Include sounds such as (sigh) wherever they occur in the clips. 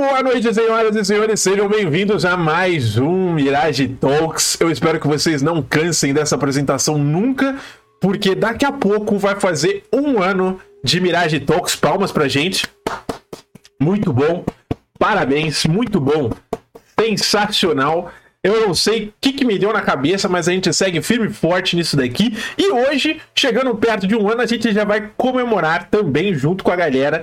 boa noite, senhoras e senhores. Sejam bem-vindos a mais um Mirage Talks. Eu espero que vocês não cansem dessa apresentação nunca, porque daqui a pouco vai fazer um ano de Mirage Talks. Palmas pra gente. Muito bom. Parabéns, muito bom. Sensacional. Eu não sei o que, que me deu na cabeça, mas a gente segue firme e forte nisso daqui. E hoje, chegando perto de um ano, a gente já vai comemorar também, junto com a galera,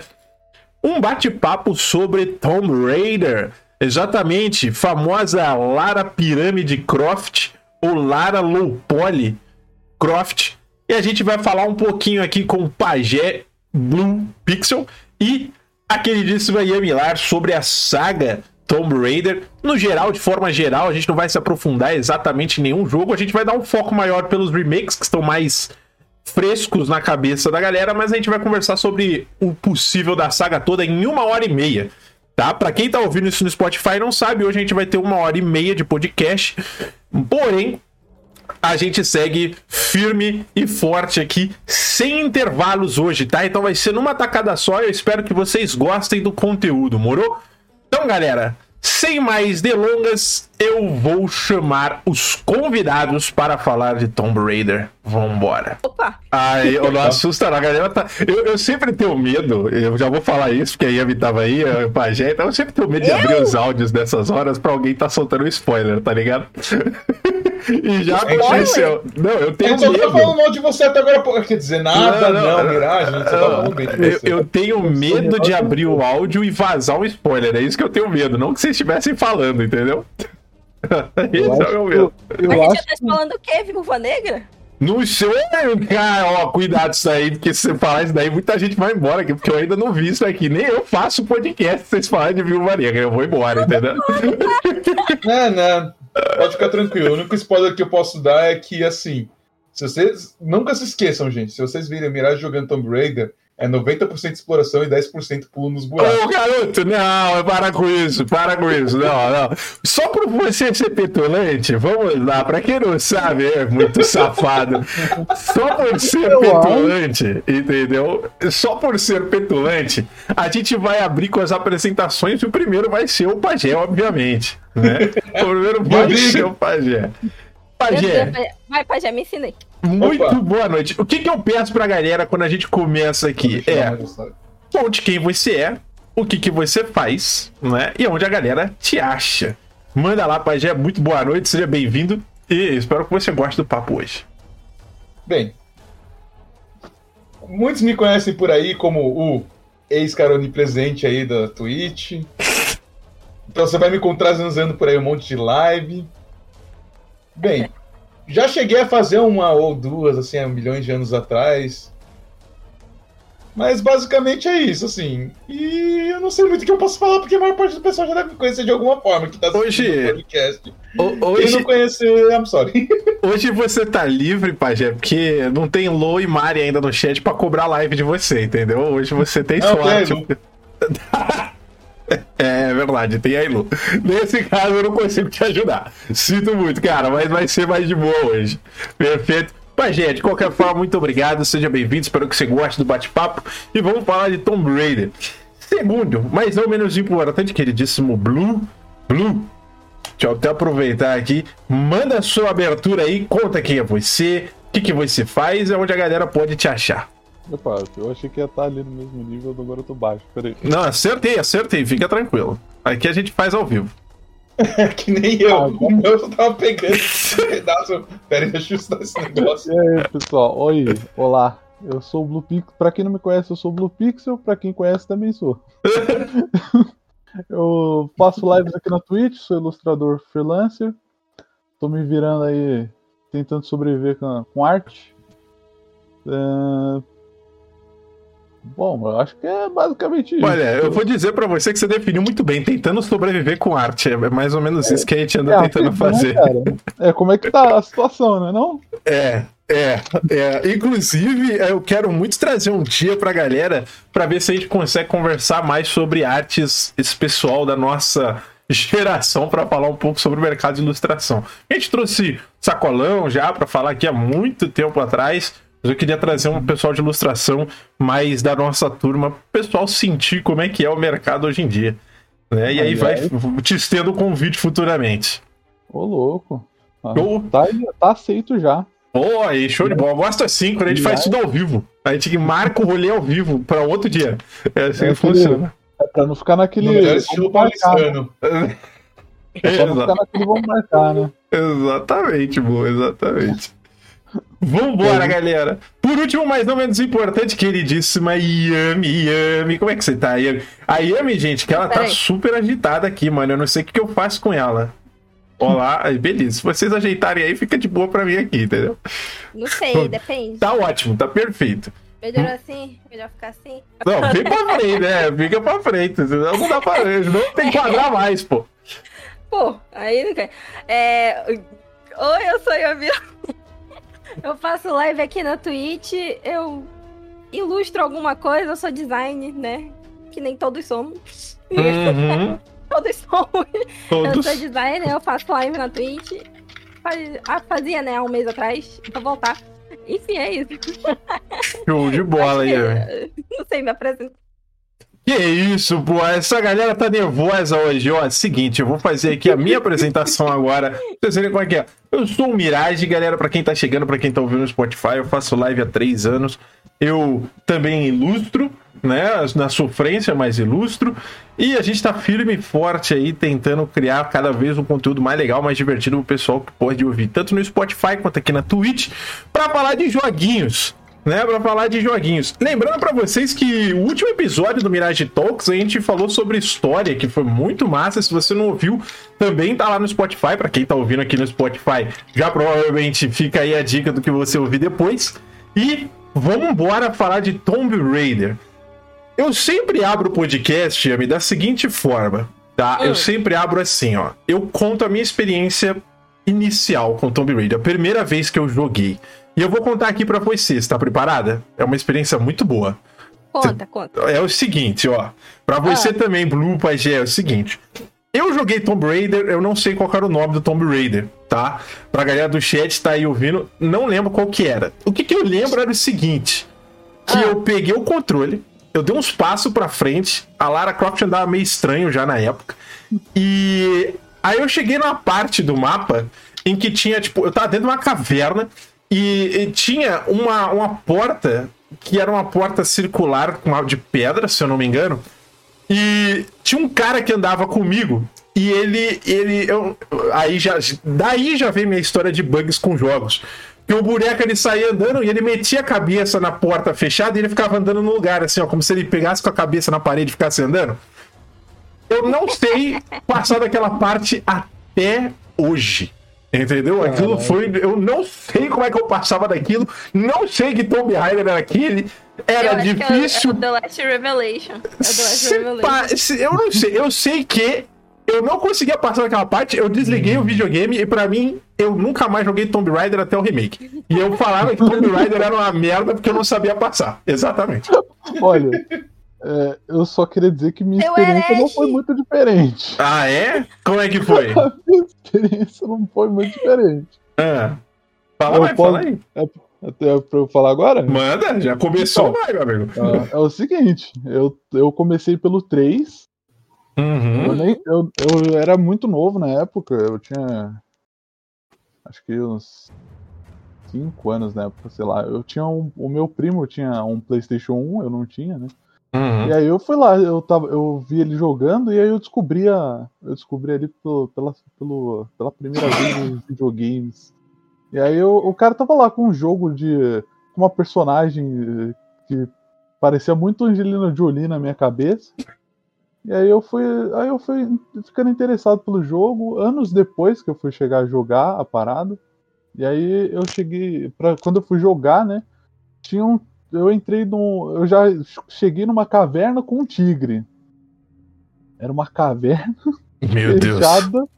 um bate-papo sobre Tomb Raider. Exatamente, famosa Lara Pirâmide Croft ou Lara Low Poly Croft. E a gente vai falar um pouquinho aqui com o Pajé Blue Pixel e a queridíssima Yamilar sobre a saga Tomb Raider. No geral, de forma geral, a gente não vai se aprofundar exatamente em nenhum jogo, a gente vai dar um foco maior pelos remakes que estão mais frescos na cabeça da galera, mas a gente vai conversar sobre o possível da saga toda em uma hora e meia. Tá? Pra quem tá ouvindo isso no Spotify e não sabe, hoje a gente vai ter uma hora e meia de podcast. Porém, a gente segue firme e forte aqui, sem intervalos hoje, tá? Então vai ser numa tacada só. Eu espero que vocês gostem do conteúdo, morou? Então, galera, sem mais delongas, eu vou chamar os convidados para falar de Tomb Raider. Vambora. Opa! Ai, eu não (laughs) assusta, não. A galera tá. Eu, eu, sempre tenho medo, eu já vou falar isso, porque a Yami tava aí, o Pajé, então eu sempre tenho medo de eu? abrir os áudios dessas horas pra alguém tá soltando um spoiler, tá ligado? (laughs) e já aconteceu. Não, eu tenho eu medo. Eu tô falando mal de você até agora, quer dizer, nada, não, não, não Mirage, você tá. Eu, eu tenho medo de abrir o áudio e vazar um spoiler, é isso que eu tenho medo, não que vocês estivessem falando, entendeu? (laughs) Esse é o meu. Eu, eu a gente já tá falando o quê, Viúva Negra? No show, cara, ó, cuidado isso aí, porque se você falar isso daí, muita gente vai embora aqui, porque eu ainda não vi isso aqui. Nem eu faço podcast se vocês falarem de Viúva Negra, eu vou embora, entendeu? Não, não. Pode ficar tranquilo. O único spoiler que eu posso dar é que, assim, se vocês. Nunca se esqueçam, gente. Se vocês virem Mirage jogando Tomb Raider, é 90% exploração e 10% pulo nos buracos. Ô, garoto, não, para com isso, para com isso, não, não. Só por você ser petulante, vamos lá, pra quem não sabe, é muito safado. Só por ser petulante, entendeu? Só por ser petulante, a gente vai abrir com as apresentações e o primeiro vai ser o Pajé, obviamente. Né? O primeiro vai ser o Pajé. Pajé. Vai, Pajé, me ensinei. Muito Opa. boa noite. O que, que eu peço pra galera quando a gente começa aqui? É conte quem você é, o que, que você faz, né? E onde a galera te acha. Manda lá, Pajé. Muito boa noite, seja bem-vindo. E espero que você goste do papo hoje. Bem, muitos me conhecem por aí como o ex-cara onipresente aí da Twitch. Então você vai me encontrar usando por aí um monte de live. Bem, já cheguei a fazer uma ou duas, assim, há milhões de anos atrás. Mas basicamente é isso, assim. E eu não sei muito o que eu posso falar, porque a maior parte do pessoal já deve me conhecer de alguma forma que tá assistindo hoje, o podcast. Hoje, Quem não conhecer, I'm sorry. (laughs) Hoje você tá livre, Pajé, porque não tem Lo e Mari ainda no chat pra cobrar live de você, entendeu? Hoje você tem não, sorte. (laughs) (laughs) É, é verdade, tem aí, Lu. Nesse caso eu não consigo te ajudar. Sinto muito, cara, mas vai ser mais de boa hoje. Perfeito. Mas, gente, de qualquer forma, muito obrigado, seja bem-vindo, espero que você goste do bate-papo e vamos falar de Tomb Raider. Segundo, mas não menos importante, queridíssimo Blue, Blue, deixa eu até aproveitar aqui, manda sua abertura aí, conta quem é você, o que, que você faz e onde a galera pode te achar. Opa, eu achei que ia estar ali no mesmo nível, agora eu tô baixo, peraí. Não, acertei, acertei, fica tranquilo. Aqui a gente faz ao vivo. (laughs) que nem eu, ah, o meu eu tava pegando esse pedaço. Pera aí, deixa eu ajustar esse (laughs) negócio. E aí, pessoal, oi, olá. Eu sou o Blue Pixel. Pra quem não me conhece, eu sou o Blue Pixel. Pra quem conhece, também sou. (laughs) eu faço lives aqui na Twitch, sou ilustrador freelancer. Tô me virando aí, tentando sobreviver com, com arte. Uh, Bom, eu acho que é basicamente isso. Olha, eu vou dizer para você que você definiu muito bem, tentando sobreviver com arte. É mais ou menos é, isso que a gente anda é, tentando fazer. é, como é que tá a situação, né? Não? É, é, é. Inclusive, eu quero muito trazer um dia pra galera para ver se a gente consegue conversar mais sobre artes, esse pessoal da nossa geração para falar um pouco sobre o mercado de ilustração. A gente trouxe sacolão já para falar aqui há muito tempo atrás mas eu queria trazer um pessoal de ilustração mais da nossa turma, o pessoal sentir como é que é o mercado hoje em dia. Né? E aí vai te estendo o convite futuramente. Ô, louco. Ah, tá, tá aceito já. Pô, aí, show de bola. Eu gosto assim, quando a gente faz tudo ao vivo. A gente marca o rolê ao vivo para outro dia. É assim é que funciona. É pra não ficar naquele. No estilo paulistano. É pra não ficar naquele vamos marcar, né? (laughs) Exatamente, boa, exatamente. Vambora, é. galera. Por último, mas não menos importante, queridíssima Yami, Yami. Como é que você tá, Yami? A Yami, gente, que ela tá super agitada aqui, mano. Eu não sei o que eu faço com ela. Olá, (laughs) beleza. Se vocês ajeitarem aí, fica de boa pra mim aqui, entendeu? Não sei, (laughs) depende. Tá ótimo, tá perfeito. Melhor assim? Melhor ficar assim? Não, fica pra frente, né? Fica pra frente. Não dá pra. Não tem que quadrar mais, pô. Pô, aí não quer. É... Oi, eu sou Yami. Eu faço live aqui na Twitch, eu ilustro alguma coisa, eu sou design, né? Que nem todos somos. Uhum. (laughs) todos somos. Todos. Eu sou designer, eu faço live na Twitch. Faz, ah, fazia, né, há um mês atrás, pra voltar. Enfim, é isso. Show de bola aí, Não sei me apresentar. Que isso, pô, essa galera tá nervosa hoje. Ó, seguinte, eu vou fazer aqui a minha apresentação agora. Vocês verem como é que é. Eu sou o Mirage, galera, para quem tá chegando, para quem tá ouvindo no Spotify, eu faço live há três anos. Eu também ilustro, né, na sofrência, mas ilustro. E a gente tá firme e forte aí, tentando criar cada vez um conteúdo mais legal, mais divertido pro pessoal que pode ouvir, tanto no Spotify quanto aqui na Twitch, para falar de joguinhos né, para falar de joguinhos. Lembrando para vocês que o último episódio do Mirage Talks a gente falou sobre história, que foi muito massa. Se você não ouviu, também tá lá no Spotify. Para quem tá ouvindo aqui no Spotify, já provavelmente fica aí a dica do que você ouvir depois. E vamos embora falar de Tomb Raider. Eu sempre abro o podcast, Ami, da seguinte forma, tá? Eu sempre abro assim, ó. Eu conto a minha experiência inicial com Tomb Raider, a primeira vez que eu joguei. E eu vou contar aqui para você, está preparada? É uma experiência muito boa. Conta, conta. É o seguinte, ó. Para você ah. também, Blue Pagé, é o seguinte. Eu joguei Tomb Raider, eu não sei qual era o nome do Tomb Raider, tá? Pra galera do chat tá aí ouvindo, não lembro qual que era. O que, que eu lembro era o seguinte: que ah. eu peguei o controle, eu dei uns passos pra frente, a Lara Croft andava meio estranho já na época, e aí eu cheguei na parte do mapa em que tinha, tipo, eu tava dentro de uma caverna e, e, tinha uma, uma porta que era uma porta circular de pedra, se eu não me engano. E tinha um cara que andava comigo. E ele. ele eu, aí já, daí já vem minha história de bugs com jogos. Que o boneco ele saía andando e ele metia a cabeça na porta fechada e ele ficava andando no lugar, assim, ó, como se ele pegasse com a cabeça na parede e ficasse andando. Eu não sei passar daquela parte até hoje. Entendeu? Aquilo foi. Eu não sei como é que eu passava daquilo. Não sei que Tomb Raider era aquele. Era eu difícil. É o, é o The Last Revelation. É o The Last Revelation. eu não sei. Eu sei que eu não conseguia passar daquela parte. Eu desliguei hum. o videogame e para mim eu nunca mais joguei Tomb Raider até o remake. E eu falava que Tomb Raider era uma merda porque eu não sabia passar. Exatamente. Olha. É, eu só queria dizer que minha experiência não foi muito diferente. Ah, é? Como é que (laughs) foi? A minha experiência não foi muito diferente. Ah. Fala, vai, posso... fala aí. É, é pra eu falar agora? Manda, já começou, então, vai, meu amigo. É, é, o seguinte, eu, eu comecei pelo 3. Uhum. Eu, nem, eu, eu era muito novo na época, eu tinha. Acho que uns 5 anos na época, sei lá. Eu tinha um, o meu primo tinha um PlayStation 1, eu não tinha, né? Uhum. E aí eu fui lá, eu, tava, eu vi ele jogando e aí eu descobri a, eu descobri ali pelo, pela, pelo, pela primeira vez nos (laughs) videogames. E aí eu, o cara tava lá com um jogo de uma personagem que parecia muito Angelina Jolie na minha cabeça. E aí eu fui, aí eu fui ficando interessado pelo jogo anos depois que eu fui chegar a jogar a parada. E aí eu cheguei para quando eu fui jogar, né? Tinha um eu entrei num. Eu já cheguei numa caverna com um tigre. Era uma caverna (laughs) Meu fechada Deus.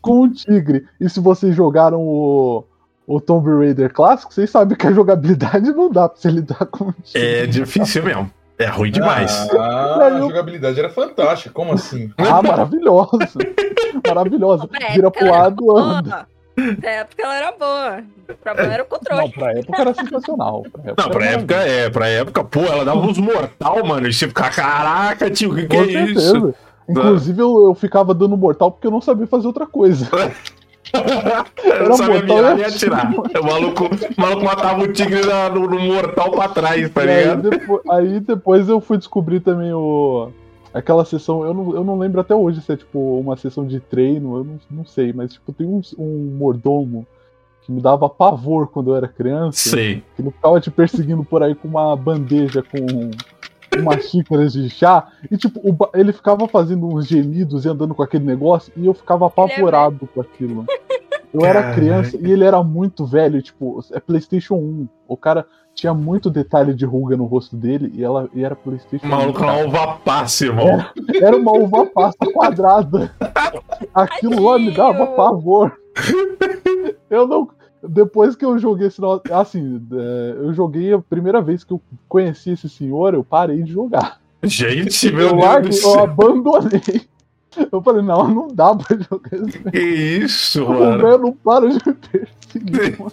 com um tigre. E se vocês jogaram o, o Tomb Raider clássico, vocês sabem que a jogabilidade não dá pra você lidar com um tigre. É difícil mesmo. É ruim demais. Ah, a jogabilidade era fantástica. Como assim? Ah, maravilhosa. (laughs) maravilhosa. Vira pro lado, anda. (laughs) Na época ela era boa. O problema era o controle. Não, pra época era sensacional. Pra época não, pra época, é, pra época, pô, ela dava uns mortal, mano. E você fica, caraca, tio, o que, que é isso? Inclusive, eu, eu ficava dando mortal porque eu não sabia fazer outra coisa. (laughs) Eu Era não sabia mortal, mirar né? e atirar. O maluco, o maluco matava o tigre no, no mortal pra trás, tá E aí, ligado? depois, aí depois eu fui descobrir também o. Aquela sessão, eu não, eu não lembro até hoje se é tipo uma sessão de treino, eu não, não sei, mas tipo, tem um, um mordomo que me dava pavor quando eu era criança, Sei. que ele ficava te perseguindo por aí com uma bandeja com umas xícaras de chá, e tipo, ele ficava fazendo uns gemidos e andando com aquele negócio, e eu ficava apavorado com aquilo. Eu era criança e ele era muito velho, tipo, é PlayStation 1. O cara tinha muito detalhe de ruga no rosto dele e, ela, e era PlayStation O 1. maluco é uma uva passa, irmão. Era uma uva pasta quadrada. Aquilo lá me dava pavor. Eu não. Depois que eu joguei esse. Assim, é, eu joguei a primeira vez que eu conheci esse senhor, eu parei de jogar. Gente, meu eu, Deus eu abandonei. Eu falei, não, não dá pra jogar esse Que isso, O mano. velho não para de me perseguir. mano.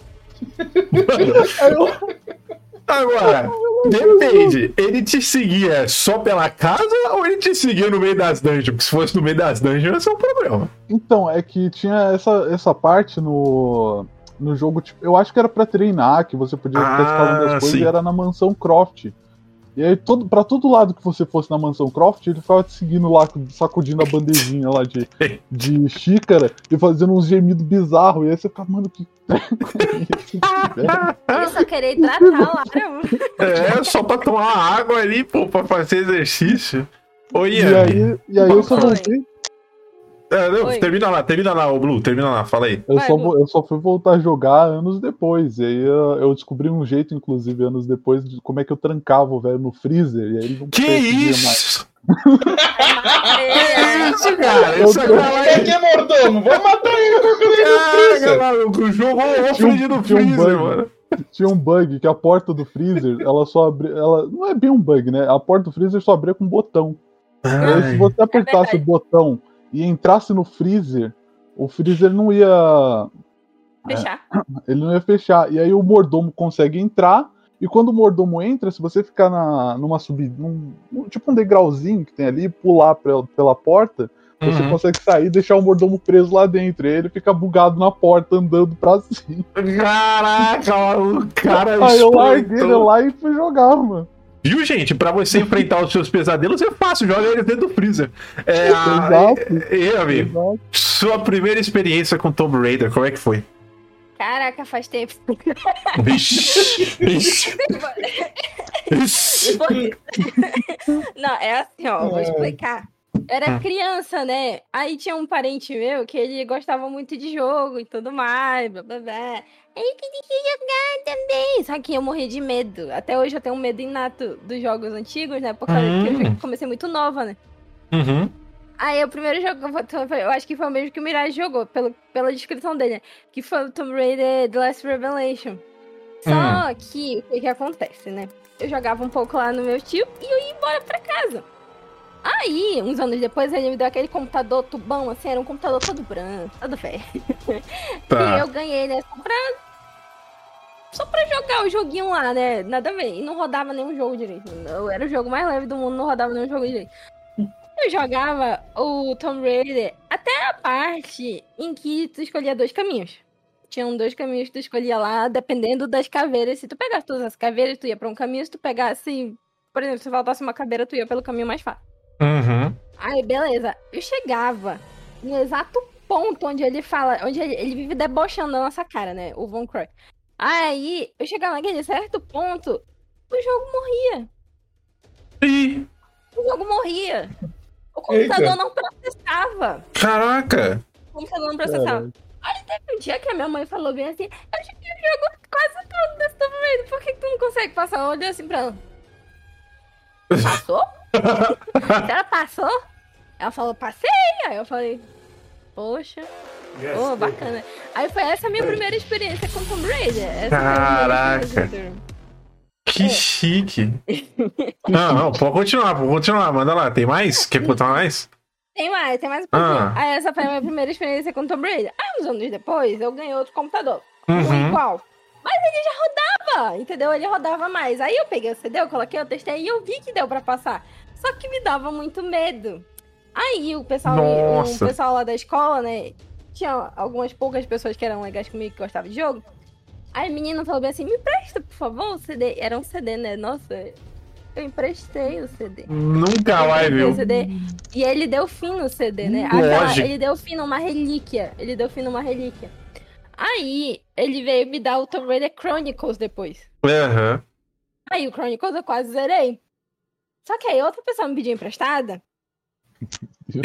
Agora, depende. Ele te seguia só pela casa ou ele te seguia no meio das dungeons? Porque se fosse no meio das dungeons, ia ser um problema. Então, é que tinha essa, essa parte no, no jogo, tipo, eu acho que era pra treinar, que você podia ficar Ah, escalando as coisas, e era na mansão Croft. E aí, todo, pra todo lado que você fosse na mansão Croft, ele ficava te seguindo lá, sacudindo a bandejinha lá de, de xícara e fazendo uns gemidos bizarros. E aí você ficava, mano, que? Ele só (laughs) queria hidratar lá. É, só pra tomar água ali, pô, pra fazer exercício. Oi, E Ian. aí, e aí eu só voltei. É, não, Oi. termina lá, termina lá, ô Blue, termina lá, fala aí. Eu Vai, só, eu só fui voltar a jogar anos depois. E aí eu, eu descobri um jeito, inclusive, anos depois, de como é que eu trancava o velho no freezer. E aí ele não Que isso? É, Que isso, cara? Eu Isso tô- agora Quem é que é mordomo? Vamos matar ele com aquele Caraca, freezer. maluco, jogou o Offred no tinha um freezer, bug. mano. Tinha um bug que a porta do freezer, ela só abria. Ela, não é bem um bug, né? A porta do freezer só abria com um botão. Aí, se você apertasse verdade. o botão e entrasse no freezer, o freezer não ia. Fechar. (clears throat) Ele não ia fechar. E aí o mordomo consegue entrar. E quando o mordomo entra, se você ficar na, numa subida, num, num- tipo um degrauzinho que tem ali, pular pela, pela porta, você Uhum. consegue sair e deixar o mordomo preso lá dentro. E aí ele fica bugado na porta, andando pra cima. Caraca, o cara Aí eu larguei ele lá e fui jogar, mano. Viu, gente? Pra você enfrentar os seus pesadelos é fácil, joga ele dentro do freezer. É, a... Exato. E, e, amigo, Exato. sua primeira experiência com Tomb Raider, como é que foi? Caraca, faz tempo. Vixe, vixe. Não, é assim, ó, vou É. explicar. Era criança, né? Aí tinha um parente meu que ele gostava muito de jogo e tudo mais, blá blá blá. Ele queria jogar também. Só que eu morri de medo. Até hoje eu tenho um medo inato dos jogos antigos, né? Por causa que eu Hum. comecei muito nova, né? Uhum. Aí o primeiro jogo, que eu vou- eu acho que foi o mesmo que o Mirage jogou, pelo, pela descrição dele, né? Que foi o Tomb Raider The Last Revelation. Só Hum. que, o que que acontece, né? Eu jogava um pouco lá no meu tio e eu ia embora pra casa. Aí, uns anos depois, ele me deu aquele computador tubão, assim, era um computador todo branco, todo velho. E Tá. eu ganhei, né, só pra... Só pra jogar o joguinho lá, né? Nada a ver. E não rodava nenhum jogo direito. Eu era o jogo mais leve do mundo, não rodava nenhum jogo direito. Eu jogava o Tomb Raider até a parte em que tu escolhia dois caminhos. Tinham dois caminhos que tu escolhia lá, dependendo das caveiras. Se tu pegasse todas as caveiras, tu ia pra um caminho. Se tu pegasse, por exemplo, se faltasse uma caveira, tu ia pelo caminho mais fácil. Uhum. Aí, beleza. Eu chegava no exato ponto onde ele fala, onde ele, ele vive debochando da nossa cara, né? O Von Croy. Aí, eu chegava naquele certo ponto, o jogo morria. Ih, O jogo morria. O computador Eita. não processava. caraca. O computador não processava. Aí teve um dia que a minha mãe falou bem assim, eu joguei o jogo quase todo desse Tomb Raider, por que, que tu não consegue passar? Eu olhei assim pra ela. (laughs) Passou? (laughs) Ela passou? Ela falou, passei. Aí eu falei, poxa, oh, bacana. Aí foi essa a minha primeira experiência com Tomb Raider. Essa Caraca. Que chique. (laughs) Não, não, pode continuar, pode continuar. Manda lá. Tem mais? Quer contar mais? Tem mais, tem mais um pouquinho. Ah. Aí essa foi a minha primeira experiência com Tomb Raider. Aí uns anos depois, eu ganhei outro computador. Um Uhum. igual. Mas ele já rodava, entendeu? Ele rodava mais. Aí eu peguei o CD, eu coloquei, eu testei e eu vi que deu pra passar. Só que me dava muito medo. Aí o pessoal, Nossa. o pessoal lá da escola, né? Tinha algumas poucas pessoas que eram legais comigo que gostavam de jogo. Aí o menino falou bem assim, me empresta, por favor, o CD. Era um CD, né? Nossa, eu emprestei o CD. Nunca Eu viu? E ele deu fim no CD, né? Aquela- Lógico. ele deu fim numa relíquia. Ele deu fim numa relíquia. Aí, ele veio me dar o Tomb Raider Chronicles depois. Aham. Aí o Chronicles eu quase zerei. Só que aí outra pessoa me pediu emprestada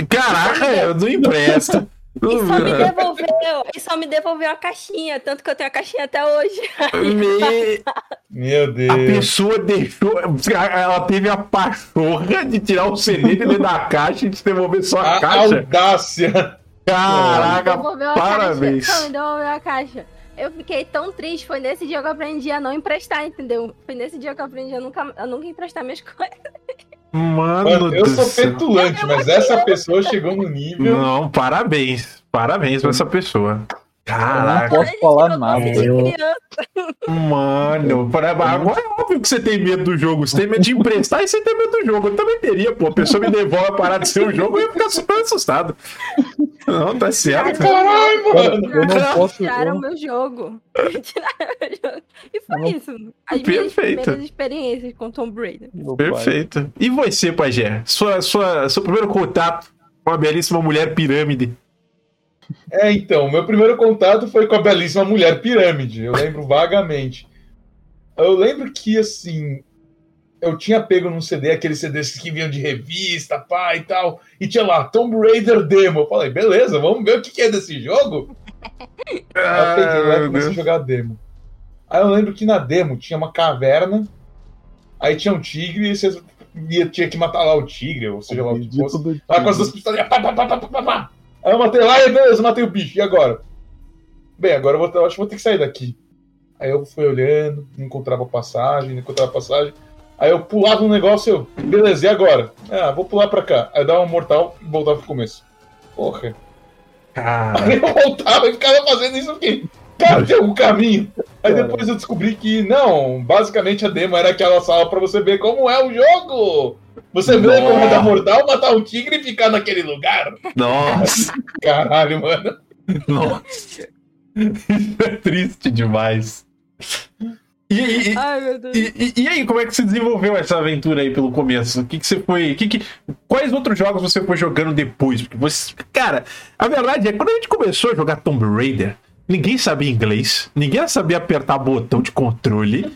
Caraca, eu não empresto. (laughs) e só me devolveu, e só me devolveu a caixinha, tanto que eu tenho a caixinha até hoje. Me- Meu A Deus. pessoa deixou. Ela teve a pachorra de tirar o CD de dentro da caixa e te devolver só a A caixa. audácia. Caraca, devolveu a parabéns. caixa. Me devolveu a caixa. Eu fiquei tão triste, foi nesse dia que eu aprendi a não emprestar, entendeu? Foi nesse dia que eu aprendi a nunca, a nunca emprestar minhas (laughs) coisas. Mano, Mano, eu sou céu. petulante, mas essa pessoa chegou no nível. Não, parabéns. Parabéns pra essa pessoa. Eu não Caraca, posso falar nada. Eu- mano. para- Agora é óbvio que você tem medo do jogo. Você tem medo de emprestar e você tem medo do jogo. Eu também teria, pô. A pessoa me devolve a parar de ser o jogo e eu ia ficar super assustado. Não, tá certo. Caralho, mano. Eu não posso. (laughs) Tiraram meu jogo. Tiraram meu jogo. E foi não- isso. As minhas Perfeito. primeiras experiências com meu pai. Perfeito. E você, Pajé? Sua, sua, seu primeiro contato com a belíssima mulher pirâmide. É, então, meu primeiro contato foi com a belíssima mulher pirâmide. Eu lembro vagamente. Eu lembro que, assim, eu tinha pego num CD, aqueles CDs que vinham de revista, pá e tal, e tinha lá Tomb Raider Demo. Eu falei, beleza, vamos ver o que que é desse jogo? (laughs) Aí eu peguei lá e comecei a jogar demo. Aí eu lembro que na demo tinha uma caverna, aí tinha um tigre e você ia- tinha que matar lá o tigre, ou seja lá o que fosse. Lá com as duas pistolinhas. Pá, pá, pá, pá, pá, pá. Aí eu matei lá e beleza, matei o bicho. E agora? Bem, agora eu, vou, eu acho que vou ter que sair daqui. Aí eu fui olhando, não encontrava passagem, não encontrava passagem. Aí eu pulava um negócio, eu, beleza, e agora? Ah, vou pular pra cá. Aí eu dava um mortal e voltava pro começo. Porra. Cara, Aí eu voltava e ficava fazendo isso aqui. Tem algum caminho. Aí depois eu descobri que, não, basicamente a demo era aquela sala pra você ver como é o jogo. Você vê Nossa. como é dar mortal, matar um tigre e ficar naquele lugar. nossa, (laughs) Caralho, mano. nossa. Isso é triste demais. E, e- Ai, meu Deus. e- e- aí, como é que se desenvolveu essa aventura aí pelo começo? O que, que você foi. que que- quais outros jogos você foi jogando depois? Porque você. Cara, a verdade é que quando a gente começou a jogar Tomb Raider, ninguém sabia inglês, ninguém sabia apertar botão de controle.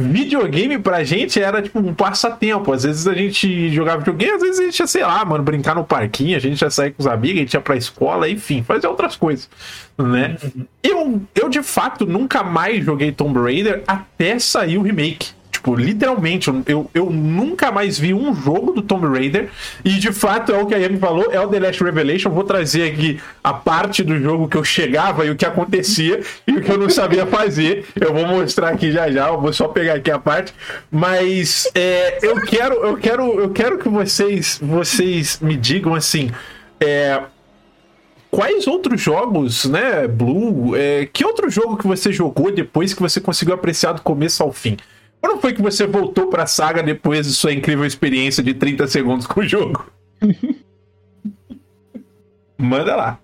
Videogame pra gente era tipo um passatempo. Às vezes a gente jogava videogame, às vezes a gente ia, sei lá, mano, brincar no parquinho, a gente ia sair com os amigos, a gente ia pra escola, enfim, fazer outras coisas, né? Eu, eu de fato nunca mais joguei Tomb Raider até sair o remake. Tipo, literalmente, eu, eu, nunca mais vi um jogo do Tomb Raider. E de fato é o que a Yami falou: é o The Last Revelation. Vou trazer aqui a parte do jogo que eu chegava e o que acontecia e o que eu não sabia (laughs) fazer. Eu vou mostrar aqui já já, eu vou só pegar aqui a parte. Mas é, eu quero, eu quero, eu quero que vocês, vocês me digam assim. É, Quais outros jogos, né, Blue? é, que outro jogo que você jogou depois que você conseguiu apreciar do começo ao fim? Quando foi que você voltou pra saga depois de sua incrível experiência de 30 segundos com o jogo? (laughs) Manda lá.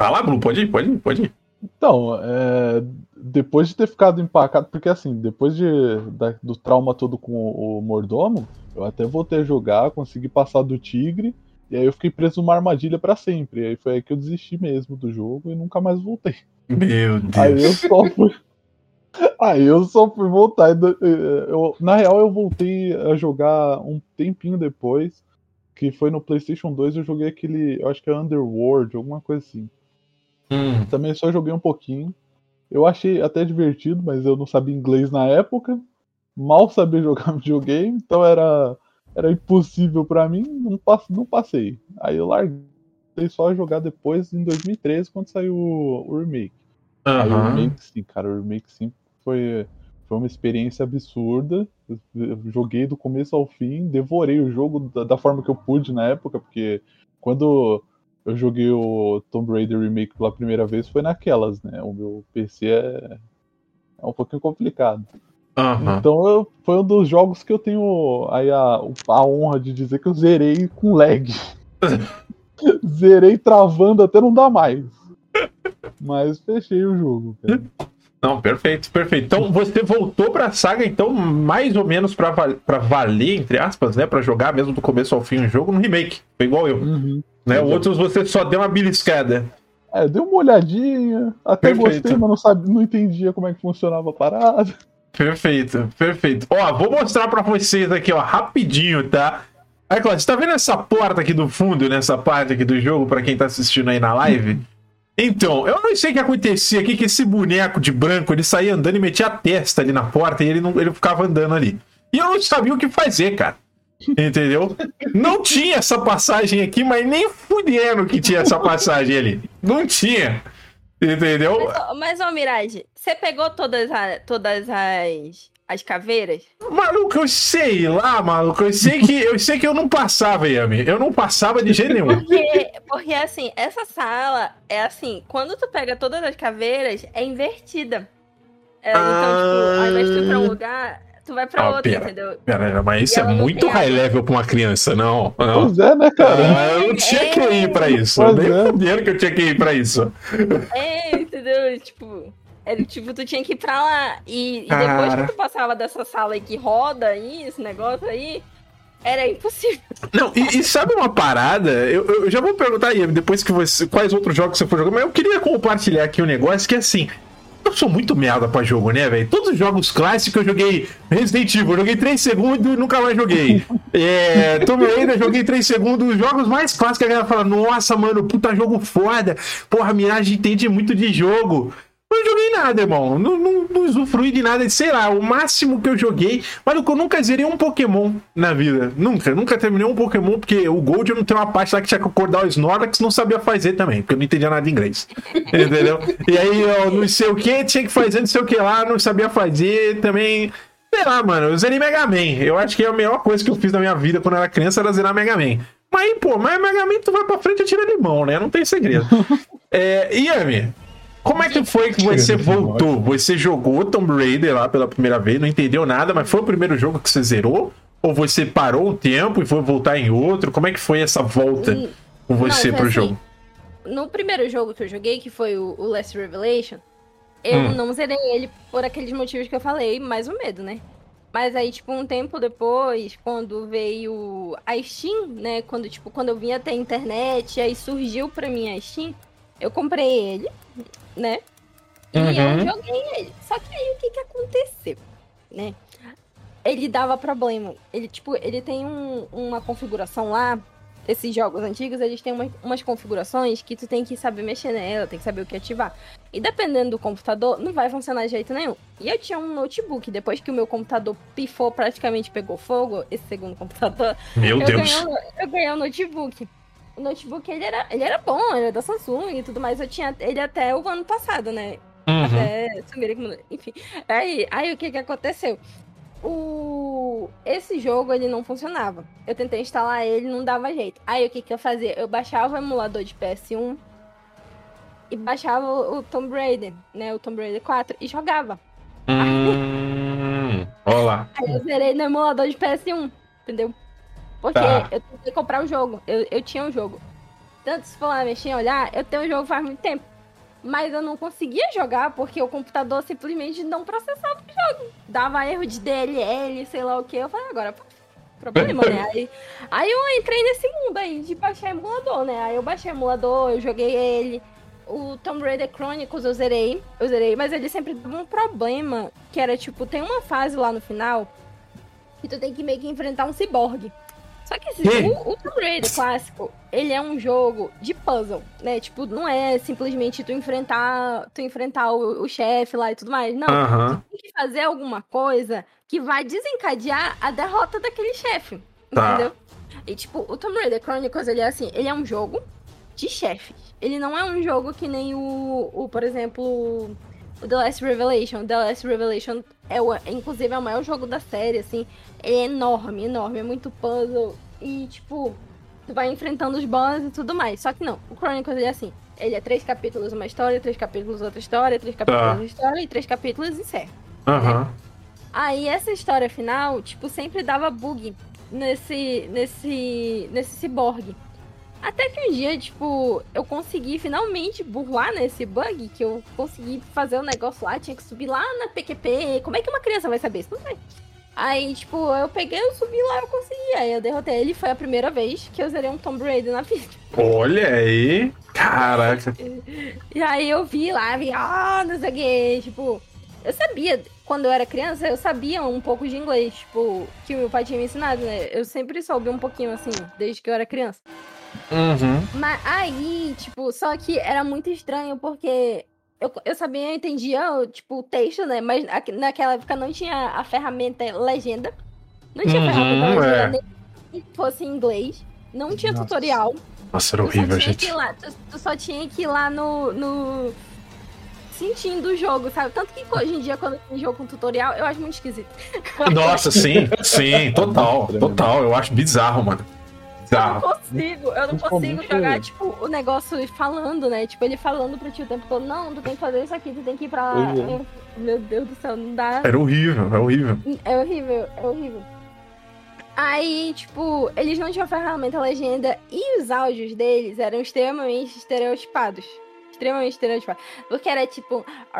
Lá, Blue, pode ir, pode ir, pode ir. Então, é, depois de ter ficado empacado, porque assim, depois de, da- do trauma todo com o, o mordomo, eu até voltei a jogar, consegui passar do tigre, e aí eu fiquei preso numa armadilha pra sempre. E aí foi aí que eu desisti mesmo do jogo e nunca mais voltei. Meu Aí Deus. eu só fui. Aí eu só fui voltar. eu- na real, eu voltei a jogar um tempinho depois. Que foi no PlayStation 2. Eu joguei aquele. Eu acho que é Underworld, alguma coisa assim. Hum, Também só joguei um pouquinho. Eu achei até divertido, mas eu não sabia inglês na época. Mal sabia jogar (laughs) videogame, então era, era impossível pra mim. Não, não passei. Aí eu larguei só a jogar depois, em 2013, quando saiu o, o remake. Aí o remake sim, cara, o remake sim foi, foi uma experiência absurda. Eu- joguei do começo ao fim, devorei o jogo da, da forma que eu pude na época, porque quando eu joguei o Tomb Raider Remake pela primeira vez foi naquelas, né? O meu PC é, é um pouquinho complicado. Aham. Então eu- foi um dos jogos que eu tenho aí a, a honra de dizer que eu zerei com lag. (laughs) zerei travando até não dar mais. Mas fechei o jogo, cara. Não, perfeito, perfeito. Então você voltou pra saga, então, mais ou menos pra, val- valer, entre aspas, né? Pra jogar mesmo do começo ao fim o jogo no remake. Foi igual eu. Uhum. Né? Outros você só deu uma beliscada. É, dei uma olhadinha, até Perfeito. gostei, mas não, sabia, não entendia como é que funcionava a parada. Perfeito, perfeito. Ó, vou mostrar pra vocês aqui, ó, rapidinho, tá? Aí, Cláudio, você tá vendo essa porta aqui do fundo, nessa parte aqui do jogo, pra quem tá assistindo aí na live? Então, eu não sei o que acontecia aqui, que esse boneco de branco, ele saía andando e metia a testa ali na porta e ele, não, ele ficava andando ali. E eu não sabia o que fazer, cara. Entendeu? Não tinha essa passagem aqui, mas nem fudendo que tinha essa passagem ali. Não tinha. Entendeu? Mas, ô- Mirage, você pegou todas, a- todas as, as caveiras? Maluco, eu sei lá, maluco. Eu sei que eu sei que eu não passava, Yami. Eu não passava de jeito nenhum. Porque, porque, assim, essa sala é assim, quando tu pega todas as caveiras, é invertida. É, Então, tipo, ao invés de tu ir pra um lugar, tu vai pra Ah, outro, pera. entendeu? Pera, mas isso é muito high água. level pra uma criança, não. não. Pois é, né, cara? Ah, eu não tinha que ir pra isso. Pois Nem é. fudendo que eu tinha que ir pra isso. É, entendeu? Tipo, era, tipo, tu tinha que ir pra lá. E, e depois que tu passava dessa sala aí que roda aí, esse negócio aí, era impossível. Não, e, e sabe uma parada? Eu, eu já vou perguntar aí, depois que você. Quais outros jogos você for jogar, mas eu queria compartilhar aqui um negócio que assim. Eu sou muito merda pra jogo, né, velho? Todos os jogos clássicos eu joguei Resident Evil, joguei 3 segundos e nunca mais joguei. (laughs) É, Tomb Raider, joguei 3 segundos. Os jogos mais clássicos a galera fala: Nossa, mano, puta jogo foda. Porra, Mirage entende muito de jogo. Não joguei nada, irmão. Não, não, não usufruí de nada. Sei lá, o máximo que eu joguei. Mas eu nunca zerei um Pokémon na vida. Nunca. Nunca terminei um Pokémon, porque o Gold eu não tenho uma parte lá que tinha que acordar o Snorlax não sabia fazer também, porque eu não entendia nada de inglês. (laughs) Entendeu? E aí eu não sei o que, tinha que fazer não sei o que lá, não sabia fazer também. Sei lá, mano, eu zerei Mega Man. Eu acho que é a melhor coisa que eu fiz na minha vida quando eu era criança era zerar Mega Man. Mas pô, mas Mega Man tu vai pra frente e tira limão, né? Não tem segredo. (laughs) é, Yami, como é que foi que você voltou? Você jogou Tomb Raider lá pela primeira vez, não entendeu nada, mas foi o primeiro jogo que você zerou? Ou você parou um tempo e foi voltar em outro? Como é que foi essa volta Hum, com você não, pro assim, jogo? No primeiro jogo que eu joguei, que foi o, o Last Revelation, eu Hum. não zerei ele por aqueles motivos que eu falei, mais o medo, né? Mas aí, tipo, um tempo depois, quando veio a Steam, né? Quando, tipo, quando eu vim até a internet, aí surgiu pra mim a Steam, eu comprei ele, né? E Uhum. eu joguei ele. Só que aí o que que aconteceu, né? Ele dava problema. Ele, tipo, ele tem um- uma configuração lá. Esses jogos antigos, eles têm uma- umas configurações que tu tem que saber mexer nela, tem que saber o que ativar. E dependendo do computador, não vai funcionar de jeito nenhum. E eu tinha um notebook, depois que o meu computador pifou, praticamente pegou fogo, esse segundo computador, Meu eu Deus. ganhei, um, eu ganhei um notebook. O notebook, ele era, ele era bom, ele era da Samsung e tudo mais. Eu tinha ele até o ano passado, né? Uhum. Até sumirem Enfim. Aí, aí o que que aconteceu? O... Esse jogo, ele não funcionava. Eu tentei instalar ele, não dava jeito. Aí o que que eu fazia? Eu baixava o emulador de PS1 e baixava o, Tomb Raider, né? O Tomb Raider 4 e jogava. Hum, olha lá. Aí eu zerei no emulador de PS1, entendeu? Porque Tá. eu tentei comprar o jogo. Eu, eu tinha o jogo. Tanto se for lá mexer e olhar, eu tenho o jogo faz muito tempo. Mas eu não conseguia jogar porque o computador simplesmente não processava o jogo. Dava erro de DLL, sei lá o que. Eu falei, agora, pô, problema, né? (laughs) Aí, aí eu entrei nesse mundo aí de baixar emulador, né? Aí eu baixei emulador, eu joguei ele. O Tomb Raider Chronicles eu zerei, eu zerei, mas ele sempre dava um problema, que era tipo, tem uma fase lá no final que tu tem que meio que enfrentar um ciborgue. Só que esse o, o Tomb Raider clássico, ele é um jogo de puzzle, né? Tipo, não é simplesmente tu enfrentar, tu enfrentar o, o chefe lá e tudo mais. Não, Aham. tem que fazer alguma coisa que vai desencadear a derrota daquele chefe. Tá. Entendeu? E tipo, o Tomb Raider Chronicles, ele é assim, ele é um jogo de chefes. Ele não é um jogo que nem o, o por exemplo, o The Last Revelation. The Last Revelation é, o, inclusive, é o maior jogo da série, assim. Ele é enorme, enorme, é muito puzzle. E, tipo, tu vai enfrentando os bosses e tudo mais. Só que não, o Chronicles é assim. Ele é três capítulos uma história, três capítulos outra história, três capítulos Tá. outra história e três capítulos encerra. Aham. Aí essa história final, tipo, sempre dava bug nesse, nesse, nesse ciborgue. Até que um dia, tipo, eu consegui finalmente burlar nesse bug, que eu consegui fazer o negócio lá, tinha que subir lá na PQP. Como é que uma criança vai saber isso? Não sei. Aí, tipo, eu peguei, eu subi lá, eu consegui. Aí eu derrotei ele. Foi a primeira vez que eu zerei um Tomb Raider na vida. Olha aí. Caraca. E aí eu vi lá, vi, ah, não sei o quê. Tipo, eu sabia, quando eu era criança, eu sabia um pouco de inglês, tipo, que o meu pai tinha me ensinado, né? Eu sempre soube um pouquinho assim, desde que eu era criança. Uhum. Mas aí, tipo, só que era muito estranho porque eu, eu sabia, eu entendia, tipo, o texto, né? Mas naquela época não tinha a ferramenta legenda. Não tinha Uhum, ferramenta legenda, é. nem que fosse em inglês. Não tinha Nossa. tutorial. Nossa, era Tu horrível, gente. lá, tu, tu só tinha que ir lá no, no. Sentindo o jogo, sabe? Tanto que hoje em dia, quando tem jogo com tutorial, eu acho muito esquisito. Nossa, sim, sim, total, (laughs) total. Eu acho bizarro, mano. Eu não consigo, eu não consigo jogar, tipo, o negócio falando, né? Tipo, ele falando pra ti o tempo todo, não, tu tem que fazer isso aqui, tu tem que ir pra é. Eu- Meu Deus do céu, não dá. Era horrível, é horrível. É horrível, é horrível. Aí, tipo, eles não tinham ferramenta legenda e os áudios deles eram extremamente estereotipados. Extremamente estereotipados. Porque era tipo. (laughs)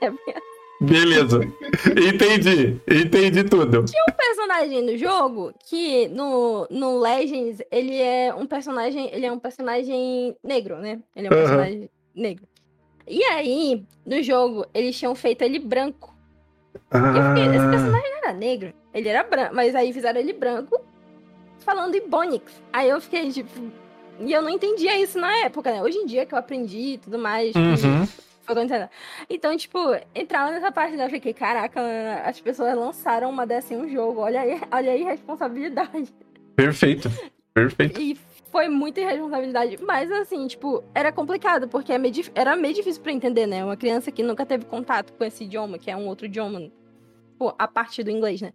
(laughs) Beleza. Entendi. Entendi tudo. um personagem do jogo que no, no Legends ele é um personagem. Ele é um personagem negro, né? Ele é um Aham. personagem negro. E aí, no jogo, eles tinham feito ele branco. E eu fiquei, esse Ah, personagem não era negro, ele era branco, mas aí fizeram ele branco falando em Bonix. Aí eu fiquei tipo. E eu não entendia isso na época, né? Hoje em dia que eu aprendi e tudo mais. que uhum. Foi acontecendo. Então, tipo, entrava nessa parte né? eu fiquei, caraca, as pessoas lançaram uma dessa em um jogo. Olha aí, olha aí a responsabilidade. Perfeito. Perfeito. E foi muita irresponsabilidade. Mas assim, tipo, era complicado, porque é era meio difícil pra entender, né? Uma criança que nunca teve contato com esse idioma, que é um outro idioma, pô, a parte do inglês, né?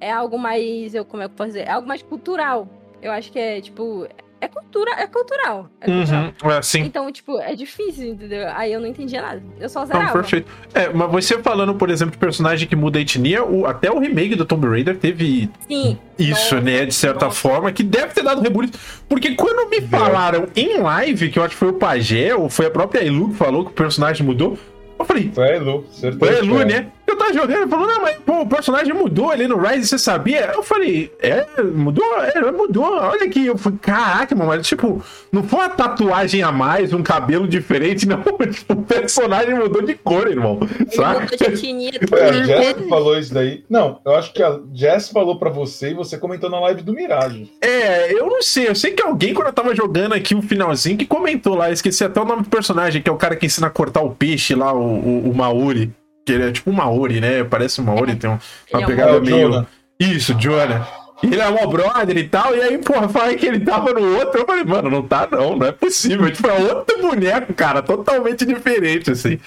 É algo mais, eu como é que eu posso dizer? É algo mais cultural. Eu acho que é, tipo, é cultura, é cultural. É cultural. Uhum. É, sim. Então, tipo, é difícil, entendeu? Aí eu não entendia nada. Eu só Não, zerava. perfeito. É, mas você falando, por exemplo, de personagem que muda a etnia, o- até o remake do Tomb Raider teve Sim. isso, Nossa, né? De certa nossa. forma, que deve ter dado rebuliço. Porque quando me falaram em live, que eu acho que foi o Pajé, ou foi a própria Elu que falou que o personagem mudou, eu falei, Foi a Elu, certeza. foi a Elu, é. né? Eu tava jogando, ele falou, não, mas pô, o personagem mudou ali no Rise, você sabia? Eu falei, é, mudou? É, mudou. Olha aqui. Eu falei, caraca, mano, mas tipo, não foi uma tatuagem a mais, um cabelo diferente, (laughs) não. Tipo, o personagem mudou de cor, irmão. Ele Sabe? mudou de etnia Foi a Jess falou isso daí. Não, eu acho que a Jess falou pra você e você comentou na live do Mirage. É, eu não sei. Eu sei que alguém, quando eu tava jogando aqui o finalzinho, que comentou lá, esqueci até o nome do personagem, que é o cara que ensina a cortar o peixe lá, o, o, o Maori. Que ele é tipo um Maori, né? Parece um Maori, tem um- Ele uma é um pegada É o meio. Jonah. Isso, Jonah. E ele é um brother e tal, e aí, porra, falei que ele tava no outro. Eu falei, mano, não tá não, não é possível. Tipo, é outro boneco, cara, totalmente diferente, assim.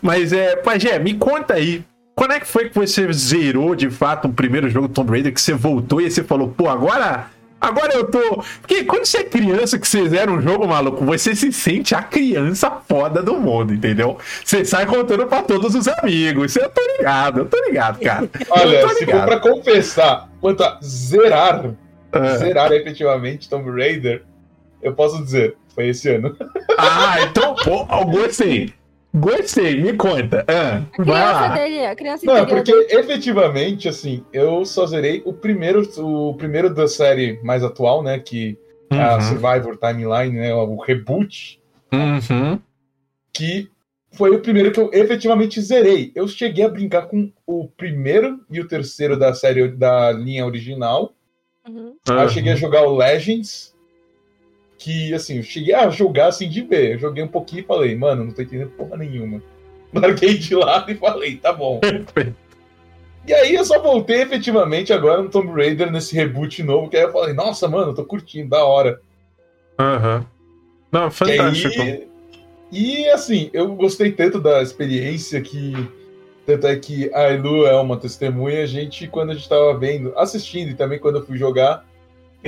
Mas, é, Pajé, me conta aí. Quando é que foi que você zerou de fato o primeiro jogo do Tomb Raider, que você voltou e você falou, pô, agora. Agora eu tô. Porque quando você é criança que você zera um jogo, maluco, você se sente a criança foda do mundo, entendeu? Você sai contando pra todos os amigos. Eu tô ligado, eu tô ligado, cara. (laughs) eu Olha, tô se for ligado. pra confessar, quanto a zerar, Ah. zerar efetivamente Tomb Raider, eu posso dizer, foi esse ano. Ah, então, pô, eu gostei. Gostei, me conta. Ah, A vai criança lá. dele, a criança Não, é porque dele. efetivamente, assim, eu só zerei o primeiro, o primeiro da série mais atual, né? Que é a Uhum, Survivor Timeline, né? O reboot, uhum. que foi o primeiro que eu efetivamente zerei. Eu cheguei a brincar com o primeiro e o terceiro da série da linha original. Uhum. Aí eu cheguei a jogar o Legends, que assim, eu cheguei a jogar assim de ver. Eu joguei um pouquinho e falei, mano, não tô entendendo porra nenhuma. (laughs) Larguei de lado e falei, tá bom. E aí eu só voltei efetivamente agora no Tomb Raider, nesse reboot novo, que aí eu falei, nossa, mano, eu tô curtindo, da hora. Aham. Não, Que fantástico. aí- E assim, eu gostei tanto da experiência que. Tanto é que a Elu é uma testemunha, a gente, quando a gente tava vendo, assistindo e também quando eu fui jogar,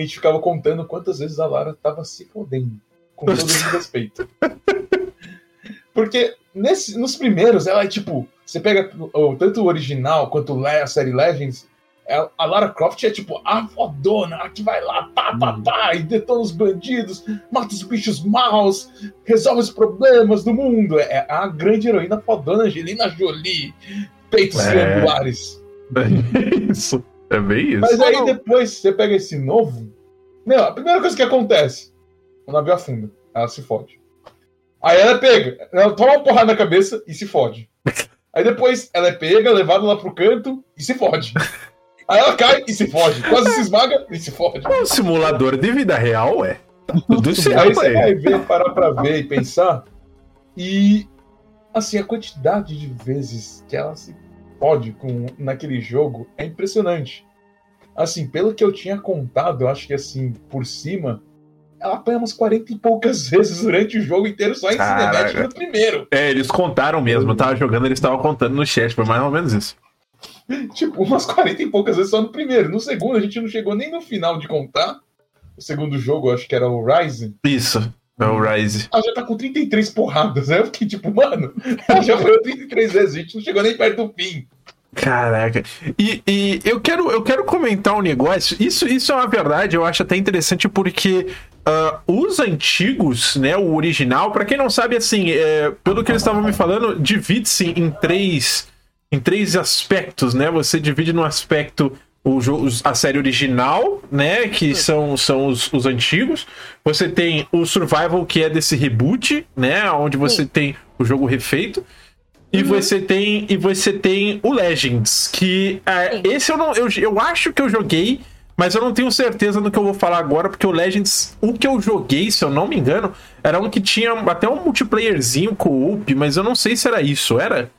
a gente ficava contando quantas vezes a Lara tava se fodendo. Com todo o (laughs) respeito. Porque nesse, nos primeiros, ela é tipo. Você pega o, tanto o original quanto a série Legends, é, a Lara Croft é tipo a fodona, a que vai lá, pá, pá, Uhum. pá, e detona os bandidos, mata os bichos maus, resolve os problemas do mundo. É a grande heroína fodona Angelina Jolie, peitos É. triangulares. É isso. É bem isso. Mas aí não. depois você pega esse novo. Meu, a primeira coisa que acontece: o navio afunda, ela se fode. Aí ela é pega, ela toma uma porrada na cabeça e se fode. (laughs) Aí depois ela é pega, levada lá pro canto e se fode. Aí ela cai e se fode. Quase se esmaga e se fode. É um simulador de vida real, é. Tudo Aí certo você aí. vai ver, parar pra ver e pensar. E assim, a quantidade de vezes que ela se fode com, naquele jogo é impressionante. Assim, pelo que eu tinha contado, eu acho que assim, por cima, ela apanha umas 40 e poucas (laughs) vezes durante o jogo inteiro, só em Caraca. cinemática no primeiro. É, eles contaram mesmo. Eu tava jogando, eles estavam contando no chat. Foi mais ou menos isso. (laughs) Tipo, umas 40 e poucas vezes só no primeiro. No segundo, a gente não chegou nem no final de contar. O segundo jogo, eu acho que era o Rising. Isso. É o Rise. Ela já tá com 33 porradas, né? Eu fiquei tipo, mano, ela (laughs) já foi 33 vezes, a gente não chegou nem perto do fim. Caraca. E, e eu, quero, eu quero comentar um negócio. Isso, isso é uma verdade, eu acho até interessante porque ah, os antigos, né, o original, pra quem não sabe, assim, é, pelo que eles estavam me falando, divide-se em três, em três aspectos, né? Você divide no aspecto o jogo, a série original, né? Que são, são os, os antigos. Você tem o Survival, que é desse reboot, né? Onde você tem o jogo refeito. E você tem e você tem o Legends, que é, Sim. esse eu não eu, eu acho que eu joguei, mas eu não tenho certeza no que eu vou falar agora, porque o Legends, o que eu joguei, se eu não me engano, era um que tinha até um multiplayerzinho co-op, mas eu não sei se era isso, era?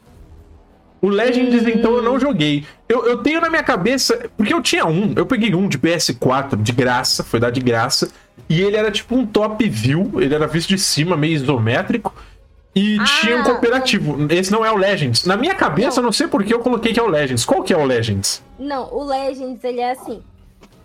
O Legends, então, eu não joguei. Eu, eu tenho na minha cabeça. Porque eu tinha um, eu peguei um de PS4 de graça, foi dado de graça. E ele era tipo um top view, ele era visto de cima, meio isométrico. E Ah, tinha um cooperativo. Esse não é o Legends. Na minha cabeça, eu não sei por que eu coloquei que é o Legends. Qual que é o Legends? Não, o Legends, ele é assim.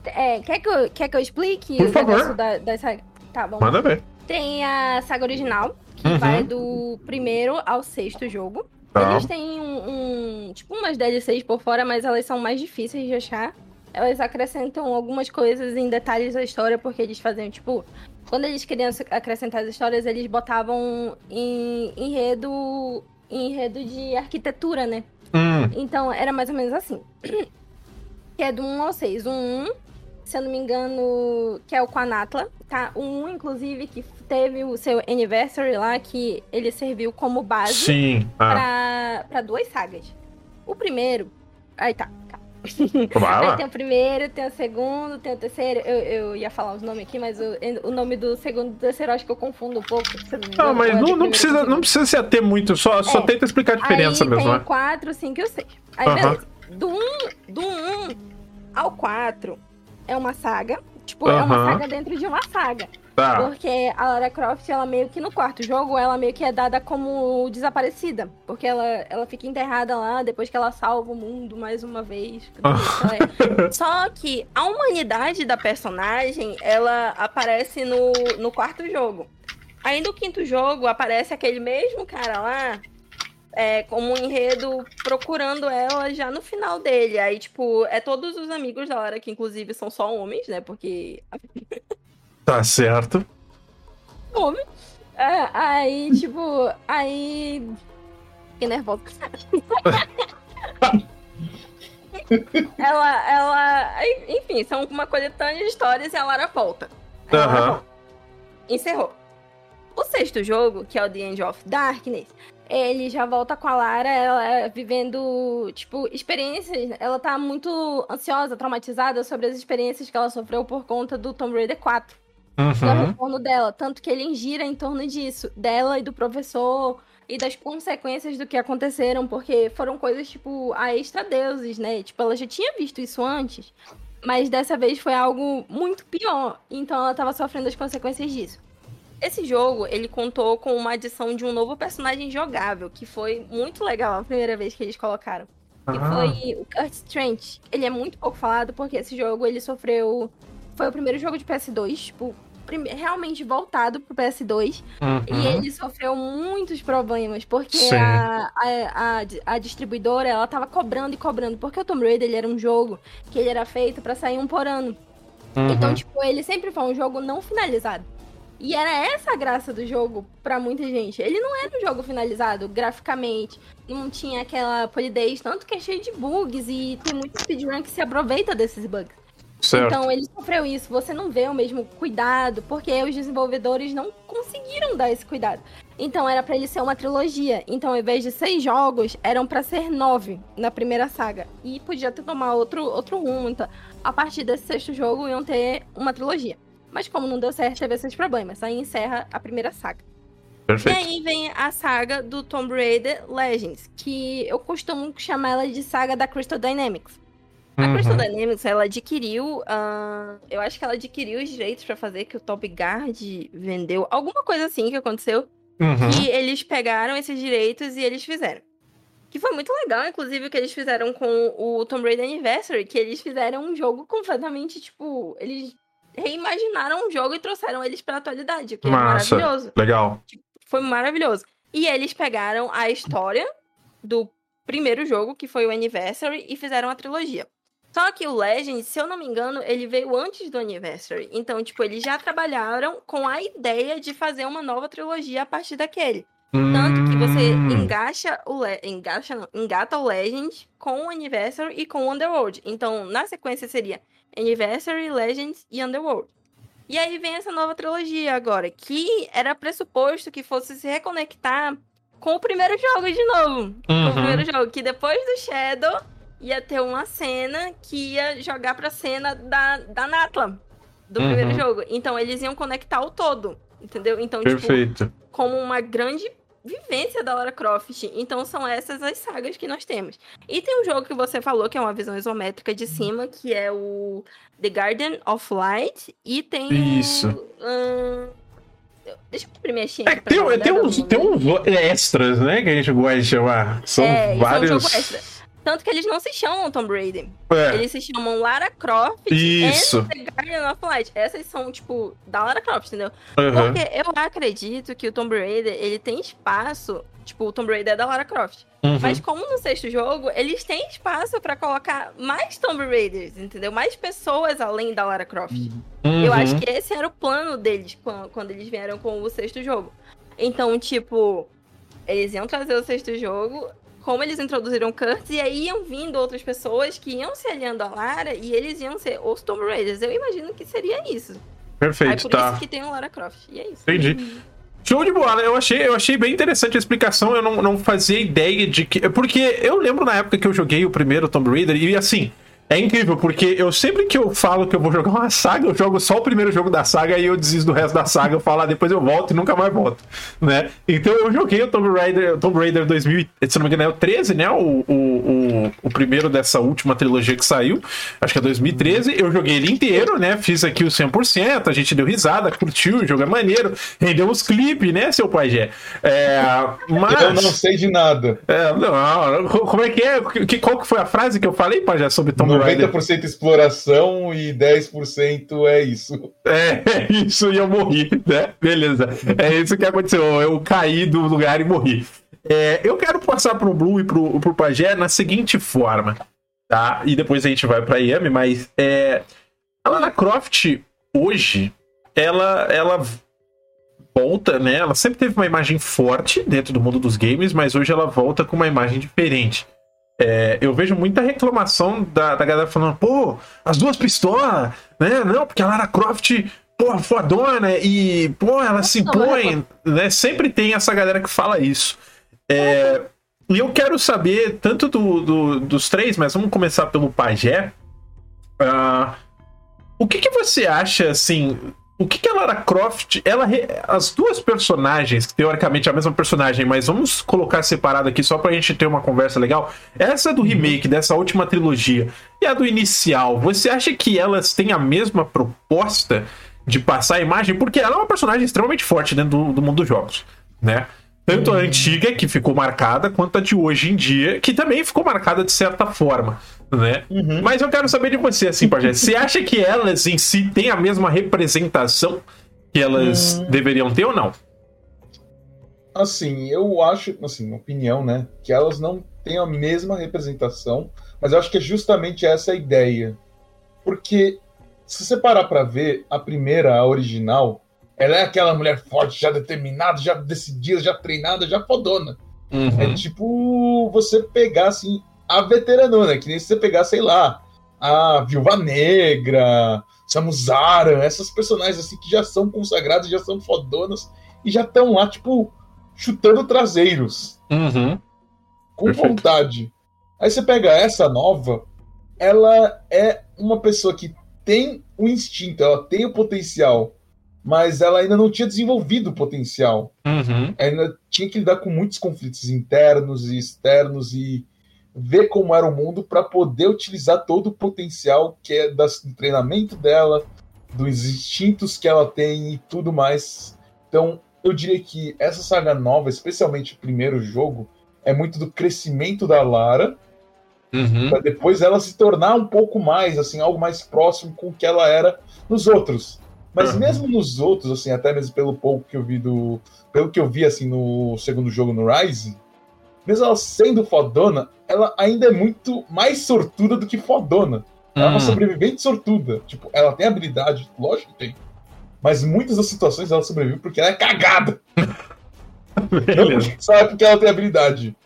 É, quer, que eu, quer que eu explique Por o favor. da, da saga? Tá, lá. Manda ver. Tem a saga original, que Uhum. vai do primeiro ao sexto jogo. Tá. Eles têm um, um- Tipo, umas DLCs por fora, mas elas são mais difíceis de achar. Elas acrescentam algumas coisas em detalhes da história, porque eles faziam, tipo. Quando eles queriam acrescentar as histórias, eles botavam em enredo. enredo de arquitetura, né? Hum, Então, era mais ou menos assim. (clears throat) Que é do 1 ao 6. O 1, se eu não me engano, que é o Quanatla, tá? 1, inclusive, que teve o seu anniversary lá, que ele serviu como base sim. Ah, pra, pra duas sagas. O primeiro... Aí tá, vai (laughs) Aí tem o primeiro, tem o segundo, tem o terceiro. Eu, eu ia falar os nomes aqui, mas o, o nome do segundo e do terceiro acho que eu confundo um pouco. não. Não, mas é não, não, precisa, não precisa se ater muito, só, só É. tenta explicar a diferença Aí mesmo, tem né? o 4, 5 e o 6. Aí, Aham. beleza. Do 1, do 1 ao 4 é uma saga. Tipo, é uma saga dentro de uma saga. Tá. Porque a Lara Croft, ela meio que no quarto jogo, ela meio que é dada como desaparecida. Porque ela, ela fica enterrada lá depois que ela salva o mundo mais uma vez. Ela é- (laughs) Só que a humanidade da personagem, ela aparece no, no quarto jogo. Aí no quinto jogo aparece aquele mesmo cara lá, é, como um enredo procurando ela já no final dele. Aí, tipo, é todos os amigos da Lara, que inclusive são só homens, né? Porque Tá certo. homem. É, aí, tipo, aí. Fiquei nervosa. (laughs) ela, ela. Enfim, são uma coletânea de histórias e a Lara volta. Lara volta. Encerrou. O sexto jogo, que é o The End of Darkness, ele já volta com a Lara, ela vivendo, tipo, experiências. Ela tá muito ansiosa, traumatizada sobre as experiências que ela sofreu por conta do Tomb Raider 4 do Uhum. retorno dela. Tanto que ele gira em torno disso, dela e do professor, e das consequências do que aconteceram, porque foram coisas, tipo, a extra-deuses, né? Tipo, ela já tinha visto isso antes, mas dessa vez foi algo muito pior. Então ela tava sofrendo as consequências disso. Esse jogo, ele contou com uma adição de um novo personagem jogável, que foi muito legal a primeira vez que eles colocaram. Que Ah. foi o Curtis Trent. Ele é muito pouco falado porque esse jogo ele sofreu. Foi o primeiro jogo de PS2, tipo, realmente voltado pro PS2 Uhum. e ele sofreu muitos problemas, porque a, a, a, a distribuidora, ela tava cobrando e cobrando, porque o Tomb Raider, ele era um jogo que ele era feito pra sair um por ano. Uhum. Então, tipo, ele sempre foi um jogo não finalizado. E era essa a graça do jogo pra muita gente. Ele não era um jogo finalizado graficamente, não tinha aquela polidez, tanto que é cheio de bugs e tem muito speedrun que se aproveita desses bugs. certo. Então ele sofreu isso. Você não vê o mesmo cuidado, porque os desenvolvedores não conseguiram dar esse cuidado. Então era pra ele ser uma trilogia. Então, ao invés de seis jogos, eram pra ser nove na primeira saga. E podia ter tomar outro, outro rumo. Então, a partir desse sexto jogo, iam ter uma trilogia. Mas como não deu certo, teve esses problemas. Aí encerra a primeira saga. E Perfeito. aí vem a saga do Tomb Raider Legends, que eu costumo chamar ela de saga da Crystal Dynamics. A Uhum. Crystal Dynamics, ela adquiriu, ah, eu acho que ela adquiriu os direitos pra fazer que o Top Guard vendeu, alguma coisa assim que aconteceu, Uhum. e eles pegaram esses direitos e eles fizeram. Que foi muito legal, inclusive, o que eles fizeram com o Tomb Raider Anniversary, que eles fizeram um jogo completamente, tipo, eles reimaginaram um jogo e trouxeram eles pra atualidade, o que Massa. é maravilhoso. Legal. Foi maravilhoso. E eles pegaram a história do primeiro jogo, que foi o Anniversary, e fizeram a trilogia. Só que o Legend, se eu não me engano, ele veio antes do Anniversary. Então, tipo, eles já trabalharam com a ideia de fazer uma nova trilogia a partir daquele. Tanto que você Hum. engacha o Le... engacha, não, engata o Legend com o Anniversary e com o Underworld. Então, na sequência seria Anniversary, Legends e Underworld. E aí vem essa nova trilogia agora, que era pressuposto que fosse se reconectar com o primeiro jogo de novo. Com o Uhum. primeiro jogo, que depois do Shadow ia ter uma cena que ia jogar pra cena da, da Natla, do Uhum. primeiro jogo. Então eles iam conectar o todo, entendeu? Então, tipo, Perfeito. como uma grande vivência da Lara Croft. Então são essas as sagas que nós temos. E tem um jogo que você falou que é uma visão isométrica de cima, que é o The Garden of Light. E tem o, Isso. ahn, Deixa eu imprimir a Steam É, tem, tem, uns, tem uns extras, né? Que a gente gosta de chamar. São É, é um vários. Tanto que eles não se chamam Tomb Raider. É, Eles se chamam Lara Croft Isso. and The Guardian of Light. Essas são, tipo, da Lara Croft, entendeu? aham. Porque eu acredito que o Tomb Raider, ele tem espaço... Tipo, o Tomb Raider é da Lara Croft. Uhum. Mas como no sexto jogo, eles têm espaço pra colocar mais Tomb Raiders, entendeu? Mais pessoas além da Lara Croft. Eu Uhum. acho que esse era o plano deles quan- quando eles vieram com o sexto jogo. Então, tipo, eles iam trazer o sexto jogo, como eles introduziram Kurtz, e aí iam vindo outras pessoas que iam se aliando a Lara e eles iam ser os Tomb Raiders. Eu imagino que seria isso. Aí Perfeito, por tá. isso que tem o Lara Croft. E é isso. Entendi. Show de bola, eu achei, eu achei bem interessante a explicação, eu não, não fazia ideia de que. Porque eu lembro na época que eu joguei o primeiro Tomb Raider, e assim, é incrível, porque eu sempre que eu falo que eu vou jogar uma saga, eu jogo só o primeiro jogo da saga e eu desisto do resto da saga, eu falo, ah, depois eu volto e nunca mais volto, né? Então eu joguei o Tomb Raider, o Tomb Raider 2000, e- se não me engano é o 13, né? O, o, o, o primeiro dessa última trilogia que saiu, acho que é 2013, eu joguei ele inteiro, né? Fiz aqui o 100%, a gente deu risada, curtiu, o jogo é maneiro, rendeu uns clipes, né, seu pajé? É, mas... Eu não sei de nada. É, não, como é que é? Que, qual que foi a frase que eu falei, Pajé, sobre Tomb Raider? 90% exploração e 10% é isso. É, (laughs) é isso, e eu morri, né? Beleza. É isso que aconteceu. Eu caí do lugar e morri. É, eu quero passar pro Blue e pro, pro Pajé na seguinte forma, tá? E depois a gente vai pra Yami, mas é, a Lara Croft, hoje, ela, ela volta, né? Ela sempre teve uma imagem forte dentro do mundo dos games, mas hoje ela volta com uma imagem diferente. É, eu vejo muita reclamação da, da galera falando, pô, as duas pistolas, né? Não, porque a Lara Croft, pô, fodona, e, pô, ela se impõe, né? Sempre tem essa galera que fala isso. É, e eu quero saber, tanto do, do- dos três, mas vamos começar pelo Pajé. Ah, o que, que você acha, assim, o que, que a Lara Croft, ela, as duas personagens, teoricamente é a mesma personagem, mas vamos colocar separado aqui só pra gente ter uma conversa legal. Essa do remake, dessa última trilogia, e a do inicial, você acha que elas têm a mesma proposta de passar a imagem? Porque ela é uma personagem extremamente forte dentro do, do mundo dos jogos, né? Tanto a antiga, que ficou marcada, quanto a de hoje em dia, que também ficou marcada de certa forma, né? Uhum. Mas eu quero saber de você, assim, Pajé. (laughs) Você acha que elas em si têm a mesma representação que elas Hum. deveriam ter ou não? Assim, eu acho, assim, opinião, né? Que elas não têm a mesma representação, mas eu acho que é justamente essa a ideia. Porque, se você parar pra ver, a primeira, a original, ela é aquela mulher forte, já determinada, já decidida, já treinada, já fodona. Uhum. É tipo você pegar, assim, a veteranona, que nem se você pegar, sei lá, a Viúva Negra, Samuzara, essas personagens, assim, que já são consagradas, já são fodonas, e já estão lá, tipo, chutando traseiros Uhum. com Perfeito. vontade. Aí você pega essa nova, ela é uma pessoa que tem o instinto, ela tem o potencial, mas ela ainda não tinha desenvolvido o potencial. Uhum. Ainda tinha que lidar com muitos conflitos internos e externos e ver como era o mundo para poder utilizar todo o potencial que é das- do treinamento dela, dos instintos que ela tem e tudo mais. Então, eu diria que essa saga nova, especialmente o primeiro jogo, é muito do crescimento da Lara, Uhum. para depois ela se tornar um pouco mais, assim, algo mais próximo com o que ela era nos outros. Mas Uhum. mesmo nos outros, assim, até mesmo pelo pouco que eu vi do, pelo que eu vi assim no segundo jogo no Rise, mesmo ela sendo fodona, ela ainda é muito mais sortuda do que fodona. Ela é uma Hum. sobrevivente sortuda. Tipo, ela tem habilidade, lógico que tem. Mas muitas das situações ela sobrevive porque ela é cagada. (laughs) Não Beleza. porque sabe porque ela tem habilidade.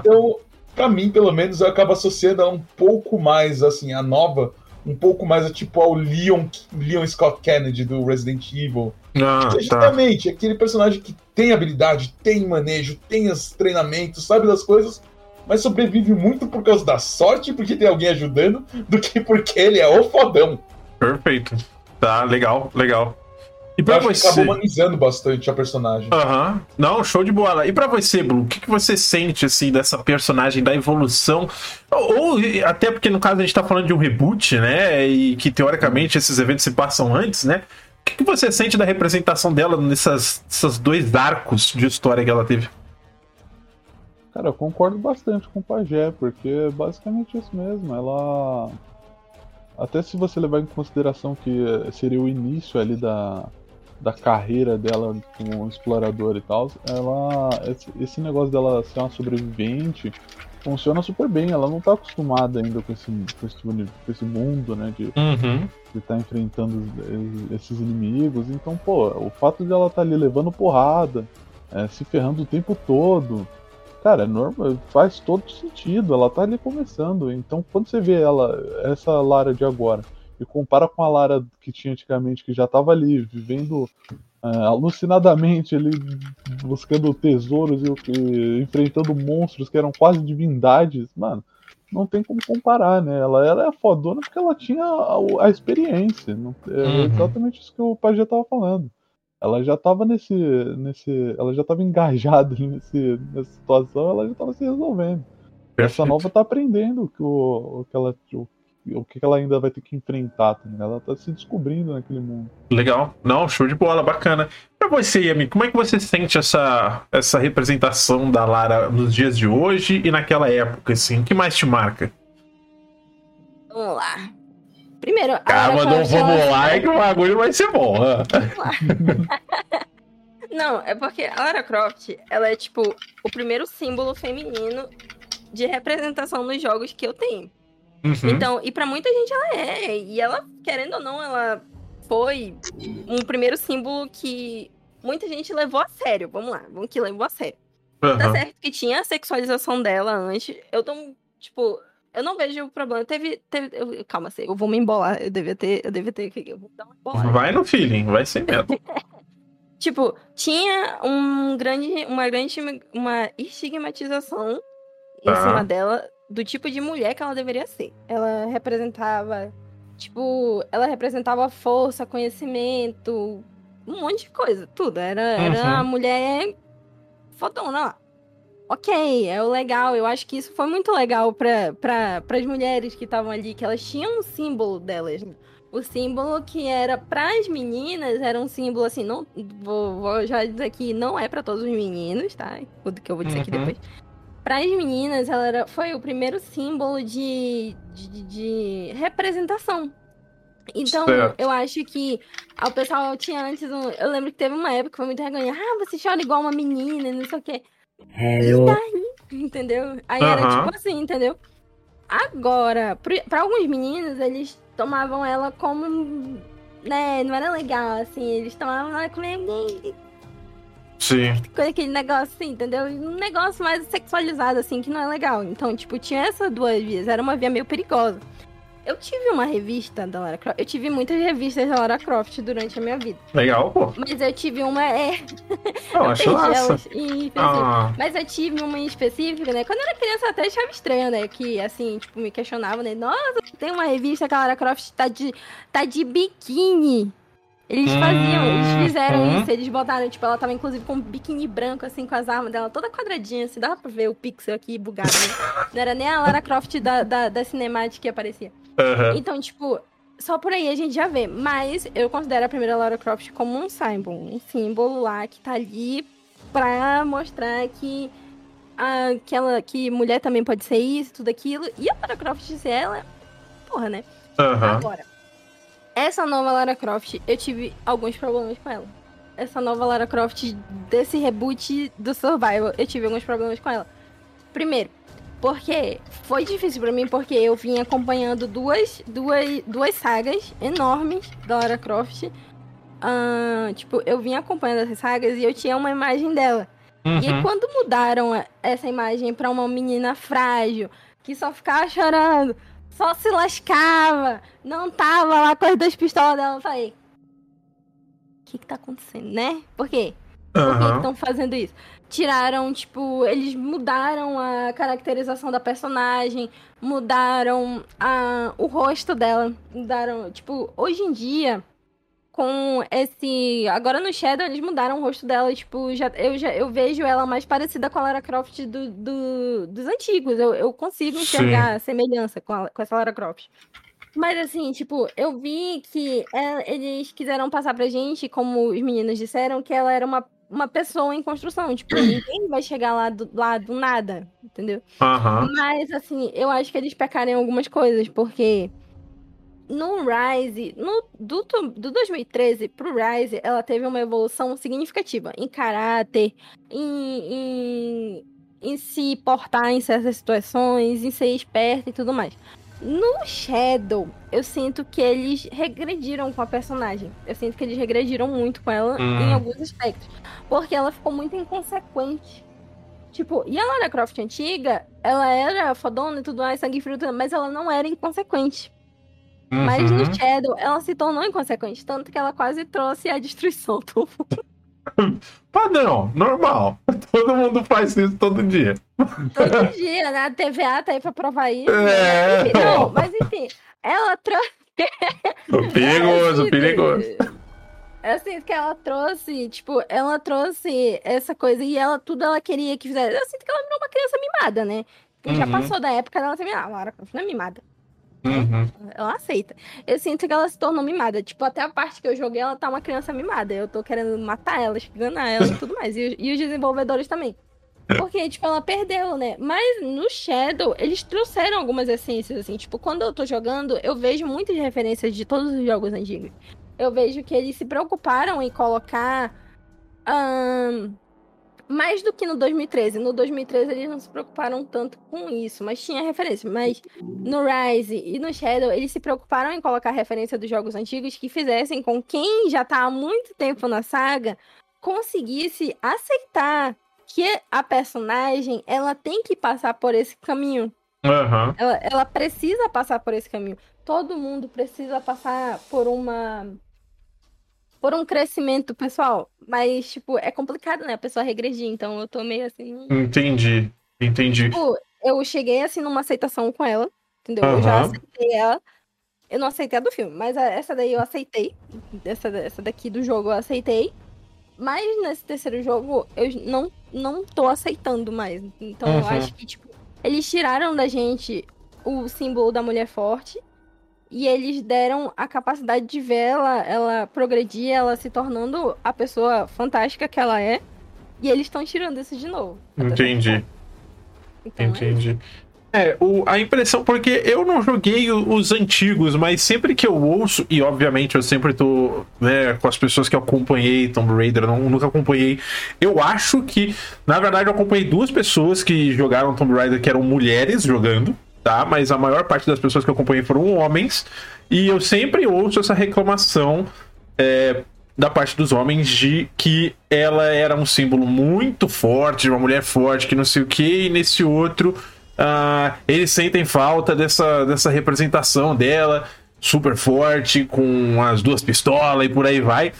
Então, pra mim, pelo menos, eu acabo associando ela um pouco mais, assim, a nova, um pouco mais a, tipo ao Leon, Leon Scott Kennedy do Resident Evil. Ah, Que é tá. justamente aquele personagem que tem habilidade, tem manejo, tem os treinamentos, sabe das coisas, mas sobrevive muito por causa da sorte, porque tem alguém ajudando, do que porque ele é o fodão. Perfeito. Tá, legal, legal. E Eu pra acho que você. acaba humanizando bastante a personagem. Aham. Não, show de bola. E pra você, Blue, o que, que você sente, assim, dessa personagem, da evolução? Ou, ou, até porque, no caso, a gente tá falando de um reboot, né? E que, teoricamente, esses eventos se passam antes, né? O que, que você sente da representação dela nessas, nesses dois arcos de história que ela teve? Cara, eu concordo bastante com o Pajé, porque é basicamente isso mesmo. Ela. Até se você levar em consideração que seria o início ali da, da carreira dela como exploradora e tal, ela. Esse, negócio dela ser uma sobrevivente funciona super bem. Ela não tá acostumada ainda com esse, com esse, uni- com esse mundo, né? De Uhum. de estar enfrentando esses inimigos. Então, pô, o fato de ela estar ali levando porrada, é, se ferrando o tempo todo, cara, é normal, faz todo sentido. Ela tá ali começando. Então, quando você vê ela, essa Lara de agora, e compara com a Lara que tinha antigamente, que já tava ali vivendo é, alucinadamente ali buscando tesouros e, e enfrentando monstros que eram quase divindades, mano não tem como comparar, né? Ela era fodona porque ela tinha a, a experiência. Não- É Uhum. exatamente isso que o Pajé tava falando. Ela já tava nesse. nesse ela já tava engajada (laughs) nesse, nessa situação, ela já tava se resolvendo. Essa Perfeito. nova tá aprendendo o que, o, o que ela. O, o que ela ainda vai ter que enfrentar, tá ligado? Ela tá se descobrindo naquele mundo. Legal. Não, show de bola, bacana. Pra você, Yami, como é que você sente essa, essa representação da Lara nos dias de hoje e naquela época, assim? O que mais te marca? Vamos lá. Primeiro, a Calma, Lara não Croft, ela- vamos lá que o bagulho vai ser bom. ah. (laughs) Não, é porque a Lara Croft, ela é tipo o primeiro símbolo feminino de representação nos jogos que eu tenho. Uhum. Então, e pra muita gente ela é. E ela, querendo ou não, ela foi um primeiro símbolo que muita gente levou a sério. Vamos lá, vamos que levou a sério. Tá Aham. certo que tinha a sexualização dela antes. Eu tô, tipo, eu não vejo o problema. Teve. teve eu- calma, eu vou me embolar. Eu devia ter. Eu devia ter. Eu vou dar uma embolada. Vai no feeling, vai sem medo. (laughs) Tipo, tinha um grande, uma grande uma estigmatização em Tá. cima dela do tipo de mulher que ela deveria ser. Ela representava, tipo, ela representava força, conhecimento, um monte de coisa, tudo. Era, era Uhum. a mulher fodona lá. Ok, é o legal. Eu acho que isso foi muito legal para pra, as mulheres que estavam ali, que elas tinham um símbolo delas. né? O símbolo que era pras meninas era um símbolo assim, não vou, vou já dizer aqui, não é pra todos os meninos, tá? O que eu vou dizer aqui Uhum. Depois. Pras meninas, ela era, foi o primeiro símbolo de, de, de representação. Então, Certo. eu acho que o pessoal tinha antes. Um, eu lembro que teve uma época que foi muito vergonha. Ah, você chora igual uma menina, e não sei o quê. E daí? Entendeu? Aí era tipo assim, entendeu? Agora, pra alguns meninos, eles tomavam ela como. Né, não era legal, assim. Eles tomavam ela como Sim. com aquele negócio assim, entendeu? Um negócio mais sexualizado, assim, que não é legal. Então, tipo, tinha essas duas vias. Era uma via meio perigosa. Eu tive uma revista da Lara Croft. Eu tive muitas revistas da Lara Croft durante a minha vida. Legal, pô. Mas eu tive uma. É, Não, eu acho massa. específico. Ah, Mas eu tive uma em específica, né? Quando eu era criança eu até achava estranho, né? Que, assim, tipo, me questionavam, né? Nossa, tem uma revista que a Lara Croft tá de, tá de biquíni. Eles Hum, faziam, eles fizeram hum. isso, eles botaram, tipo, ela tava inclusive com um biquíni branco, assim, com as armas dela toda quadradinha, assim, dava pra ver o pixel aqui bugado, né? (laughs) Não era nem a Lara Croft da, da, da cinemática que aparecia. aham. Então, tipo, só por aí a gente já vê. Mas eu considero a primeira Lara Croft como um símbolo. Um símbolo lá que tá ali pra mostrar que, a, que, ela, que mulher também pode ser isso, tudo aquilo. E a Lara Croft ser ela, porra, né? Aham. Agora, essa nova Lara Croft, eu tive alguns problemas com ela. Essa nova Lara Croft desse reboot do Survival, eu tive alguns problemas com ela. Primeiro, porque foi difícil pra mim, porque eu vim acompanhando duas, duas, duas sagas enormes da Lara Croft. Ah, tipo, eu vim acompanhando essas sagas e eu tinha uma imagem dela. E aí, Uhum. quando mudaram essa imagem pra uma menina frágil, que só ficava chorando, só se lascava, não tava lá com as duas pistolas dela, eu falei. O que que tá acontecendo, né? Por quê? Por que Aham. estão fazendo isso? Tiraram, tipo, eles mudaram a caracterização da personagem, mudaram a, o rosto dela, mudaram, tipo, hoje em dia, com esse. Agora no Shadow eles mudaram o rosto dela, tipo, já, eu, já, eu vejo ela mais parecida com a Lara Croft do, do- dos antigos. Eu, eu consigo enxergar semelhança com, a- com essa Lara Croft. Mas assim, tipo, eu vi que é, eles quiseram passar pra gente, como os meninos disseram, que ela era uma, uma pessoa em construção. Tipo, (clears throat) ninguém vai chegar lá do, lá do nada, entendeu? Aham. Mas, assim, eu acho que eles pecaram em algumas coisas, porque no Rise, no, do, do 2013 pro Rise, ela teve uma evolução significativa em caráter, em, em, em se portar em certas situações, em ser esperta e tudo mais. No Shadow, eu sinto que eles regrediram com a personagem. Eu sinto que eles regrediram muito com ela Hum. em alguns aspectos. Porque ela ficou muito inconsequente. Tipo, e a Lara Croft antiga, ela era fodona e tudo mais, sangue frio, mas ela não era inconsequente. Mas Uhum. no Shadow, ela se tornou inconsequente, tanto que ela quase trouxe a destruição do (laughs) Padrão, normal. (laughs) Todo mundo faz isso todo dia. todo (laughs) dia, né? A TVA tá aí pra provar isso. É. Enfim, não, mas enfim, ela trouxe. Perigoso, perigoso. Eu sinto que ela trouxe, tipo, ela trouxe essa coisa e ela, tudo ela queria que fizesse. Eu sinto que ela virou uma criança mimada, né? Porque Já Uhum. passou da época dela ser mimada. A Lara Croft não é mimada. Uhum. Ela aceita. Eu sinto que ela se tornou mimada. Tipo, até a parte que eu joguei, ela tá uma criança mimada. Eu tô querendo matar ela, esganar ela e tudo mais. E, e os desenvolvedores também. Porque, tipo, ela perdeu, né? Mas no Shadow, eles trouxeram algumas essências, assim. Tipo, quando eu tô jogando, eu vejo muitas referências de todos os jogos antigos. Eu vejo que eles se preocuparam em colocar. ahn, mais do que no 2013. No 2013 eles não se preocuparam tanto com isso, mas tinha referência. Mas no Rise e no Shadow, eles se preocuparam em colocar referência dos jogos antigos que fizessem com quem já tá há muito tempo na saga conseguisse aceitar que a personagem ela tem que passar por esse caminho. Aham. Ela, ela precisa passar por esse caminho. Todo mundo precisa passar por uma. Por um crescimento pessoal. Mas, tipo, é complicado, né? A pessoa regredir. Então eu tô meio assim. Entendi. Entendi. Tipo, eu cheguei assim numa aceitação com ela, entendeu? Eu já aceitei ela. Eu não aceitei a do filme, mas essa daí eu aceitei. Essa, essa daqui do jogo eu aceitei. Mas nesse terceiro jogo eu não, não tô aceitando mais. Então eu Uhum. acho que, tipo, eles tiraram da gente o símbolo da mulher forte. E eles deram a capacidade de ver ela, ela progredir, ela se tornando a pessoa fantástica que ela é. E eles estão tirando isso de novo. Entendi. Então, é. Entendi. É, o, a impressão, porque eu não joguei o- os antigos, mas sempre que eu ouço, e obviamente eu sempre tô né, com as pessoas que eu acompanhei Tomb Raider, não, nunca acompanhei. Eu acho que, na verdade, eu acompanhei duas pessoas que jogaram Tomb Raider que eram mulheres jogando, tá? Mas a maior parte das pessoas que eu acompanhei foram homens, e eu sempre ouço essa reclamação. é, da parte dos homens de que ela era um símbolo muito forte, de uma mulher forte, que não sei o que, e nesse outro ah, eles sentem falta dessa, dessa representação dela, super forte, com as duas pistolas e por aí vai.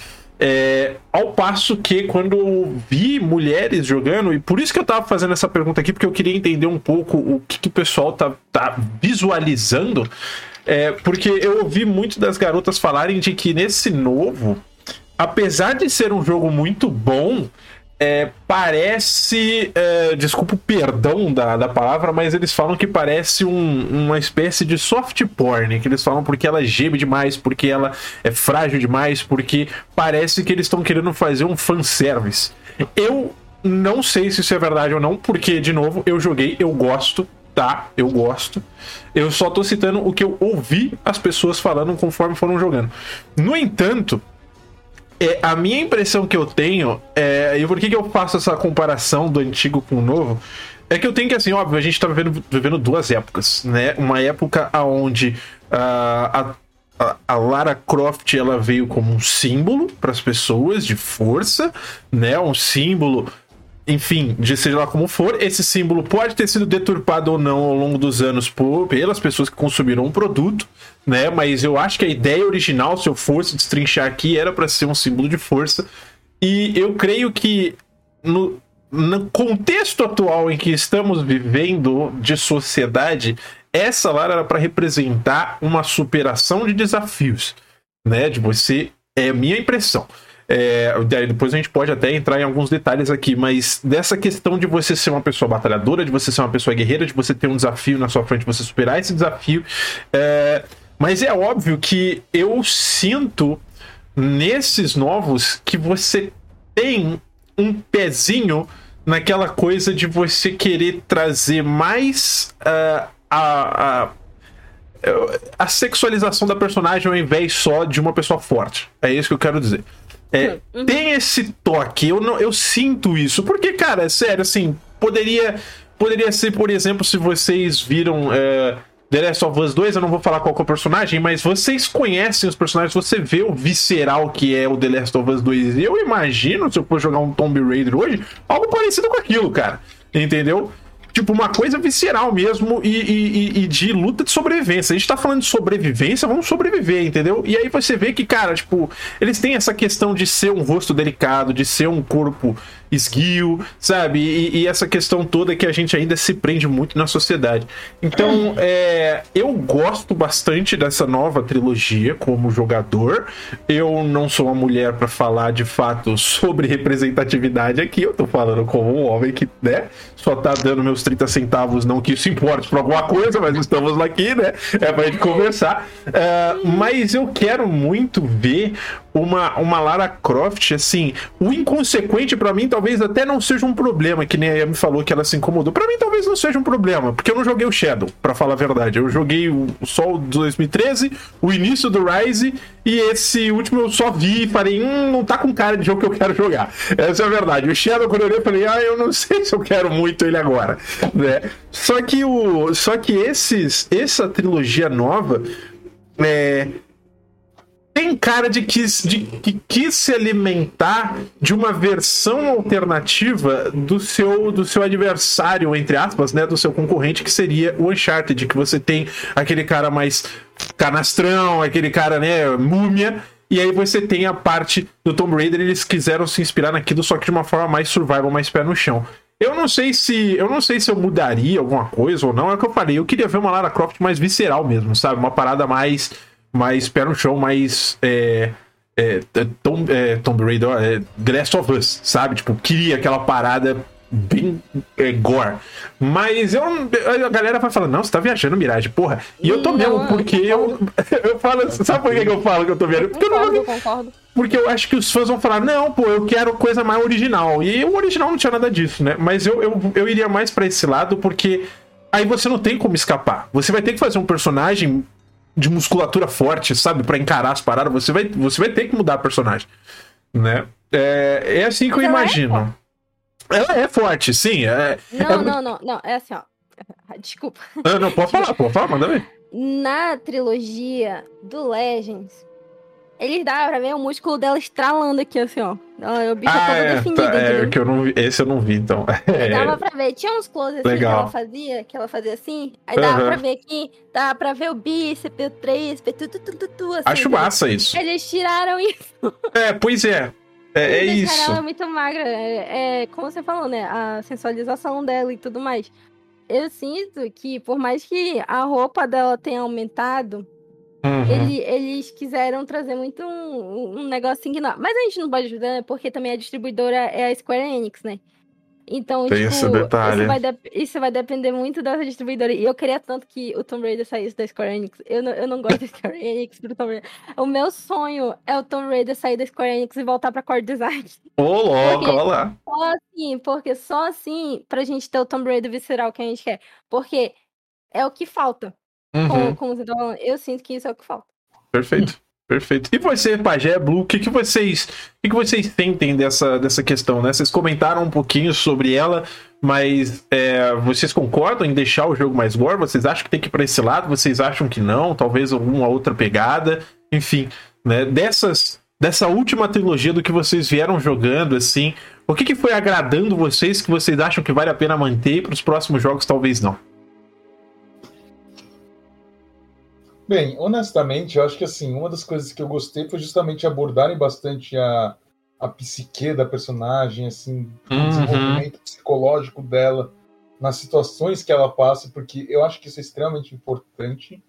É, ao passo que quando eu vi mulheres jogando, e por isso que eu tava fazendo essa pergunta aqui, porque eu queria entender um pouco o que, que o pessoal tá, tá visualizando, é, porque eu ouvi muito das garotas falarem de que nesse novo, apesar de ser um jogo muito bom, é, parece. é, desculpa o perdão da, da palavra, mas eles falam que parece um- uma espécie de soft porn. Que eles falam porque ela geme demais, porque ela é frágil demais, porque parece que eles estão querendo fazer um fanservice. Eu não sei se isso é verdade ou não, porque, de novo, eu joguei, eu gosto, tá? Eu gosto. Eu só tô citando o que eu ouvi as pessoas falando conforme foram jogando. No entanto, é, a minha impressão que eu tenho, é, e por que, que eu faço essa comparação do antigo com o novo, é que eu tenho que, assim, óbvio, a gente tá vivendo, vivendo duas épocas, né? Uma época onde a, a, a Lara Croft ela veio como um símbolo para as pessoas de força, né? Um símbolo enfim, de seja lá como for, esse símbolo pode ter sido deturpado ou não ao longo dos anos por, pelas pessoas que consumiram o produto, né? Mas eu acho que a ideia original, se eu fosse destrinchar aqui, era para ser um símbolo de força. E eu creio que no, no contexto atual em que estamos vivendo de sociedade, essa Lara era para representar uma superação de desafios, né? De você, é a minha impressão. É, depois a gente pode até entrar em alguns detalhes aqui, mas dessa questão de você ser uma pessoa batalhadora, de você ser uma pessoa guerreira, de você ter um desafio na sua frente, você superar esse desafio. é, mas é óbvio que eu sinto nesses novos que você tem um pezinho naquela coisa de você querer trazer mais ah, a, a a sexualização da personagem ao invés só de uma pessoa forte. É isso que eu quero dizer. É, Tem esse toque, eu, não, eu sinto isso. Porque, cara, sério, assim, poderia, poderia ser, por exemplo, se vocês viram é, The Last of Us 2, eu não vou falar qual é o personagem, mas vocês conhecem os personagens, você vê o visceral que é o The Last of Us 2. Eu imagino, se eu for jogar um Tomb Raider hoje, algo parecido com aquilo, cara. Entendeu? Tipo, uma coisa visceral mesmo e, e- e- de luta de sobrevivência. A gente tá falando de sobrevivência, vamos sobreviver, entendeu? E aí você vê que, cara, tipo, eles têm essa questão de ser um rosto delicado, de ser um corpo esguio, sabe? E, e essa questão toda que a gente ainda se prende muito na sociedade. Então, é, eu gosto bastante dessa nova trilogia como jogador. Eu não sou uma mulher pra falar de fato sobre representatividade aqui. Eu tô falando como um homem que, né, só tá dando meus 30 centavos, não que isso importe pra alguma coisa, mas estamos aqui, né? É pra gente conversar. É, mas eu quero muito ver uma, uma Lara Croft, assim, o inconsequente pra mim talvez até não seja um problema, que nem a Yami falou que ela se incomodou. Pra mim talvez não seja um problema, porque eu não joguei o Shadow, pra falar a verdade. Eu joguei o o de 2013, o início do Rise, e esse último eu só vi e falei, hum, não tá com cara de jogo que eu quero jogar. Essa é a verdade. O Shadow, quando eu olhei, eu falei, ah, eu não (laughs) sei se eu quero muito ele agora, né? Só que o. Só que esses. Essa trilogia nova. É, tem cara de que, de que quis se alimentar de uma versão alternativa do seu, do seu adversário, entre aspas, né? Do seu concorrente, que seria o Uncharted, que você tem aquele cara mais canastrão, aquele cara, né, múmia. E aí você tem a parte do Tomb Raider, eles quiseram se inspirar naquilo, só que de uma forma mais survival, mais pé no chão. Eu não sei se eu não sei se eu mudaria alguma coisa ou não, é o que eu falei. Eu queria ver uma Lara Croft mais visceral mesmo, sabe? Uma parada mais mais pé no chão, mais é, é, Tom, é, Tomb Raider, é, The Last of Us, sabe? Tipo, queria aquela parada bem é, gore. Mas eu, a galera vai falar, não, você tá viajando, Mirage, porra. E eu tô Não, mesmo, eu porque eu, (laughs) eu falo, sabe por que eu falo que eu tô viajando? Porque eu não Concordo, joguei, concordo. porque eu acho que os fãs vão falar, não, pô, eu quero coisa mais original. E o original não tinha nada disso, né? Mas eu, eu, eu iria mais pra esse lado porque aí você não tem como escapar. Você vai ter que fazer um personagem de musculatura forte, sabe? Pra encarar as paradas. Você vai, você vai ter que mudar a personagem, né? É, é assim que eu Mas ela é imagino. ela é forte, sim. É, Não, é- não, não, não. É assim, ó. (laughs) Desculpa. Ah, não, pode falar, pode falar, manda ver. Na trilogia do Legends, eles dá pra ver o músculo dela estralando aqui, assim, ó. Ela- O bicho Ah, é, definido, tá, é, que eu não vi, esse eu não vi, então. (laughs) É, Dava pra ver, tinha uns close assim que ela fazia, que ela fazia assim, aí dava Aham. pra ver aqui, dava pra ver o bíceps, o tríceps, tudo, tudo, tudo, tudo, assim. acho massa isso. Eles tiraram isso. (laughs) É, pois é. É, é isso. ela muito magra. É, é, como você falou, né? A sensualização dela e tudo mais. Eu sinto que, por mais que a roupa dela tenha aumentado, Uhum. ele- eles quiseram trazer muito um, um negocinho que não. Mas a gente não pode ajudar, né? Porque também a distribuidora é a Square Enix, né? Então, Tem tipo, esse detalhe. Isso, vai dep- isso vai depender muito dessa distribuidora. E eu queria tanto que o Tomb Raider saísse da Square Enix. Eu não, eu não gosto da (laughs) Square Enix pro Tomb Raider. O meu sonho é o Tomb Raider sair da Square Enix e voltar pra Core Design. Ô, louco, olha lá. Só assim, porque só assim pra gente ter o Tomb Raider visceral que a gente quer. Porque é o que falta. Uhum, Como, você tá falando, eu sinto que isso é o que falta. Perfeito. Perfeito. E você, Pajé Blue, o que, que vocês, o que, que vocês sentem dessa, dessa questão, né? Vocês comentaram um pouquinho sobre ela, mas é, vocês concordam em deixar o jogo mais gore? Vocês acham que tem que ir pra esse lado? Vocês acham que não? Talvez alguma outra pegada? Enfim, né? Dessas, dessa última trilogia do que vocês vieram jogando, assim, o que, que foi agradando vocês que vocês acham que vale a pena manter e pros próximos jogos talvez não? Bem, honestamente, eu acho que assim, uma das coisas que eu gostei foi justamente abordarem bastante a, a psique da personagem, assim, o Uhum. desenvolvimento psicológico dela nas situações que ela passa, porque eu acho que isso é extremamente importante.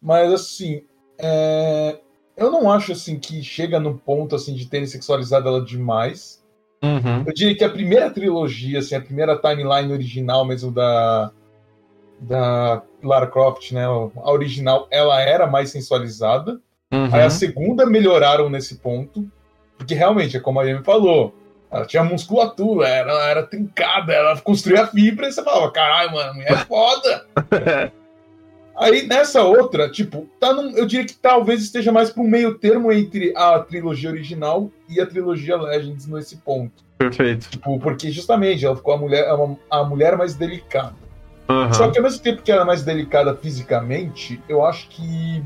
Mas assim, é, eu não acho assim que chega no ponto assim de terem sexualizado ela demais. Uhum. Eu diria que a primeira trilogia, assim, a primeira timeline original mesmo da da Lara Croft, né, a original, ela era mais sensualizada. Uhum. Aí a segunda melhoraram nesse ponto, porque realmente, é como a Amy falou, ela tinha musculatura, ela era trincada, ela construía fibra e você falava, caralho, mano, é foda. (laughs) Aí nessa outra, tipo, tá num, eu diria que talvez esteja mais para um meio termo entre a trilogia original e a trilogia Legends nesse ponto. Perfeito. Tipo, porque justamente ela ficou a mulher, a, a mulher mais delicada. Uhum. Só que ao mesmo tempo que ela é mais delicada fisicamente, eu acho que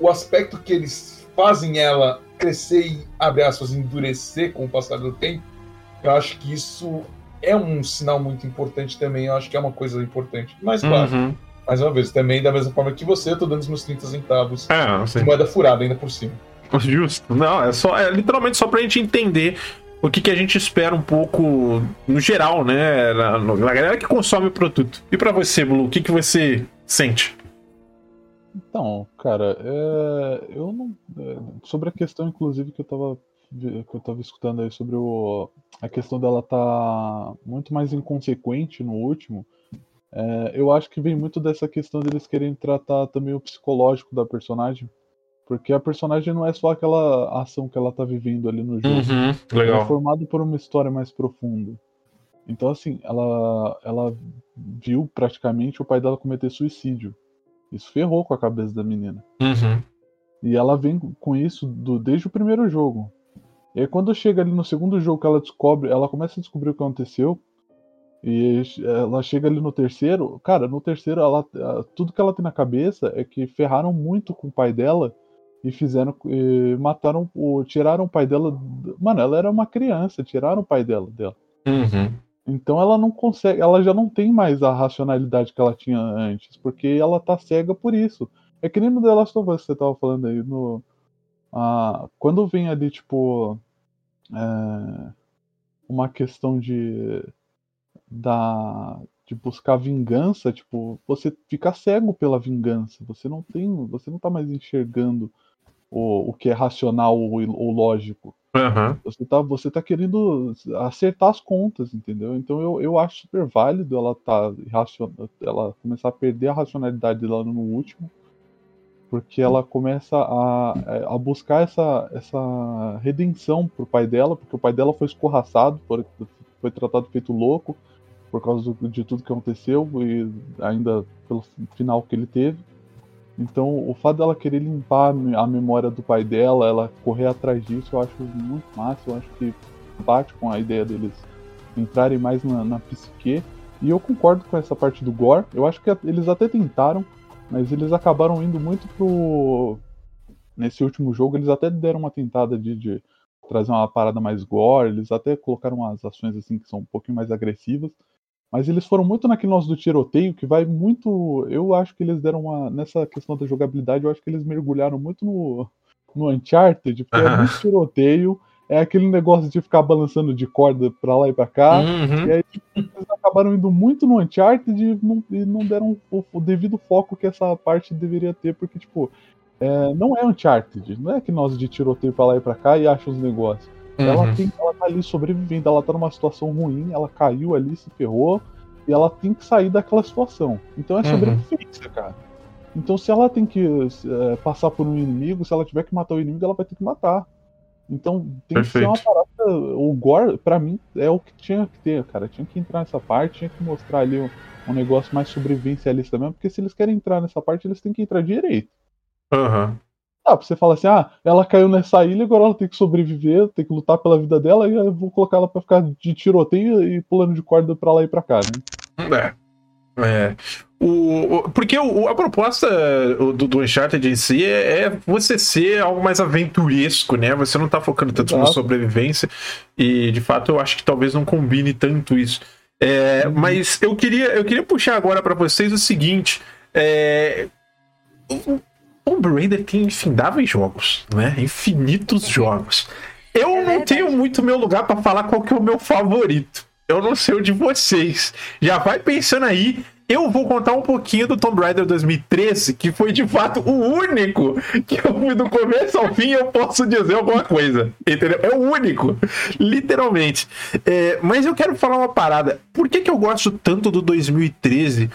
o aspecto que eles fazem ela crescer e, abre aspas, endurecer com o passar do tempo, eu acho que isso é um sinal muito importante também. Eu acho que é uma coisa importante. Mas, claro, Uhum. mais uma vez, também da mesma forma que você, eu tô dando os meus 30 centavos É, não sei. de moeda furada ainda por cima. (laughs) Justo. Não, é só é literalmente só pra gente entender o que, que a gente espera um pouco no geral, né? Na, na galera que consome o produto. E pra você, Blue, o que, que você sente? Então, cara, é, eu não. é, sobre a questão, inclusive, que eu tava, que eu tava escutando aí sobre o, a questão dela tá muito mais inconsequente no último, é, eu acho que vem muito dessa questão deles querem tratar também o psicológico da personagem. Porque a personagem não é só aquela ação que ela tá vivendo ali no jogo. Uhum, Ela é formada por uma história mais profunda. Então, assim, ela, ela viu praticamente o pai dela cometer suicídio. Isso ferrou com a cabeça da menina. Uhum. E ela vem com isso do, desde o primeiro jogo. E aí, quando chega ali no segundo jogo que ela descobre, ela começa a descobrir o que aconteceu. E ela chega ali no terceiro. Cara, no terceiro, ela, tudo que ela tem na cabeça é que ferraram muito com o pai dela e fizeram. E mataram. O, tiraram o pai dela. Mano, ela era uma criança, tiraram o pai dela. dela. Uhum. Então ela não consegue, ela já não tem mais a racionalidade que ela tinha antes, porque ela tá cega por isso. É que nem no The Last of Us que você tava falando aí, no, ah, quando vem ali, tipo, é, uma questão de, da, de buscar vingança, tipo, você fica cego pela vingança, você não tem, você não tá mais enxergando o, o que é racional ou, ou lógico. Uhum. Você tá, você tá querendo acertar as contas, entendeu? Então eu, eu acho super válido ela tá ela começar a perder a racionalidade dela no último, porque ela começa a, a buscar essa, essa redenção pro pai dela, porque o pai dela foi escorraçado, foi, foi tratado feito louco, por causa do, de tudo que aconteceu e ainda pelo final que ele teve. Então, o fato dela querer limpar a memória do pai dela, ela correr atrás disso, eu acho muito massa. Eu acho que bate com a ideia deles entrarem mais na, na psique. E eu concordo com essa parte do gore. Eu acho que eles até tentaram, mas eles acabaram indo muito pro. Nesse último jogo, eles até deram uma tentada de, de trazer uma parada mais gore. Eles até colocaram umas ações assim que são um pouquinho mais agressivas. Mas eles foram muito naquele nosso do tiroteio, que vai muito. Eu acho que eles deram uma. Nessa questão da jogabilidade, eu acho que eles mergulharam muito no, no Uncharted, porque é muito tiroteio, é aquele negócio de ficar balançando de corda pra lá e pra cá. Uhum. E aí eles acabaram indo muito no Uncharted e não, e não deram o, o, devido foco que essa parte deveria ter, porque, tipo, é, não é Uncharted, não é que nós de tiroteio pra lá e pra cá e acha os negócios. Uhum. Ela, tem, ela tá ali sobrevivendo, ela tá numa situação ruim, ela caiu ali, se ferrou, e ela tem que sair daquela situação. Então é uhum. sobrevivência, uhum. cara. Então se ela tem que é, passar por um inimigo, se ela tiver que matar o inimigo, ela vai ter que matar. Então tem Perfeito. que ser uma parada. O Gore, pra mim, é o que tinha que ter, cara. Tinha que entrar nessa parte, tinha que mostrar ali um, um negócio mais sobrevivencialista mesmo, porque se eles querem entrar nessa parte, eles têm que entrar direito. Aham. Uhum. Ah, você fala assim, ah, ela caiu nessa ilha, agora ela tem que sobreviver, tem que lutar pela vida dela, e eu vou colocar ela pra ficar de tiroteio e pulando de corda pra lá e pra cá, né? É. É. O, o, porque o, a proposta do, do Uncharted em si é, é, você ser algo mais aventuresco, né? Você não tá focando tanto Exato. na sobrevivência. E de fato eu acho que talvez não combine tanto isso. É, uhum. Mas eu queria, eu queria puxar agora para vocês o seguinte. É, Tomb Raider tem infindáveis jogos, né? Infinitos jogos. Eu é não tenho muito meu lugar para falar qual que é o meu favorito. Eu não sei o de vocês. Já vai pensando aí. Eu vou contar um pouquinho do Tomb Raider 2013, que foi de fato o único que eu fui do começo ao fim eu posso dizer alguma coisa. Entendeu? É o único. Literalmente. É, mas eu quero falar uma parada. Por que, que eu gosto tanto do 2013?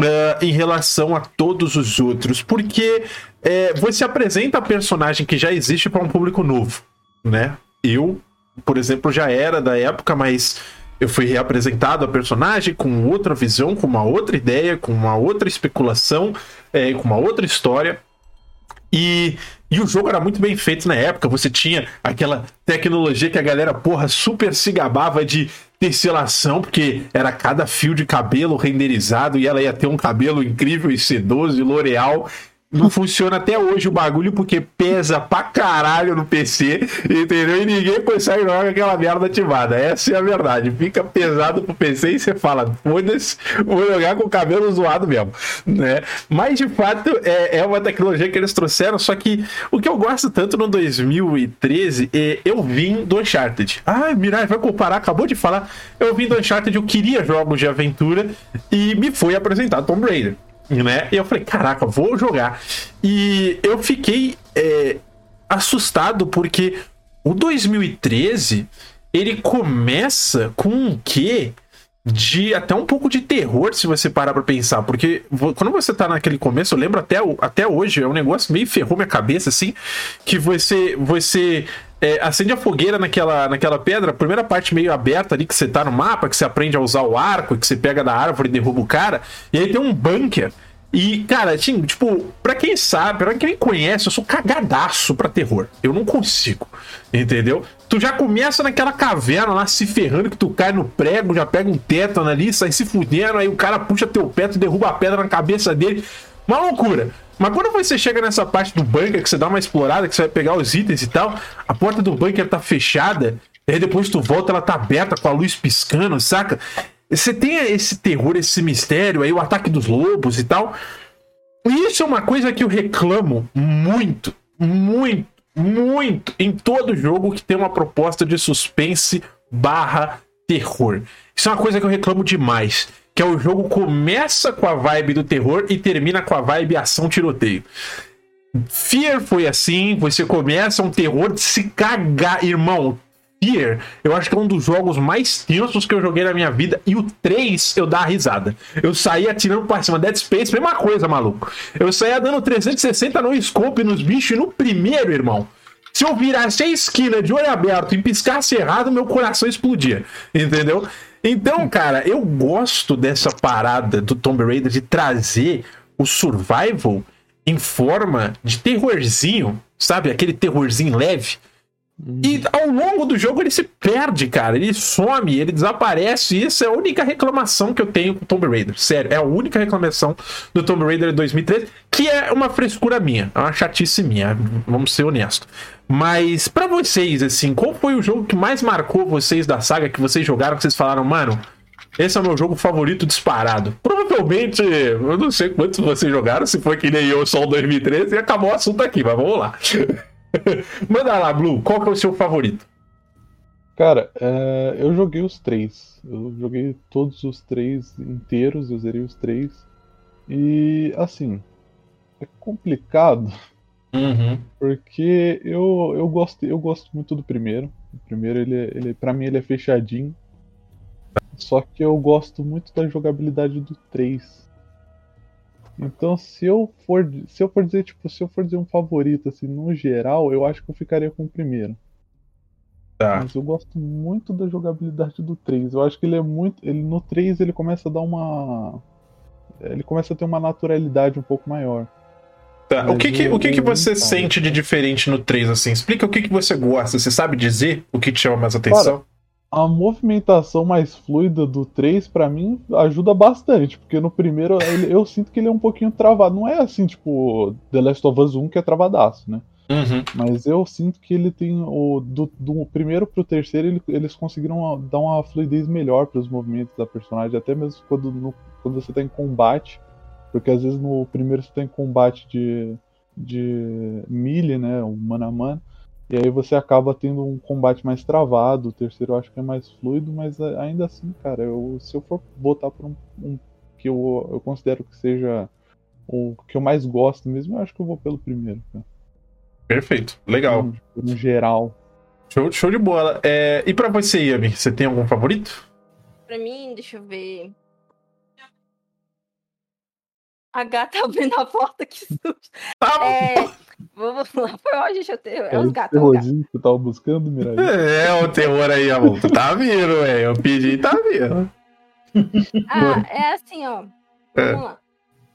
Uh, em relação a todos os outros, porque é, você apresenta a personagem que já existe para um público novo, né? Eu, por exemplo, já era da época, mas eu fui reapresentado a personagem com outra visão, com uma outra ideia, com uma outra especulação, é, com uma outra história. E, e o jogo era muito bem feito na época. Você tinha aquela tecnologia que a galera, porra, super se gabava de tesselação, porque era cada fio de cabelo renderizado e ela ia ter um cabelo incrível e sedoso e L'Oreal. Não funciona até hoje o bagulho porque pesa pra caralho no PC, entendeu? E ninguém consegue jogar aquela merda ativada. Essa é a verdade. Fica pesado pro PC e você fala, foda-se, vou jogar com o cabelo zoado mesmo, né? Mas de fato é, é uma tecnologia que eles trouxeram, só que o que eu gosto tanto no 2013 é eu vim do Uncharted. Ah, Mirai, vai comparar, acabou de falar. Eu vim do Uncharted, eu queria jogos de aventura e me foi apresentado Tomb Raider né? E eu falei, caraca, vou jogar. E eu fiquei é, assustado porque o 2013 ele começa com um quê? de até um pouco de terror, se você parar pra pensar. Porque quando você tá naquele começo, eu lembro até, até hoje, é um negócio meio ferrou minha cabeça, assim, que você você é, acende a fogueira naquela, naquela pedra, a primeira parte meio aberta ali, que você tá no mapa, que você aprende a usar o arco, que você pega da árvore e derruba o cara, e aí tem um bunker. E, cara, assim, tipo, pra quem sabe, pra quem conhece, eu sou cagadaço pra terror. Eu não consigo, entendeu? Tu já começa naquela caverna lá se ferrando, que tu cai no prego, já pega um tétano ali, sai se fudendo, aí o cara puxa teu pé, tu derruba a pedra na cabeça dele. Uma loucura. Mas quando você chega nessa parte do bunker, que você dá uma explorada, que você vai pegar os itens e tal, a porta do bunker tá fechada, e aí depois tu volta, ela tá aberta com a luz piscando, saca? Você tem esse terror, esse mistério, aí o ataque dos lobos e tal. E isso é uma coisa que eu reclamo muito, muito, muito em todo jogo que tem uma proposta de suspense barra terror. Isso é uma coisa que eu reclamo demais. Que é o jogo começa com a vibe do terror e termina com a vibe ação tiroteio. Fear foi assim, você começa um terror de se cagar, irmão. Fear, eu acho que é um dos jogos mais tensos que eu joguei na minha vida. E o 3, eu dá a risada. Eu saía atirando pra cima. Dead Space, mesma coisa, maluco. Eu saía dando 360 no scope nos bichos. E no primeiro, irmão, se eu virasse a esquina de olho aberto e piscasse errado, meu coração explodia. Entendeu? Então, cara, eu gosto dessa parada do Tomb Raider de trazer o survival em forma de terrorzinho, sabe? Aquele terrorzinho leve. E ao longo do jogo ele se perde, cara. Ele some, ele desaparece. E isso é a única reclamação que eu tenho com Tomb Raider. Sério, é a única reclamação do Tomb Raider 2013, que é uma frescura minha, é uma chatice minha, vamos ser honestos. Mas para vocês, assim, qual foi o jogo que mais marcou vocês da saga que vocês jogaram, que vocês falaram, mano, esse é o meu jogo favorito disparado. Provavelmente, eu não sei quantos vocês jogaram, se foi que nem eu só o 2013, e acabou o assunto aqui, mas vamos lá. (laughs) (laughs) Manda lá, Blue, qual que é o seu favorito? Cara, é, eu joguei os três. Eu joguei todos os três inteiros, eu zerei os três. E, assim, é complicado. Uhum. Porque eu, eu, gosto, eu gosto muito do primeiro. O primeiro, ele, ele, pra mim, ele é fechadinho. Só que eu gosto muito da jogabilidade do 3. Então, se eu for, se eu for dizer, tipo, se eu for dizer um favorito assim, no geral, eu acho que eu ficaria com o primeiro. Tá. Mas eu gosto muito da jogabilidade do 3. Eu acho que ele é muito, ele no 3 ele começa a dar uma ele começa a ter uma naturalidade um pouco maior. Tá. O que que, o que, que você sente de diferente no 3, assim? Explica o que, que você gosta. Você sabe dizer o que te chama mais atenção? A movimentação mais fluida do 3, pra mim, ajuda bastante. Porque no primeiro ele- eu sinto que ele é um pouquinho travado. Não é assim, tipo, The Last of Us 1 que é travadaço, né? Uhum. Mas eu sinto que ele tem. O, do, do primeiro pro terceiro, ele- eles conseguiram dar uma fluidez melhor pros movimentos da personagem, até mesmo quando, no- quando você tá em combate. Porque às vezes no primeiro você tá em combate de, de melee, né? Um mano a mano. E aí você acaba tendo um combate mais travado. O terceiro eu acho que é mais fluido, mas ainda assim, cara, eu, se eu for botar por um, um que eu, eu considero que seja o que eu mais gosto mesmo, eu acho que eu vou pelo primeiro, cara. Perfeito. Legal. No, no geral. Show, show de bola. É, e pra você, Yami, você tem algum favorito? Pra mim, deixa eu ver. A gata (laughs) abrindo a porta, que susto. Ah, É, vamos lá. Foi hoje, deixa eu ter. É É os o gatos. É que tu tava buscando, Mirai? É, o terror aí, amor. Tu tá vindo, velho. Eu pedi e tá vindo. Ah, é assim, ó. É. Vamos lá.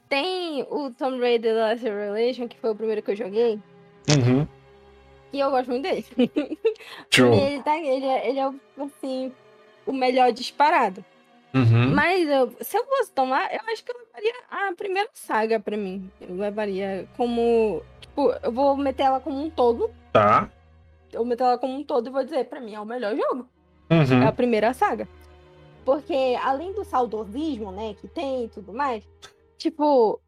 Tem o Tomb Raider The Last Revelation, que foi o primeiro que eu joguei. Uhum. E eu gosto muito dele. Show. (laughs) ele, tá, ele, é, ele é, assim, o melhor disparado. Uhum. Mas eu- se eu fosse tomar, eu acho que eu levaria a primeira saga pra mim. Eu levaria como. Tipo, eu vou meter ela como um todo. Tá. Eu vou meter ela como um todo e vou dizer, pra mim é o melhor jogo. É Uhum. a primeira saga. Porque além do saudosismo, né, que tem e tudo mais, tipo,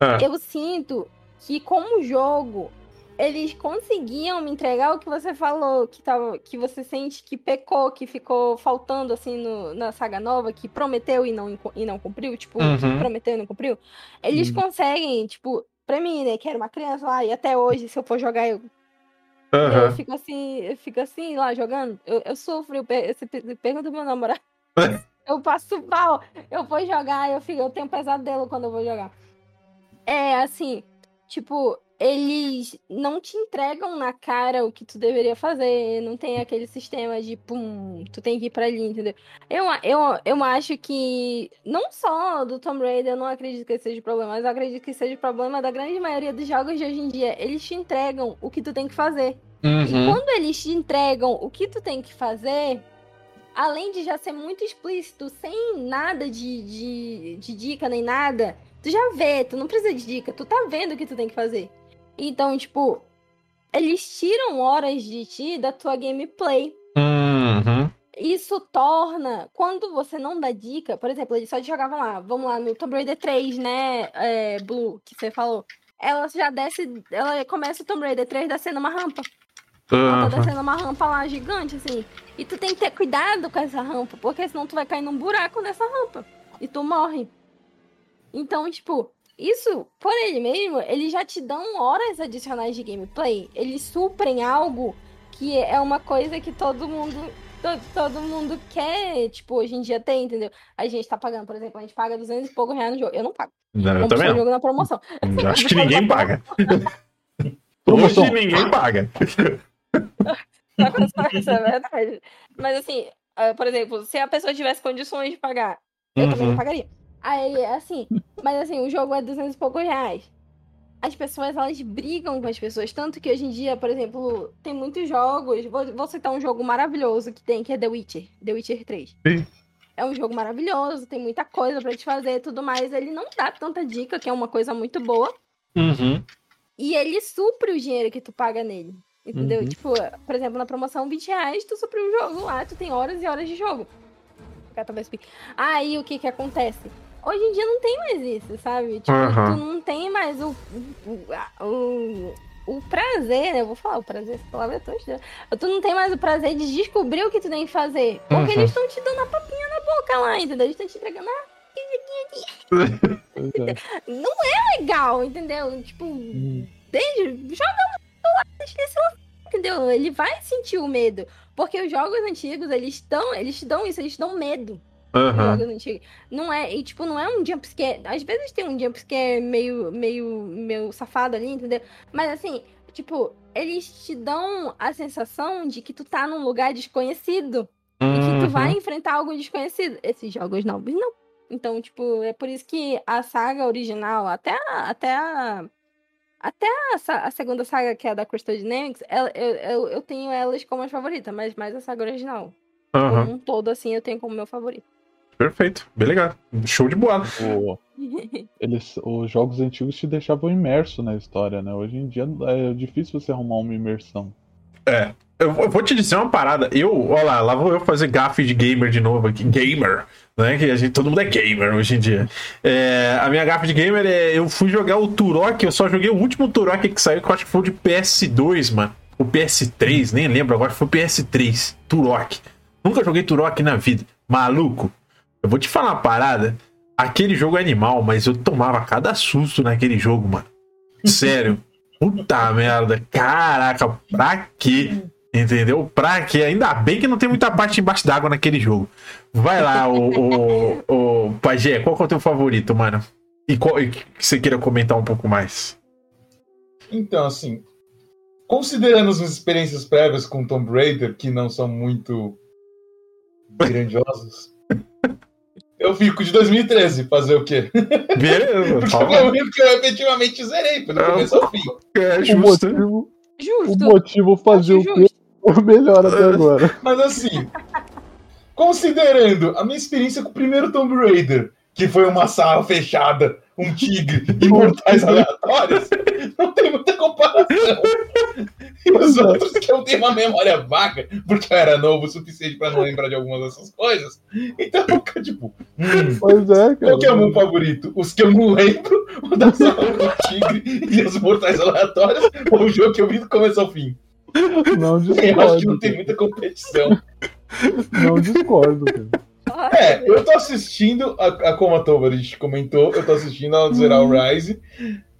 Ah. eu sinto que como jogo, eles conseguiam me entregar o que você falou, que, tava, que você sente que pecou, que ficou faltando assim no- na saga nova, que prometeu e não, e não cumpriu, tipo, Uhum. prometeu e não cumpriu. Eles Uhum. conseguem, tipo, pra mim, né, que era uma criança lá, e até hoje, se eu for jogar, eu eu Aham. fico assim, eu fico assim lá jogando. Eu, eu sofro, eu pe- você pe- pergunta pro meu namorado. (laughs) eu passo mal. Eu vou jogar, eu fico, eu tenho pesadelo quando eu vou jogar. É assim, tipo, eles não te entregam na cara o que tu deveria fazer. Não tem aquele sistema de pum, tu tem que ir pra ali, entendeu? Eu, eu, eu acho que não só do Tomb Raider, eu não acredito que seja o problema, mas eu acredito que seja o problema da grande maioria dos jogos de hoje em dia. Eles te entregam o que tu tem que fazer. E Uhum. quando eles te entregam o que tu tem que fazer, além de já ser muito explícito, sem nada de, de, de dica nem nada, tu já vê, tu não precisa de dica, tu tá vendo o que tu tem que fazer. Então, tipo, eles tiram horas de ti da tua gameplay. Uhum. Isso torna, quando você não dá dica, por exemplo, eles só jogavam lá, vamos lá, no Tomb Raider 3, né, é, Blue, que você falou. Ela já desce, ela começa o Tomb Raider 3 descendo uma rampa. Ela tá Uhum. descendo uma rampa lá gigante, assim. E tu tem que ter cuidado com essa rampa, porque senão tu vai cair num buraco nessa rampa. E tu morre. Então, tipo, isso, por ele mesmo, eles já te dão horas adicionais de gameplay. Eles suprem algo que é uma coisa que todo mundo. to- Todo mundo quer, tipo, hoje em dia tem, entendeu? A gente tá pagando, por exemplo, a gente paga 200 e pouco reais no jogo. Eu não pago. Não, eu também jogo na (laughs) (laughs) promoção. Acho que ninguém paga. Promoção. Hoje ninguém paga. Isso é verdade. Mas assim, ah, por exemplo, se a pessoa tivesse condições de pagar, eu também Uhum. não pagaria. Aí, assim, mas assim, o jogo é 200 e poucos reais. As pessoas, elas brigam com as pessoas. Tanto que hoje em dia, por exemplo, tem muitos jogos. Vou, vou citar um jogo maravilhoso que tem, que é The Witcher. The Witcher 3. Sim. É um jogo maravilhoso, tem muita coisa pra te fazer e tudo mais. Ele não dá tanta dica, que é uma coisa muito boa. Uhum. E ele supre o dinheiro que tu paga nele. Entendeu? Uhum. Tipo, por exemplo, na promoção 20 reais, tu supre o jogo lá, tu tem horas e horas de jogo. Aí o que que acontece? Hoje em dia não tem mais isso, sabe? Tipo, Aham. tu não tem mais o, o, a- o, o prazer, né? Eu vou falar o prazer, essa palavra é tão estranha. Tu não tem mais o prazer de descobrir o que tu tem que fazer. Porque Uhum. eles estão te dando a papinha na boca lá, entendeu? Eles estão te entregando é. (laughs) Não é legal, entendeu? Tipo, Hum. desde joga lá, entendeu? Ele vai sentir o medo, porque os jogos antigos eles estão, eles te dão isso, eles te dão medo. Antigos. Não é, e tipo, não é um jumpscare. Às vezes tem um jumpscare meio, meio, meio safado ali, entendeu? Mas assim, tipo, eles te dão a sensação de que tu tá num lugar desconhecido e que tu Uhum. vai enfrentar algo desconhecido. Esses jogos novos não. Então, tipo, é por isso que a saga original, até a, até a, até a, a segunda saga, que é a da Crystal Dynamics, ela- eu, eu, eu tenho elas como as favoritas, mas mais a saga original. Aham. Como um todo, assim, eu tenho como meu favorito. Perfeito. Bem legal. Show de bola. O- eles, os jogos antigos te deixavam imerso na história, né? Hoje em dia é difícil você arrumar uma imersão. É. Eu vou- te dizer uma parada. Eu, olha lá, lá vou eu fazer gafe de gamer de novo aqui. Gamer. Né? Que a gente, todo mundo é gamer hoje em dia. É, a minha gafe de gamer é. Eu fui jogar o Turok, eu só joguei o último Turok que saiu, que eu acho que foi o de PS2, mano. O PS3, nem lembro agora, foi o PS3. Turok. Nunca joguei Turok na vida. Maluco. Eu vou te falar uma parada. Aquele jogo é animal, mas eu tomava cada susto naquele jogo, mano. (laughs) Sério. Puta merda. Caraca, pra quê? Entendeu? Pra quê? Ainda bem que não tem muita parte embaixo d'água naquele jogo. Vai lá, o, o, o Pajé, qual que é o teu favorito, mano? E qual e que você queira comentar um pouco mais? Então, assim, considerando as minhas experiências prévias com Tomb Raider, que não são muito grandiosas, (laughs) eu fico de 2013, fazer o quê? Beleza, (laughs) Porque fala. foi o único que eu efetivamente zerei, pelo Ah, começo ao fim. É O justo. motivo, o Justo. motivo fazer o quê? É o melhor até agora. (laughs) Mas assim, considerando a minha experiência com o primeiro Tomb Raider, que foi uma sala fechada, um tigre (laughs) e mortais aleatórios, não tem muita comparação. E (laughs) os outros que eu tenho uma memória vaga, porque eu era novo o suficiente pra não lembrar de algumas dessas coisas. Então, fica tipo, hum, Pois é, cara. qual que é o meu favorito? Os que eu não lembro, (laughs) o da sala do tigre e os mortais aleatórios, ou o jogo que eu vi do começo ao fim? Não (laughs) Eu acho que discordo. não tem muita competição. Não discordo, cara. É, eu tô assistindo, a, a como a Tovarit comentou, eu tô assistindo ela zerar o Rise.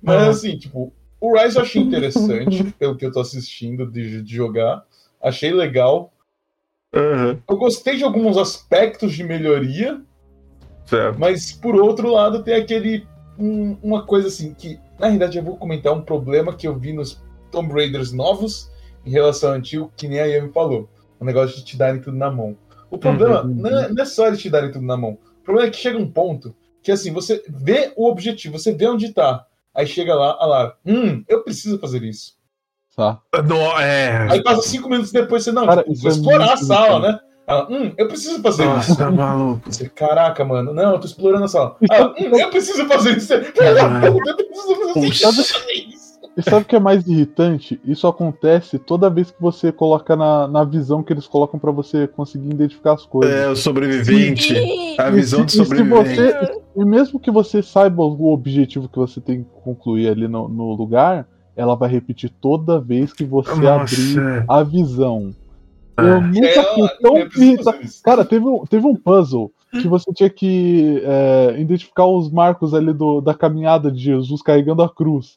Mas Uhum. assim, tipo, o Rise eu achei interessante, (laughs) pelo que eu tô assistindo de, de jogar. Achei legal. Aham, Eu gostei de alguns aspectos de melhoria, certo. mas por outro lado tem aquele. um- uma coisa assim, que na realidade eu vou comentar um problema que eu vi nos Tomb Raiders novos em relação ao antigo, que nem a Yami falou. O negócio de te darem tudo na mão. O problema Uhum. não, é, não é só eles te darem tudo na mão. O problema é que chega um ponto que assim, você vê o objetivo, você vê onde tá. Aí chega lá, a Lara, hum, eu preciso fazer isso. Tá. No, é. Aí passa cinco minutos depois, você não, Cara, tipo, vou é explorar a muito sala, né? Ela, hum, eu preciso fazer isso. Nossa, maluco. Você, Caraca, mano, não, eu tô explorando a sala. Ah, hum, eu preciso fazer isso. Puta, (laughs) eu preciso fazer isso. E sabe o que é mais irritante? Isso acontece toda vez que você coloca na, na visão que eles colocam pra você conseguir identificar as coisas. É, o sobrevivente. Sim. A visão se- do e se sobrevivente. você- E mesmo que você saiba o objetivo que você tem que concluir ali no, no lugar, ela vai repetir toda vez que você abrir Nossa. a visão. Ah. Eu nunca É, fui tão irritado. Cara, teve um, teve um puzzle que você tinha que é, identificar os marcos ali do, da caminhada de Jesus carregando a cruz.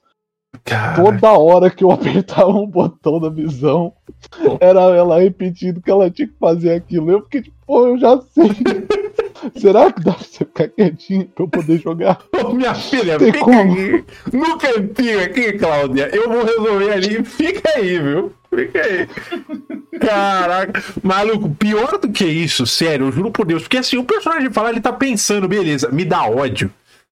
Cara, Toda hora que eu (laughs) apertava um botão da visão, era ela repetindo que ela tinha que fazer aquilo. Eu fiquei tipo, pô, eu já sei. (laughs) Será que dá pra você ficar quietinho pra eu poder jogar? Ô, minha filha, Tem fica como? aqui no cantinho aqui, Cláudia. Eu vou resolver ali. Fica aí, viu? Fica aí. Caraca, maluco, pior do que isso, sério, eu juro por Deus. Porque assim, o personagem fala, ele tá pensando, beleza, me dá ódio.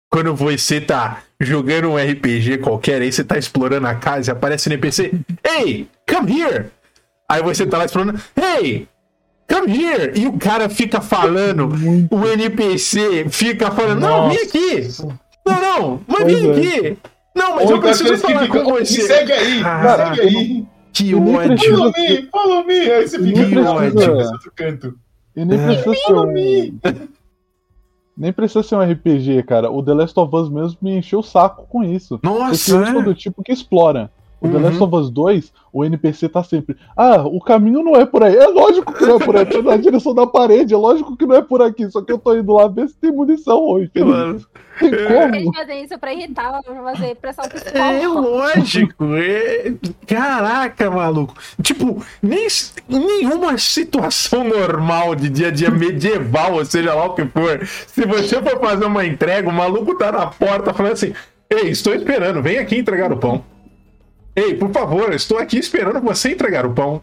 Quando você tá jogando um RPG qualquer, aí você tá explorando a casa e aparece um NPC. Hey, come here! Aí você tá lá explorando. Hey, come here! E o cara fica falando, o NPC fica falando, não, vem aqui! Não, não, mas Pois vem é. aqui! Não, mas Ou eu então preciso que falar ficam, com me você. segue aí, Caraca. me segue aí. Que Eu ódio. Follow me, follow me. Aí você fica com ódio outro canto. E nem É. precisa ser um... Nem precisa ser um RPG, cara. O The Last of Us mesmo me encheu o saco com isso. Nossa, eu sou do tipo que explora. O The Uhum. Last of Us 2, o NPC tá sempre. Ah, o caminho não é por aí. É lógico que não é por aí, tá na direção da parede. É lógico que não é por aqui. Só que eu tô indo lá ver se tem munição hoje. Mano, Tem Eles como? fazem isso pra irritar, pra fazer pressão É psicológica. lógico. É... Caraca, maluco. Tipo, nem nenhuma situação normal de dia a dia medieval, ou seja lá o que for. Se você for fazer uma entrega, o maluco tá na porta falando assim: Ei, estou esperando, vem aqui entregar o pão. Ei, por favor, estou aqui esperando você entregar o pão.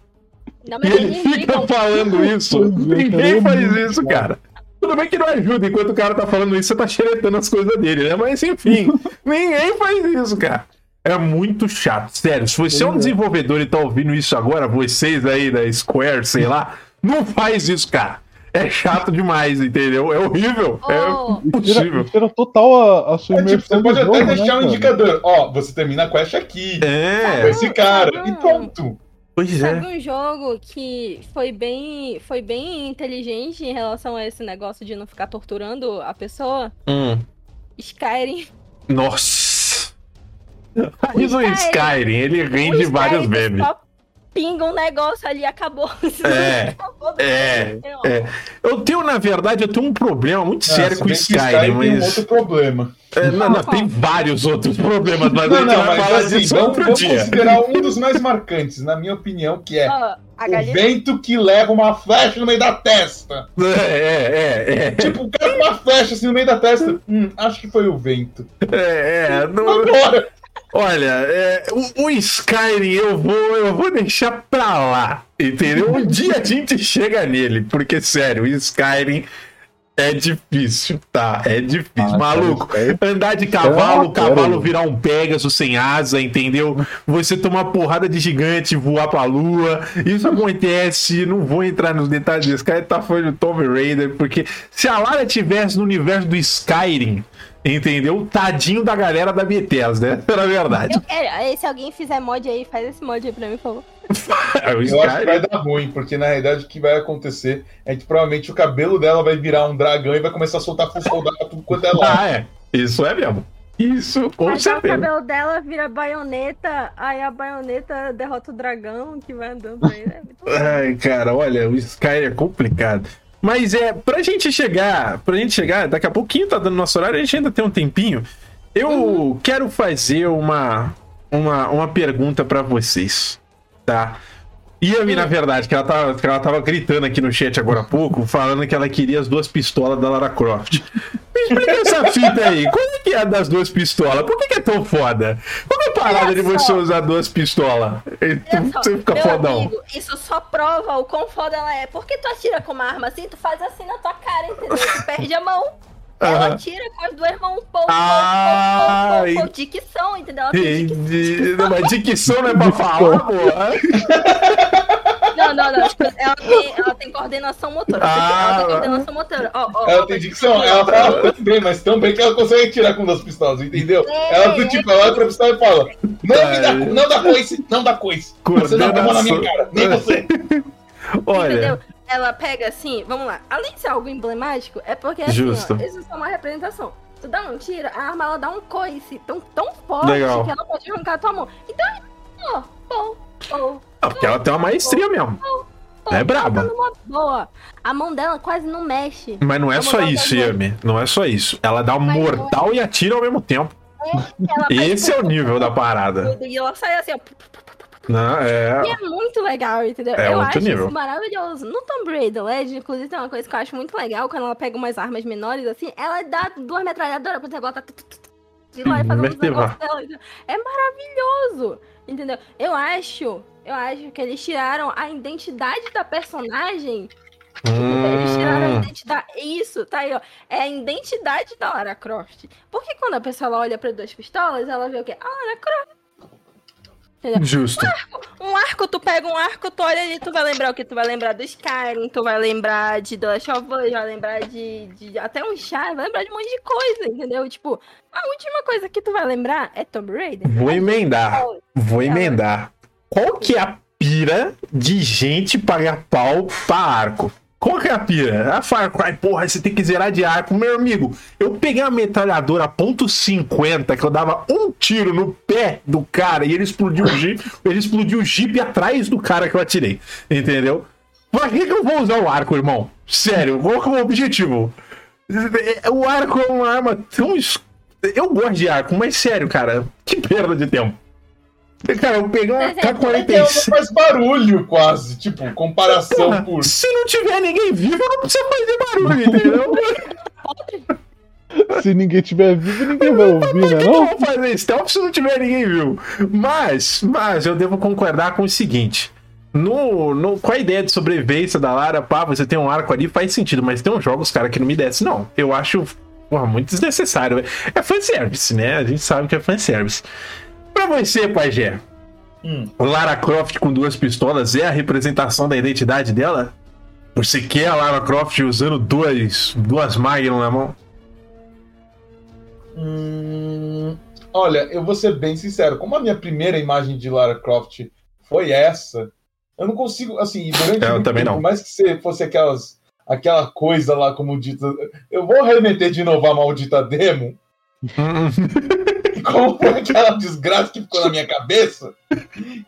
Não, E ele fica ligam. falando isso. Ninguém faz isso, cara. Tudo bem que não ajuda enquanto o cara tá falando isso, você tá xeretando as coisas dele, né? Mas enfim, (laughs) ninguém faz isso, cara. É muito chato. Sério, se você é um é. desenvolvedor e tá ouvindo isso agora, vocês aí da Square, sei lá, não faz isso, cara. É chato demais, entendeu? É horrível. Oh. É E tira, impossível. tira total a, a sua É, tipo, você pode no até jogo, deixar né, um cara? indicador. Ó, você termina a quest aqui. Com É, esse cara. Sabe E um- pronto. pois é. Sabe um jogo que foi bem, foi bem inteligente em relação a esse negócio de não ficar torturando a pessoa? Hum. Skyrim. Nossa. Aí no Skyrim- Skyrim, ele O rende Skyrim vários memes. Só pinga um negócio ali e acabou. (laughs) É, Acabou. é, é. Eu tenho, na verdade, eu tenho um problema muito Ah, sério com o bem que Skyrim, tem um mas. outro problema. É, não, não, tem vários outros problemas, mas a Não, gente não, vai mas falar assim, disso outro vamos dia. considerar um dos mais marcantes, na minha opinião, que é Ó, a o galinha vento que leva uma flecha no meio da testa. É, é, é, Tipo, o cara com uma flecha assim no meio da testa. Hum, acho que foi o vento. é, é, não- Agora! Olha, é, o, o Skyrim eu vou, eu vou deixar pra lá, entendeu? Um dia a gente chega nele, porque sério, o Skyrim é difícil, tá? É difícil, Ah, maluco. isso Andar de é cavalo, o cavalo virar um Pegasus sem asa, entendeu? Você tomar porrada de gigante, voar pra lua. Isso acontece, não vou entrar nos detalhes desse cara, tá falando do Tomb Raider, porque se a Lara tivesse no universo do Skyrim, entendeu? Tadinho da galera da Bethesda, né? Era verdade. Eu quero. Se alguém fizer mod aí, faz esse mod aí pra mim, por favor. (laughs) É, Eu acho que vai dar ruim, porque na realidade o que vai acontecer é que provavelmente o cabelo dela vai virar um dragão e vai começar a soltar soldado pra tudo quanto é lá. Ah, é. Isso é mesmo. Isso, com aí tá o certeza. cabelo dela vira baioneta, aí a baioneta derrota o dragão que vai andando aí. né? Ai, cara, olha, o Skyrim é complicado. Mas é, pra gente chegar, pra gente chegar, daqui a pouquinho tá dando nosso horário, a gente ainda tem um tempinho. Eu quero fazer uma, uma, uma pergunta pra vocês, tá? Yami, na verdade, que ela, tava, que ela tava gritando aqui no chat agora há pouco, falando que ela queria as duas pistolas da Lara Croft. Me explica essa fita aí. Qual é que é a das duas pistolas? Por que, que é tão foda? Qual é a parada de você só. usar duas pistolas? Só, Você fica fodão. amigo, isso só prova o quão foda ela é. Porque tu atira com uma arma assim, tu faz assim na tua cara, entendeu? Tu (laughs) perde a mão. Ela Aham. atira com as duas mãos, pô, pô, Ah, pô, pô, pô, pô, dicção, entendeu? Ela tem dicção. Não, mas dicção não é pra (laughs) falar, porra. (laughs) Não, não, não. Ela tem, ela tem coordenação motora. Ah. ela tem coordenação motora. Ó, ó, Ela tem dicção, ela fala tão bem, mas tão bem que ela consegue tirar com duas pistolas, entendeu? É, Ela do tipo, ela olha pra pistola e fala: Não me dá, não dá coice, não dá coice. Você não dá mão na minha cara, nem você. (laughs) Olha, Entendeu? Ela pega assim, vamos lá. Além de ser algo emblemático, é porque assim, Justo. ó, isso é só uma representação. Tu dá um tiro, a arma ela dá um coice tão, tão forte Legal. que ela pode arrancar a tua mão. Então, ah, porque ela tem uma maestria mesmo. É braba. tá boa. A mão dela quase não mexe. Mas não é só um isso. Yami. Não é só isso. Ela dá um Mas é. mortal e atira ao mesmo tempo. Esse é o nível da parada. E ela sai assim, ó. Não, E é. é muito legal, entendeu? É eu acho nível. isso maravilhoso. No Tomb Raider Legend, inclusive, tem uma coisa que eu acho muito legal, quando ela pega umas armas menores, assim, ela dá duas metralhadoras, por exemplo, ela tá... ir lá e Mertivar. negócios dela. É maravilhoso, entendeu? Eu acho, eu acho que eles tiraram a identidade da personagem. Eles tiraram a Hum, identidade. Isso, tá aí, ó. É a identidade da Lara Croft. Porque quando a pessoa olha para duas pistolas, ela vê o quê? A Lara Croft. Justo. Um arco, tu pega um arco, tu olha ali, tu vai lembrar o que? Tu vai lembrar do Skyrim, tu vai lembrar de The Last of Us, vai lembrar de, de até um chá, vai lembrar de um monte de coisa, entendeu? Tipo, a última coisa que tu vai lembrar é Tomb Raider. Vou emendar. Vou emendar. Qual que é a pira de gente pagar pau pra arco? Qual que é a pira? A Far Cry, porra, você tem que zerar de arco. Meu amigo, eu peguei uma metralhadora ponto .50 que eu dava um tiro no pé do cara e ele explodiu o jeep, ele explodiu o jeep atrás do cara que eu atirei. Entendeu? Pra que, que eu vou usar o arco, irmão? Sério, qual que é o objetivo? O arco é uma arma tão. Eu gosto de arco, mas sério, cara, que perda de tempo. Cara, eu peguei uma Mas é- É que ela não K-47. faz barulho quase, tipo, comparação Porra, por. Se não tiver ninguém vivo, eu não preciso fazer barulho, entendeu? Se ninguém tiver vivo, ninguém vai ouvir, Por né? que eu Não? vou fazer stealth se não tiver ninguém vivo? Mas, mas eu devo concordar com o seguinte. No, no, com a ideia de sobrevivência da Lara, pá, você tem um arco ali, faz sentido, mas tem uns jogos, cara, que não me desce, não. Eu acho, porra, muito desnecessário. É fanservice, né? A gente sabe que é fanservice. Pra você, Pajé, Hum. Lara Croft com duas pistolas é a representação da identidade dela? Você quer a Lara Croft usando duas, duas Magnum na mão? Hum, olha, eu vou ser bem sincero. Como a minha primeira imagem de Lara Croft foi essa, eu não consigo, assim, durante Eu muito também tempo, não. por mais que você fosse aquelas, aquela coisa lá como dita, eu vou remeter de novo a maldita demo, (laughs) como então, (laughs) foi aquela desgraça que ficou na minha cabeça.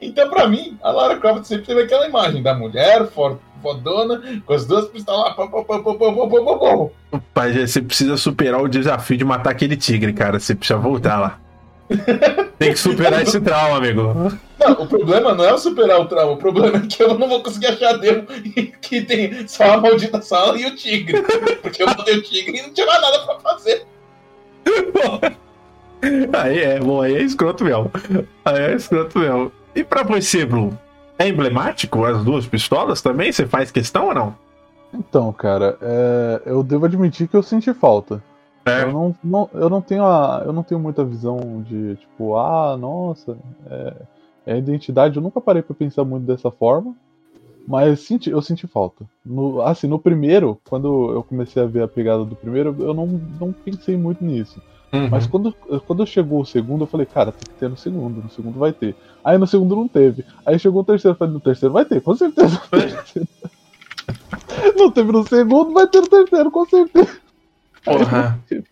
Então, para mim, a Lara Croft sempre teve aquela imagem da mulher forte, fodona, com as duas pistolas. Pô, pô, pô, pô, pô, pô, pô, pô. Pai, você precisa superar o desafio de matar aquele tigre, cara. Você precisa voltar lá. Tem que superar esse trauma, amigo. Não, o problema não é superar o trauma, o problema é que eu não vou conseguir achar demo que tem só a maldita sala e o tigre. Porque eu matei o tigre e não tinha mais nada pra fazer. Porra. Aí é, bom, aí é escroto mesmo. Aí é escroto mesmo. E pra você, Blue? É emblemático as duas pistolas também? Você faz questão ou não? Então, cara, é, eu devo admitir que eu senti falta. É. Eu não, não- eu não tenho a, eu não tenho muita visão de tipo, ah, nossa, é, é a identidade. Eu nunca parei pra pensar muito dessa forma, mas senti, eu senti falta. No, assim, no primeiro, quando eu comecei a ver a pegada do primeiro, eu não, não pensei muito nisso. Uhum. Mas quando, quando chegou o segundo, eu falei, cara, tem que ter no segundo, no segundo vai ter. Aí no segundo não teve. Aí chegou o terceiro, eu falei, no terceiro vai ter, com certeza. (laughs) não teve no segundo, vai ter no terceiro, com certeza. Porra. (laughs)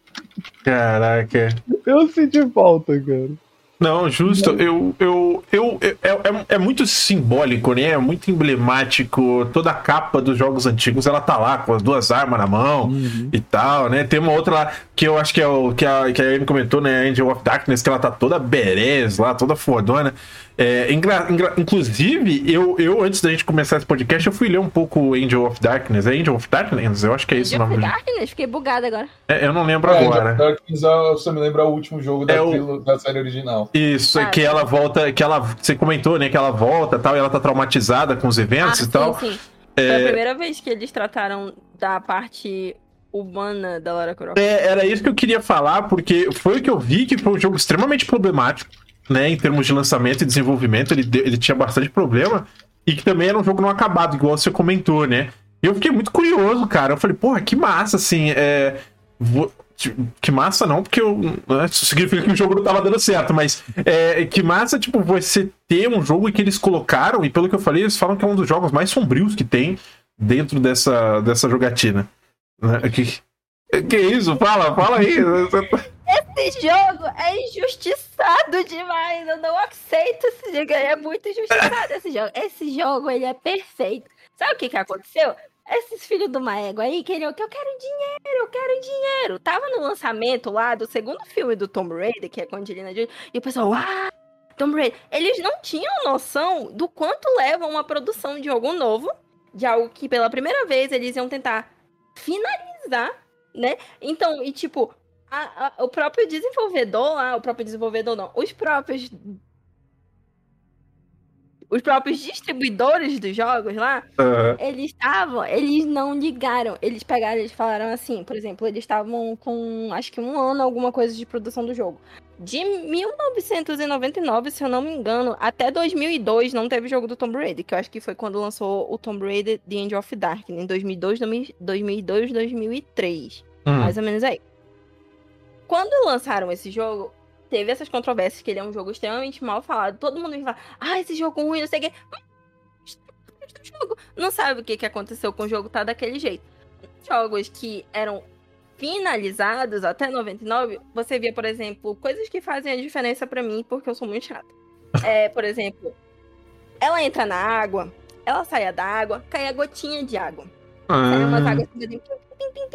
Caraca. Eu senti falta, cara. Não, justo. Eu, eu, eu, eu- é, é, é muito simbólico, né? É muito emblemático. Toda a capa dos jogos antigos, ela tá lá com as duas armas na mão e tal, né? Tem uma outra lá que eu acho que é o que a, que a Amy comentou, né? Angel of Darkness, que ela tá toda berez lá, toda fodona. É, inclusive, eu, eu, antes da gente começar esse podcast, eu fui ler um pouco Angel of Darkness. É Angel of Darkness? Eu acho que é esse o Eu nome. fui Darkness, fiquei bugada agora. É, eu não lembro É, agora. Darkness, ah, você me lembra o último jogo da, É o- da série original. Isso, é Ah, que sim. ela volta, que ela. Você comentou, né? Que ela volta tal, e ela tá traumatizada com os eventos e tal. Ah, sim, sim. Foi a primeira vez que eles trataram da parte humana da Lara Croft. É, era isso que eu queria falar, porque foi o que eu vi que foi um jogo extremamente problemático, né? Em termos de lançamento e desenvolvimento, ele, ele tinha bastante problema. E que também era um jogo não acabado, igual você comentou, né? Eu fiquei muito curioso, cara. Eu falei, porra, que massa, assim. É... vou- Que massa não, porque eu, né, isso significa que o jogo não tava dando certo, mas é, que massa, tipo, você ter um jogo que eles colocaram, e pelo que eu falei, eles falam que é um dos jogos mais sombrios que tem dentro dessa, dessa jogatina. Né? Que, que isso? Fala, fala aí. Esse jogo é injustiçado demais. Eu não aceito esse jogo. É muito injustiçado esse jogo. Esse jogo, ele é perfeito. Sabe o que que aconteceu? Esses filhos uma égua aí queriam que eu quero dinheiro, eu quero dinheiro. Tava no lançamento lá do segundo filme do Tomb Raider, que é com Angelina Jolie, e o pessoal, ah, Tomb Raider. Eles não tinham noção do quanto leva uma produção de algo novo, de algo que pela primeira vez eles iam tentar finalizar, né? Então, e tipo, a- a- o próprio desenvolvedor lá, o próprio desenvolvedor não, os próprios. Os próprios distribuidores dos jogos lá, Aham. eles estavam, eles não ligaram. Eles pegaram, eles falaram assim, por exemplo, eles estavam com acho que um ano, alguma coisa de produção do jogo. De 1999, se eu não me engano, até 2002 não teve jogo do Tomb Raider, que eu acho que foi quando lançou o Tomb Raider The End of Dark, em 2002, 2002, 2003. Hum. Mais ou menos aí. Quando lançaram esse jogo, teve essas controvérsias, que ele é um jogo extremamente mal falado. Todo mundo fala, ah, esse jogo ruim, não sei o quê. Jogo. Não sabe o que, que aconteceu com o jogo, tá daquele jeito. Jogos que eram finalizados até 99, você via, por exemplo, coisas que fazem a diferença pra mim, porque eu sou muito chata. (laughs) É, por exemplo, ela entra na água, ela sai da água, cai a gotinha de água. Umas Ah, águas assim.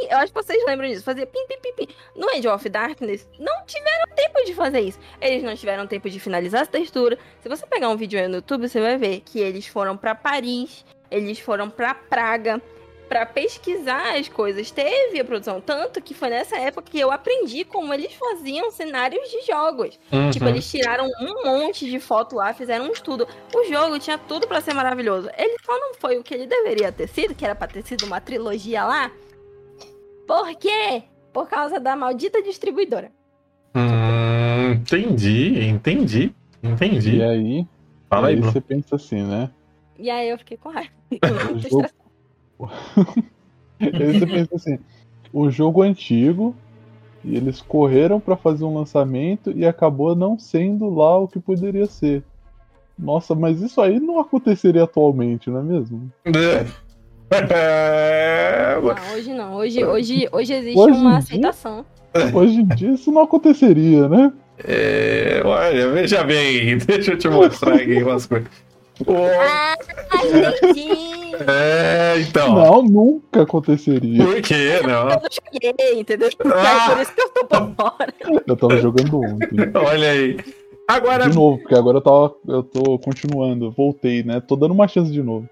Eu acho que vocês lembram disso. Fazia pim, pim, pim, pim. No Age of Darkness, não tiveram tempo de fazer isso. Eles não tiveram tempo de finalizar essa textura. Se você pegar um vídeo aí no YouTube, você vai ver que eles foram pra Paris, eles foram pra Praga, pra pesquisar as coisas. Teve a produção. Tanto que foi nessa época que eu aprendi como eles faziam cenários de jogos. uhum. Tipo, eles tiraram um monte de foto lá, fizeram um estudo. O jogo tinha tudo pra ser maravilhoso. Ele só não foi o que ele deveria ter sido, que era pra ter sido uma trilogia lá. Por quê? Por causa da maldita distribuidora. Hum, entendi, entendi. Entendi. E aí, Fala aí, aí você pensa assim, né? E aí eu fiquei com raiva. (laughs) O jogo... (laughs) aí você pensa assim, o jogo antigo, e eles correram pra fazer um lançamento e acabou não sendo lá o que poderia ser. Nossa, mas isso aí não aconteceria atualmente, não é mesmo? É, Não, hoje não. Hoje, hoje, hoje existe Hoje uma dia? aceitação. Hoje em dia isso não aconteceria, né? é, olha, veja bem, (laughs) deixa eu te mostrar aqui umas coisas. Ah, entendi! é, então. Não, nunca aconteceria. Por que não? Eu não joguei, entendeu? Ah. É por isso que eu tô por fora. Eu tava jogando ontem. Olha aí. Agora, De novo, porque agora eu, tava, eu tô continuando, voltei, né? Tô dando uma chance de novo.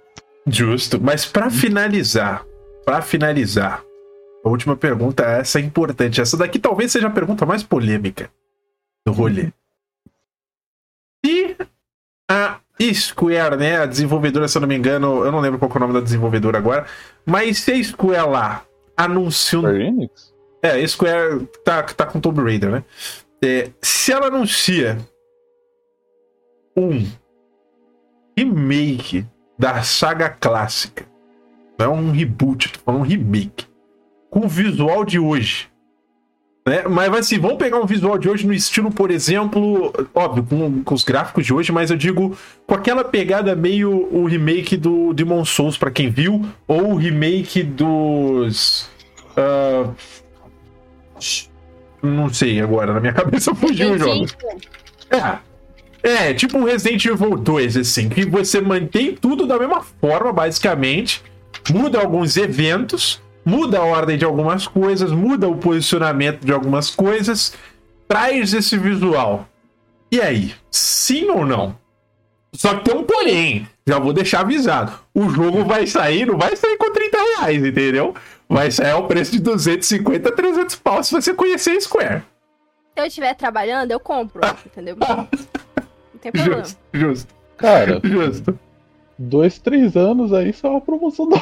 Justo, mas pra finalizar, pra finalizar, a última pergunta, essa é importante. Essa daqui talvez seja a pergunta mais polêmica do rolê. Se a Square, né, a desenvolvedora, se eu não me engano, eu não lembro qual é o nome da desenvolvedora agora, mas se a Square lá um Square Enix? é, a Square tá, tá com Tomb Raider, né? É, se ela anuncia um remake da saga clássica, não é um reboot, tô falando um remake, com o visual de hoje, né? Mas assim, vamos pegar um visual de hoje no estilo, por exemplo, óbvio, com, com os gráficos de hoje, mas eu digo com aquela pegada meio o remake do Demon Souls, pra quem viu, ou o remake dos. ah, não sei agora, na minha (laughs) cabeça fugiu o jogo. É. É, tipo um Resident Evil 2, assim, que você mantém tudo da mesma forma, basicamente, muda alguns eventos, muda a ordem de algumas coisas, muda o posicionamento de algumas coisas, traz esse visual. E aí, sim ou não? Só que tem um porém, já vou deixar avisado. O jogo vai sair, não vai sair com 30 reais, entendeu? Vai sair ao preço de 250, 300 pau se você conhecer a Square. Se eu estiver trabalhando, eu compro, entendeu? (laughs) Não tem problema. Justo, justo, Cara, justo. Dois, três anos aí só é uma promoção da.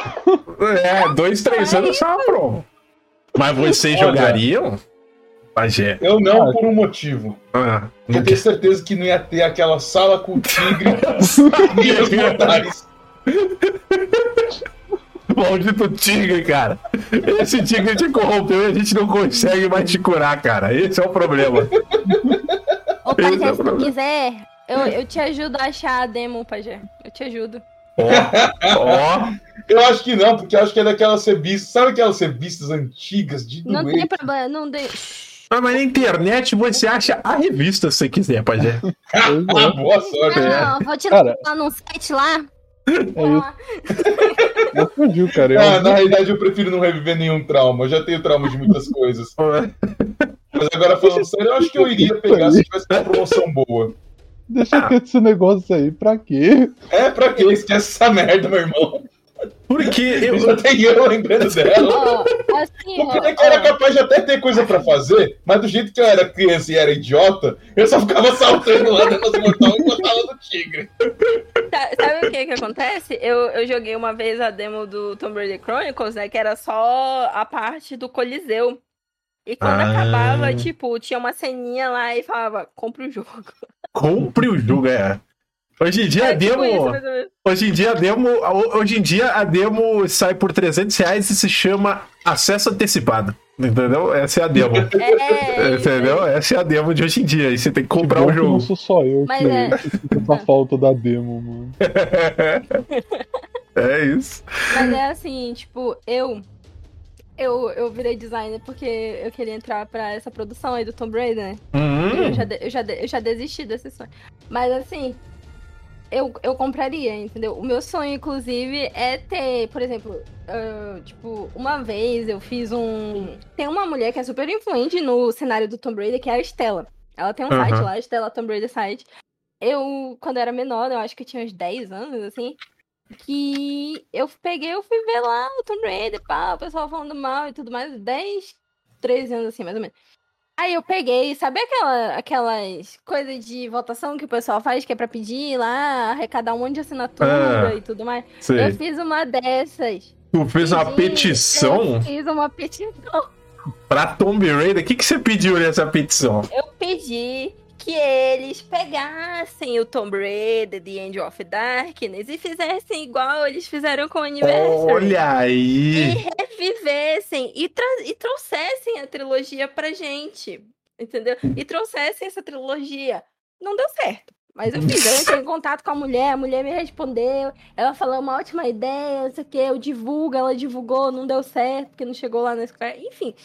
É, dois, três anos só uma promo. Mas vocês Olha. jogariam? Pajé. Eu não Ah. por um motivo. Ah, Eu tenho certeza que não ia ter aquela sala com tigre (laughs) e os mortais. Maldito tigre, cara. Esse tigre te corrompeu e a gente não consegue mais te curar, cara. Esse é o problema. Ô, é Pajé, o se problema. quiser, eu, eu te ajudo a achar a demo, Pajé. Eu te ajudo. Ó, ó. (laughs) Eu acho que não, porque eu acho que é daquelas revistas. Sabe aquelas revistas antigas de Não doente? tem problema, não tem. Ah, mas na internet você acha a revista se você quiser, Pajé. (laughs) Ah, boa sorte. Não, vou te Cara. lá num site lá. É. Eu fugiu, cara. Eu, Ah, na realidade, eu prefiro não reviver nenhum trauma. Eu já tenho trauma de muitas coisas. (laughs) Mas agora, falando sério, eu acho que eu iria pegar se tivesse uma promoção boa. Deixa quieto esse negócio aí, pra quê? É, pra quê? Esquece essa merda, meu irmão. Porque eu. Já tem eu lembrando dela. Ó, assim, O que era capaz de até ter coisa pra fazer, mas do jeito que eu era criança e era idiota, eu só ficava saltando lá dentro dos mortal e botava no tigre. Sa- Sabe o que que acontece? Eu, eu joguei uma vez a demo do Tomb Raider Chronicles, né? Que era só a parte do Coliseu. E quando Ah. acabava, tipo, tinha uma ceninha lá e falava, compra o jogo. Compre o jogo, é. Hoje em dia a É tipo demo. isso, ou menos. Hoje em dia a demo. Hoje em dia a demo sai por 300 reais e se chama acesso antecipado. Entendeu? Essa é a demo. (laughs) É, isso. (laughs) Entendeu? Essa é a demo de hoje em dia. E você tem que Que comprar bom o que não jogo. sou só eu Mas que, é. que essa falta da demo, mano. (laughs) é isso. Mas é assim, tipo, eu. Eu, eu virei designer porque eu queria entrar pra essa produção aí do Tomb Raider, né? Eu, Hum, já de- eu, já de- eu já desisti desse sonho. Mas assim, eu, eu compraria, entendeu? O meu sonho, inclusive, é ter, por exemplo, ah, tipo, uma vez eu fiz um. Tem uma mulher que é super influente no cenário do Tomb Raider, que é a Estela. Ela tem um Aham. site lá, Estela Tomb Raider site. Eu, quando eu era menor, eu acho que eu tinha uns 10 anos, assim. Que eu peguei, eu fui ver lá o Tomb Raider, pá, o pessoal falando mal e tudo mais, 10, 13 anos assim, mais ou menos. Aí eu peguei, sabe aquela, aquelas coisas de votação que o pessoal faz, que é pra pedir lá, arrecadar um monte de assinatura Ah, e tudo mais? sei. Eu fiz uma dessas. Tu fez uma petição Eu fiz uma petição. pra Tomb Raider. O que, que você pediu nessa petição? Eu pedi que eles pegassem o Tomb Raider, The End of Darkness e fizessem igual eles fizeram com o Anniversary. Olha E aí! revivessem e, e trouxessem a trilogia pra gente. Entendeu? E trouxessem essa trilogia. Não deu certo. Mas eu fiz, eu entrei em contato com a mulher, a mulher me respondeu, ela falou uma ótima ideia, não sei o que, eu divulgo, ela divulgou, não deu certo, porque não chegou lá na Square. Enfim,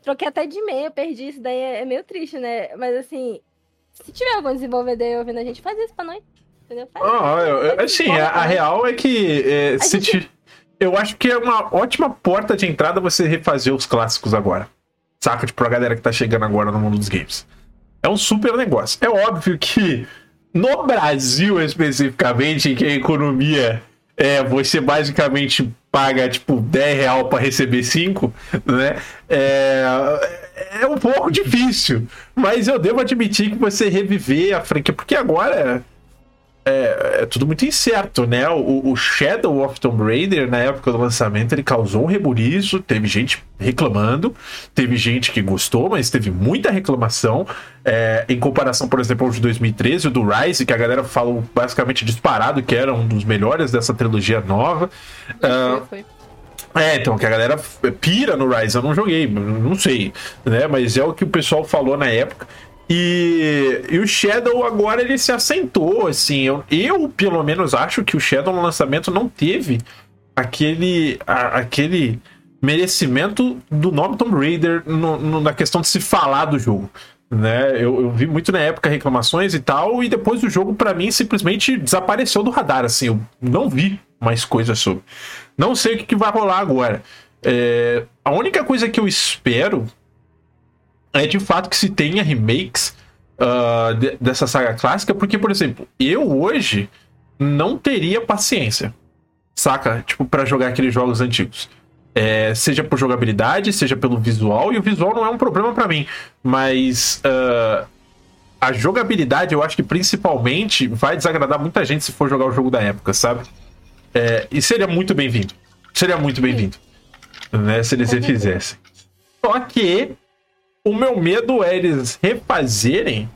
troquei até de e-mail, perdi isso daí, é é meio triste, né? Mas assim, se tiver algum desenvolvedor ouvindo a gente, faz isso pra nós. Entendeu? Faz Ah, eu- assim, a, a real é que é, se gente- eu acho que é uma ótima porta de entrada você refazer os clássicos agora. Saca? Tipo, pra galera que tá chegando agora no mundo dos games. É um super negócio. É óbvio que no Brasil, especificamente, em que a economia é, você basicamente paga, tipo, 10 real pra receber 5, né? É, é um pouco difícil. Mas eu devo admitir que você reviver a franquia, porque agora é tudo muito incerto, né? O, o Shadow of Tomb Raider, na época do lançamento, ele causou um rebuliço, teve gente reclamando, teve gente que gostou, mas teve muita reclamação. é, em comparação, por exemplo, ao de 2013, o do Rise, que a galera falou basicamente disparado que era um dos melhores dessa trilogia nova. Ah, Foi, foi. É, então, que a galera pira no Rise, eu não joguei, não sei, né? Mas é o que o pessoal falou na época. E, e o Shadow agora ele se assentou, assim. Eu, eu, pelo menos, acho que o Shadow no lançamento não teve aquele, a- aquele merecimento do nome Tomb Raider no- no- na questão de se falar do jogo. Né? Eu, eu vi muito na época reclamações e tal, e depois o jogo, pra mim, simplesmente desapareceu do radar. Assim, eu não vi mais coisas sobre. Não sei o que, que vai rolar agora. É, a única coisa que eu espero é de fato que se tenha remakes ah, de- dessa saga clássica, porque, por exemplo, eu hoje não teria paciência, saca? Tipo, pra jogar aqueles jogos antigos. É, seja por jogabilidade, seja pelo visual, e o visual não é um problema pra mim, mas ah, a jogabilidade eu acho que principalmente vai desagradar muita gente se for jogar o jogo da época, sabe? É, e seria muito bem-vindo. Seria muito bem-vindo. Né, se eles refizessem. Só que o meu medo é eles refazerem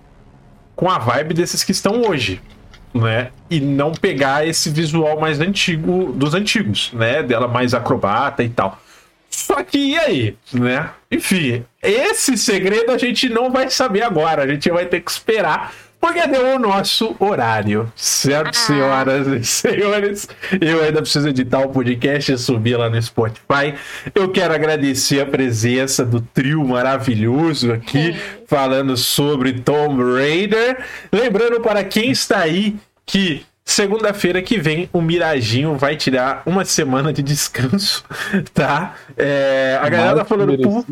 com a vibe desses que estão hoje, né? E não pegar esse visual mais antigo dos antigos, né? Dela mais acrobata e tal. Só que e aí, né? Enfim, esse segredo a gente não vai saber agora, a gente vai ter que esperar. Porque deu o nosso horário, certo, Ah. senhoras e senhores? Eu ainda preciso editar o podcast e subir lá no Spotify. Eu quero agradecer a presença do trio maravilhoso aqui, falando sobre Tomb Raider. Lembrando para quem está aí que segunda-feira que vem o Mirajinho vai tirar uma semana de descanso, (laughs) tá? É, a galera tá falando, pô,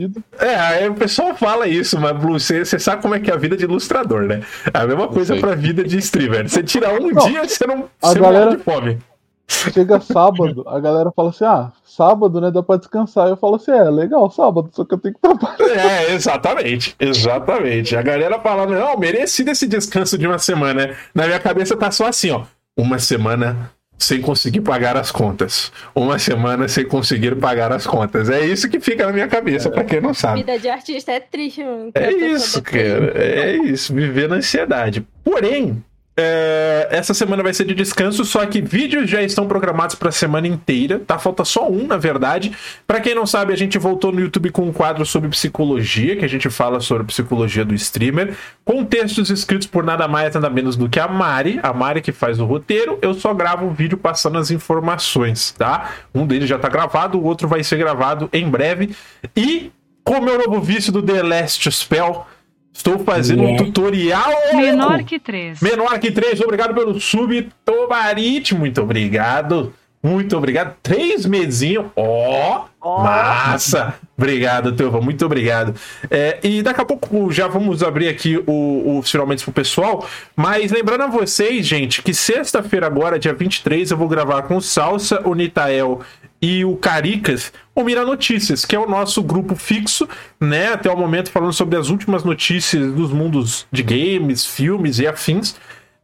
é, aí o pessoal fala isso, mas Blue, você, você sabe como é que é a vida de ilustrador, né? É a mesma coisa pra vida de streamer. Você tira um Não, dia, você não a você galera- morre de fome. chega sábado, a galera fala assim: ah, sábado, né? Dá pra descansar. Eu falo assim: é, legal, sábado, só que eu tenho que trabalhar. (laughs) É, exatamente. Exatamente. A galera fala: não, merecido esse descanso de uma semana. Na minha cabeça tá só assim, ó. Uma semana sem conseguir pagar as contas. Uma semana sem conseguir pagar as contas. É isso que fica na minha cabeça, para quem não sabe. Vida de artista é triste, mano. É isso, cara. É isso, viver na ansiedade. Porém, é, essa semana vai ser de descanso, só que vídeos já estão programados para a semana inteira, tá? Falta só um, na verdade. Para quem não sabe, a gente voltou no YouTube com um quadro sobre psicologia, que a gente fala sobre psicologia do streamer, com textos escritos por nada mais nada menos do que a Mari, a Mari que faz o roteiro. Eu só gravo o vídeo passando as informações, tá? Um deles já tá gravado, o outro vai ser gravado em breve. E com o meu novo vício do The Last Spell, Estou fazendo yeah. um tutorial. Menor que 3. Menor que 3. Obrigado pelo sub, Tomarite. Muito obrigado. Muito obrigado. Três mesinhos. Ó, oh, oh. massa. Obrigado, Teuva. Muito obrigado. É, e daqui a pouco já vamos abrir aqui o, o finalmente pro pessoal. Mas lembrando a vocês, gente, que sexta-feira agora, dia 23, eu vou gravar com o Salsa, o Nitael e o Caricas, o Mira Notícias, que é o nosso grupo fixo, né? Até o momento falando sobre as últimas notícias dos mundos de games, filmes e afins.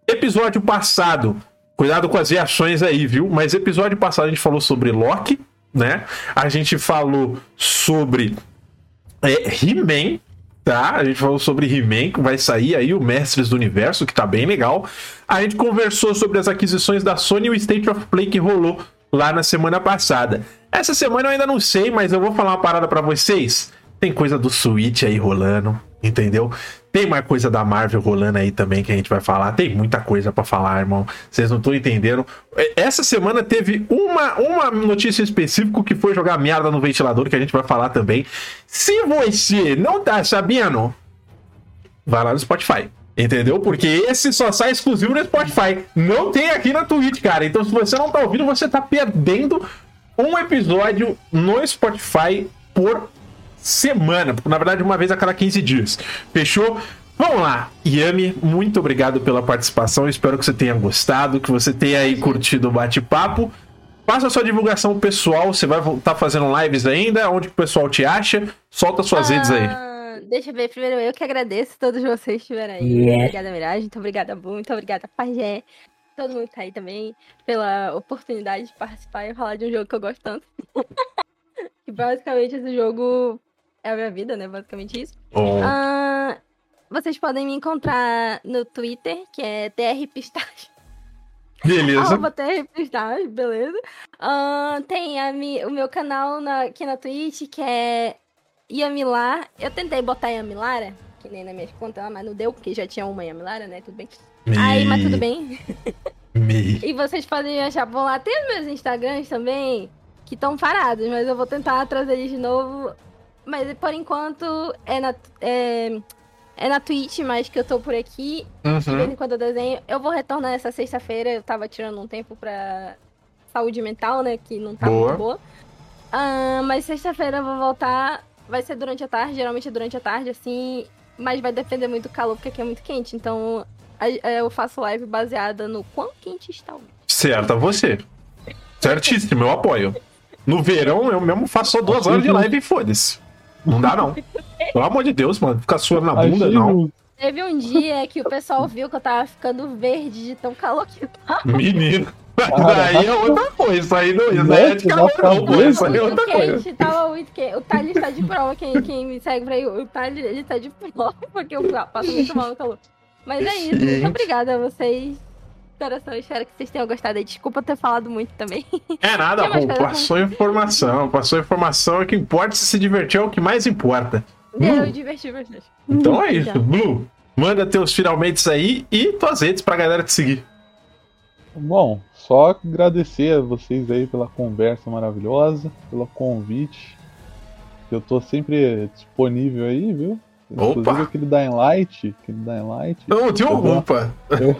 Episódio passado, cuidado com as reações aí, viu? Mas episódio passado a gente falou sobre Loki, né? A gente falou sobre é, He-Man, tá? A gente falou sobre He-Man, que vai sair aí, o Mestres do Universo, que tá bem legal. A gente conversou sobre as aquisições da Sony e o State of Play que rolou lá na semana passada. Essa semana eu ainda não sei, mas eu vou falar uma parada para vocês. Tem coisa do Switch aí rolando, entendeu? Tem mais coisa da Marvel rolando aí também que a gente vai falar. Tem muita coisa para falar, irmão. Vocês não estão entendendo. Essa semana teve uma, uma notícia específica que foi jogar merda no ventilador, que a gente vai falar também. Se você não tá sabendo, vai lá no Spotify. Entendeu? Porque esse só sai exclusivo no Spotify. Não tem aqui na Twitch, cara. Então, se você não tá ouvindo, você tá perdendo um episódio no Spotify por semana. Na verdade, uma vez a cada 15 dias. Fechou? Vamos lá, Yami, muito obrigado pela participação. Espero que você tenha gostado, que você tenha aí curtido o bate-papo. Faça sua divulgação pessoal. Você vai estar fazendo lives ainda? Onde o pessoal te acha? Solta suas ah... redes aí deixa eu ver. Primeiro, eu que agradeço todos vocês que estiveram aí. Yeah. Obrigada, Mirage. Muito obrigada, Bu. Muito obrigada, Pajé. Todo mundo que tá aí também. Pela oportunidade de participar e falar de um jogo que eu gosto tanto. (laughs) que basicamente esse jogo é a minha vida, né? Basicamente isso. Oh. Uh, vocês podem me encontrar no Twitter, que é trpistache. Beleza. (laughs) Arroba trpistache, beleza. Uh, tem a mi, o meu canal na, aqui na Twitch, que é Yamilar, eu tentei botar Yamilara, que nem na minha conta, mas não deu, porque já tinha uma Yamilara, né? Tudo bem. Me... Aí, mas tudo bem. Me... (laughs) e vocês podem me achar por lá. Tem os meus Instagrams também, que estão parados, mas eu vou tentar trazer eles de novo. Mas por enquanto é na, é, é na Twitch, mas que eu tô por aqui. Uhum. De vez em quando eu desenho. Eu vou retornar essa sexta-feira. Eu tava tirando um tempo pra saúde mental, né? Que não tá boa. muito boa. Uh, mas sexta-feira eu vou voltar vai ser durante a tarde, geralmente é durante a tarde, assim, mas vai depender muito do calor, porque aqui é muito quente. Então, eu faço live baseada no quão quente está o Certo, você. Certíssimo, eu apoio. No verão, eu mesmo faço só duas horas de live e foda-se. Não dá, não. Pelo amor de Deus, mano. Ficar suando na bunda, não. Teve um dia que o pessoal viu que eu tava ficando verde de tão calor que tava. Menino. Daí é outra (laughs) coisa, isso aí não, isso aí é de calor não, pô, isso aí é outra coisa. Tava muito quente, o Thales tá de prova, quem, quem me segue pra aí, o Thales, ele tá de prova, (laughs) porque eu passo muito mal no calor. Mas é isso, muito obrigada a vocês, coração, espero que vocês tenham gostado aí, desculpa ter falado muito também. (laughs) É nada, pô, passou informação, passou informação, o que importa se se divertir é o que mais importa. Deu, eu diverti bastante. Então é isso, Blue, manda teus finalmente aí e tuas redes pra galera te seguir. Bom, só agradecer a vocês aí pela conversa maravilhosa, pelo convite. Eu tô sempre disponível aí, viu? Opa. Inclusive aquele Dying Light. Aquele Dying Light. Não, tem um opa. Eu,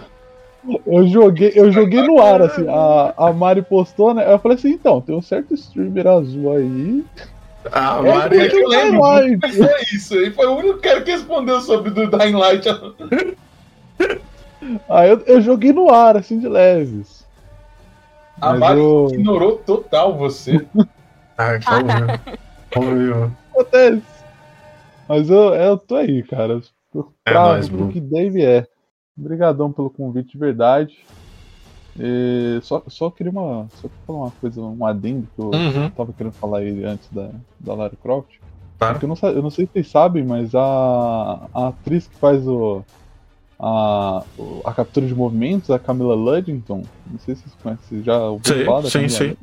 eu, joguei, eu joguei no ar, assim. A, a Mari postou, né? Eu falei assim, então, tem um certo streamer azul aí. Ah, é, Mari, é, eu lembro. Foi isso. Ele foi o único cara que respondeu sobre o Dying Light. (laughs) Aí eu, eu joguei no ar, assim, de leves. A Mas Mari eu- ignorou total você. Ai, (laughs) calma. (laughs) Calma. Acontece. Mas eu, eu tô aí, cara. É Pra nóis, o Blue. que Dave é. Obrigadão pelo convite de verdade. E só, só queria uma. Só queria falar uma coisa, um adendo que eu Uhum, tava querendo falar aí antes da, da Lara Croft. Claro. Porque eu não, eu não sei se vocês sabem, mas a, a atriz que faz o, a, a captura de movimentos, a Camila Luddington, não sei se vocês conhecem, já ouviram Sim, falar da sim, Camila sim.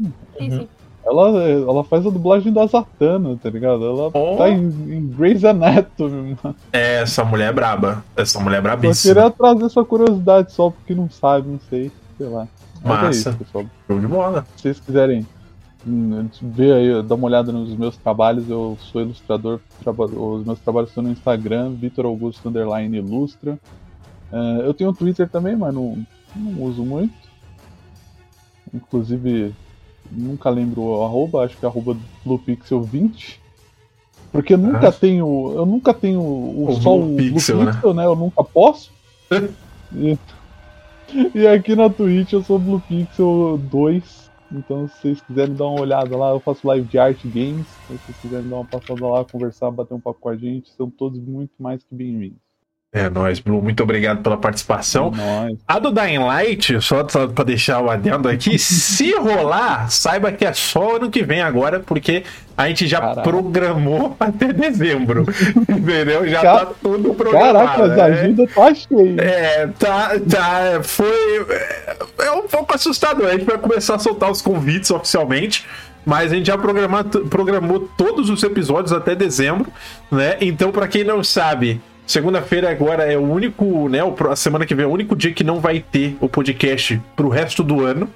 Sim. Ela, ela faz a dublagem da Zatanna, tá ligado? Ela Oh. tá em, em Grey's Anatomy, mano. É, essa mulher é braba. Essa mulher é Só brabíssima. queria trazer essa curiosidade só porque não sabe, não sei, sei lá. Mas é Massa. isso, pessoal. Show de bola. Se vocês quiserem hum, ver aí, dar uma olhada nos meus trabalhos, eu sou ilustrador, traba- os meus trabalhos estão no Instagram, Vitor Augusto Underline Ilustra. Eh, eu tenho Twitter também, mas não, não uso muito. Inclusive, nunca lembro o arroba, acho que é arroba BluePixel20. Porque eu nunca Ah. tenho. Eu nunca tenho o, O só Blue o Pixel, Blue Pixel, né? Eu nunca posso. e, e aqui na Twitch eu sou Blue Pixel 2. Então se vocês quiserem dar uma olhada lá, eu faço live de arte games. Se vocês quiserem dar uma passada lá, conversar, bater um papo com a gente, são todos muito mais que bem-vindos. É nóis, Blue. Muito obrigado pela participação. Nós. A do Dying Light, só só pra deixar o adendo aqui, se rolar, saiba que é só ano que vem agora, porque a gente já Caraca. programou até dezembro. (laughs) Entendeu? Já Ca- tá tudo programado. Caraca, mas a é. agenda tá cheia. É, tá, tá, foi, é, é um pouco assustador, a gente vai começar a soltar os convites oficialmente, mas a gente já programou, programou todos os episódios até dezembro, né, então pra quem não sabe, segunda-feira agora é o único, né, a semana que vem é o único dia que não vai ter o podcast pro resto do ano,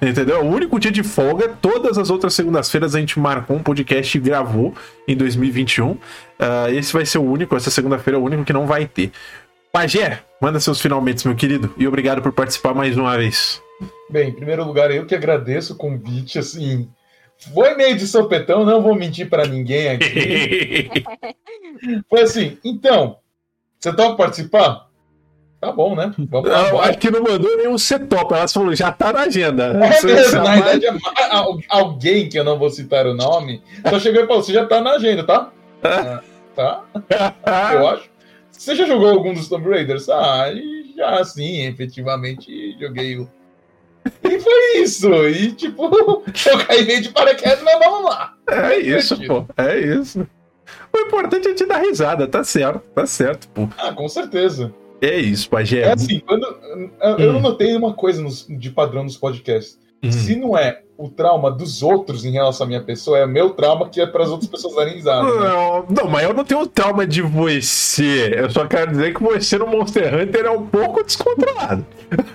entendeu? É o único dia de folga, todas as outras segundas-feiras a gente marcou um podcast e gravou em 2021, Ah, esse vai ser o único, essa segunda-feira é o único que não vai ter. Pajé, manda seus finalmente, meu querido, e obrigado por participar mais uma vez. Bem, em primeiro lugar, eu que agradeço o convite, assim. Foi meio de sopetão, não vou mentir pra ninguém aqui. (laughs) Foi assim, então, você topa participar? Tá bom, né? Vamos lá. Eu acho que não mandou nenhum setup, ela falou, já tá na agenda. É Você- mesmo, você na vai- verdade, é ma- al- alguém que eu não vou citar o nome, só chegou e falou: você já tá na agenda, tá? Ah, tá, eu acho. Você já jogou algum dos Tomb Raiders? Ah, já sim, efetivamente joguei o. E foi isso. E tipo, (laughs) eu caí meio de paraquedas, mas vamos lá. É isso, divertido. pô, é isso. O importante é te dar risada, tá certo, tá certo, pô. Ah, com certeza. É isso, Pajé. É assim, quando. Eu, Hum. notei uma coisa nos- de padrão nos podcasts. Hum. Se não é o trauma dos outros em relação à minha pessoa, é o meu trauma que é para as outras pessoas darem risada. né? Não, não, mas eu não tenho trauma de você. Eu só quero dizer que você no Monster Hunter é um pouco descontrolado. (laughs)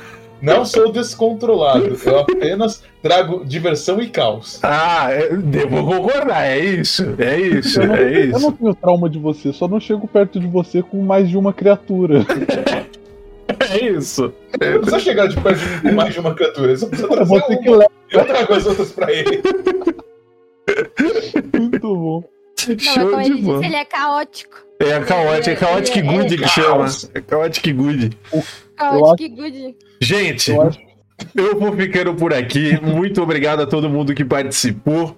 Não sou descontrolado, eu apenas trago diversão e caos. Ah, devo concordar, é isso, é isso, Eu não, é eu não isso. tenho trauma de você, só não chego perto de você com mais de uma criatura. (laughs) É isso. Não precisa chegar de perto de mim com mais de uma criatura, só precisa É trazer você que leva. Eu trago as outras pra ele. Muito bom. Não, mas Show como de ele bola. disse, ele é caótico. É caótico, é caótico Ele é- good que chama. É caótico good. Chaotic good. Gente, Eu vou ficando por aqui. Muito obrigado a todo mundo que participou.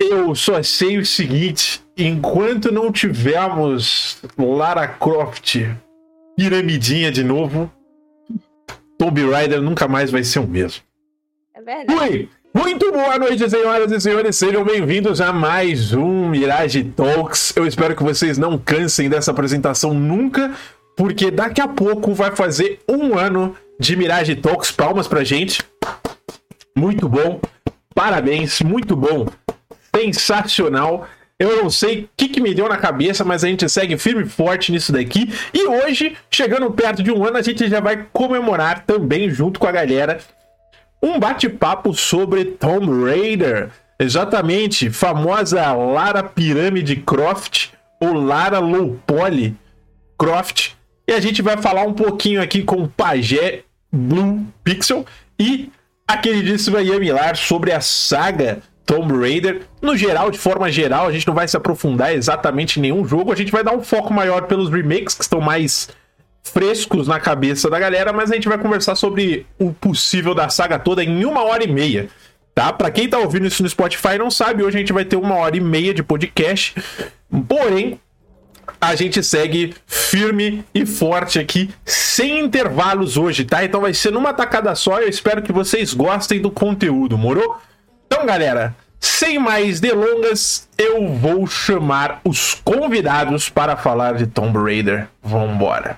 Eu só sei o seguinte: enquanto não tivermos Lara Croft piramidinha de novo, Tomb Raider nunca mais vai ser o mesmo. É verdade. Oi! Muito boa noite, senhoras e senhores. Sejam bem-vindos a mais um Mirage Talks. Eu espero que vocês não cansem dessa apresentação nunca, porque daqui a pouco vai fazer um ano de Mirage Talks. Palmas pra gente. Muito bom. Parabéns, muito bom. Sensacional. Eu não sei o que, que me deu na cabeça, mas a gente segue firme e forte nisso daqui. E hoje, chegando perto de um ano, a gente já vai comemorar também, junto com a galera, um bate-papo sobre Tomb Raider. Exatamente, famosa Lara Pirâmide Croft ou Lara Low Poly Croft. E a gente vai falar um pouquinho aqui com o Pajé Blue Pixel e a queridíssima Yamilar sobre a saga Tomb Raider. No geral, de forma geral, a gente não vai se aprofundar exatamente em nenhum jogo, a gente vai dar um foco maior pelos remakes que estão mais frescos na cabeça da galera, mas a gente vai conversar sobre o possível da saga toda em uma hora e meia. tá? Pra quem tá ouvindo isso no Spotify não sabe, hoje a gente vai ter uma hora e meia de podcast. Porém, a gente segue firme e forte aqui, sem intervalos hoje, tá? Então vai ser numa tacada só. Eu espero que vocês gostem do conteúdo, moro? Então, galera, sem mais delongas, eu vou chamar os convidados para falar de Tomb Raider. Vambora!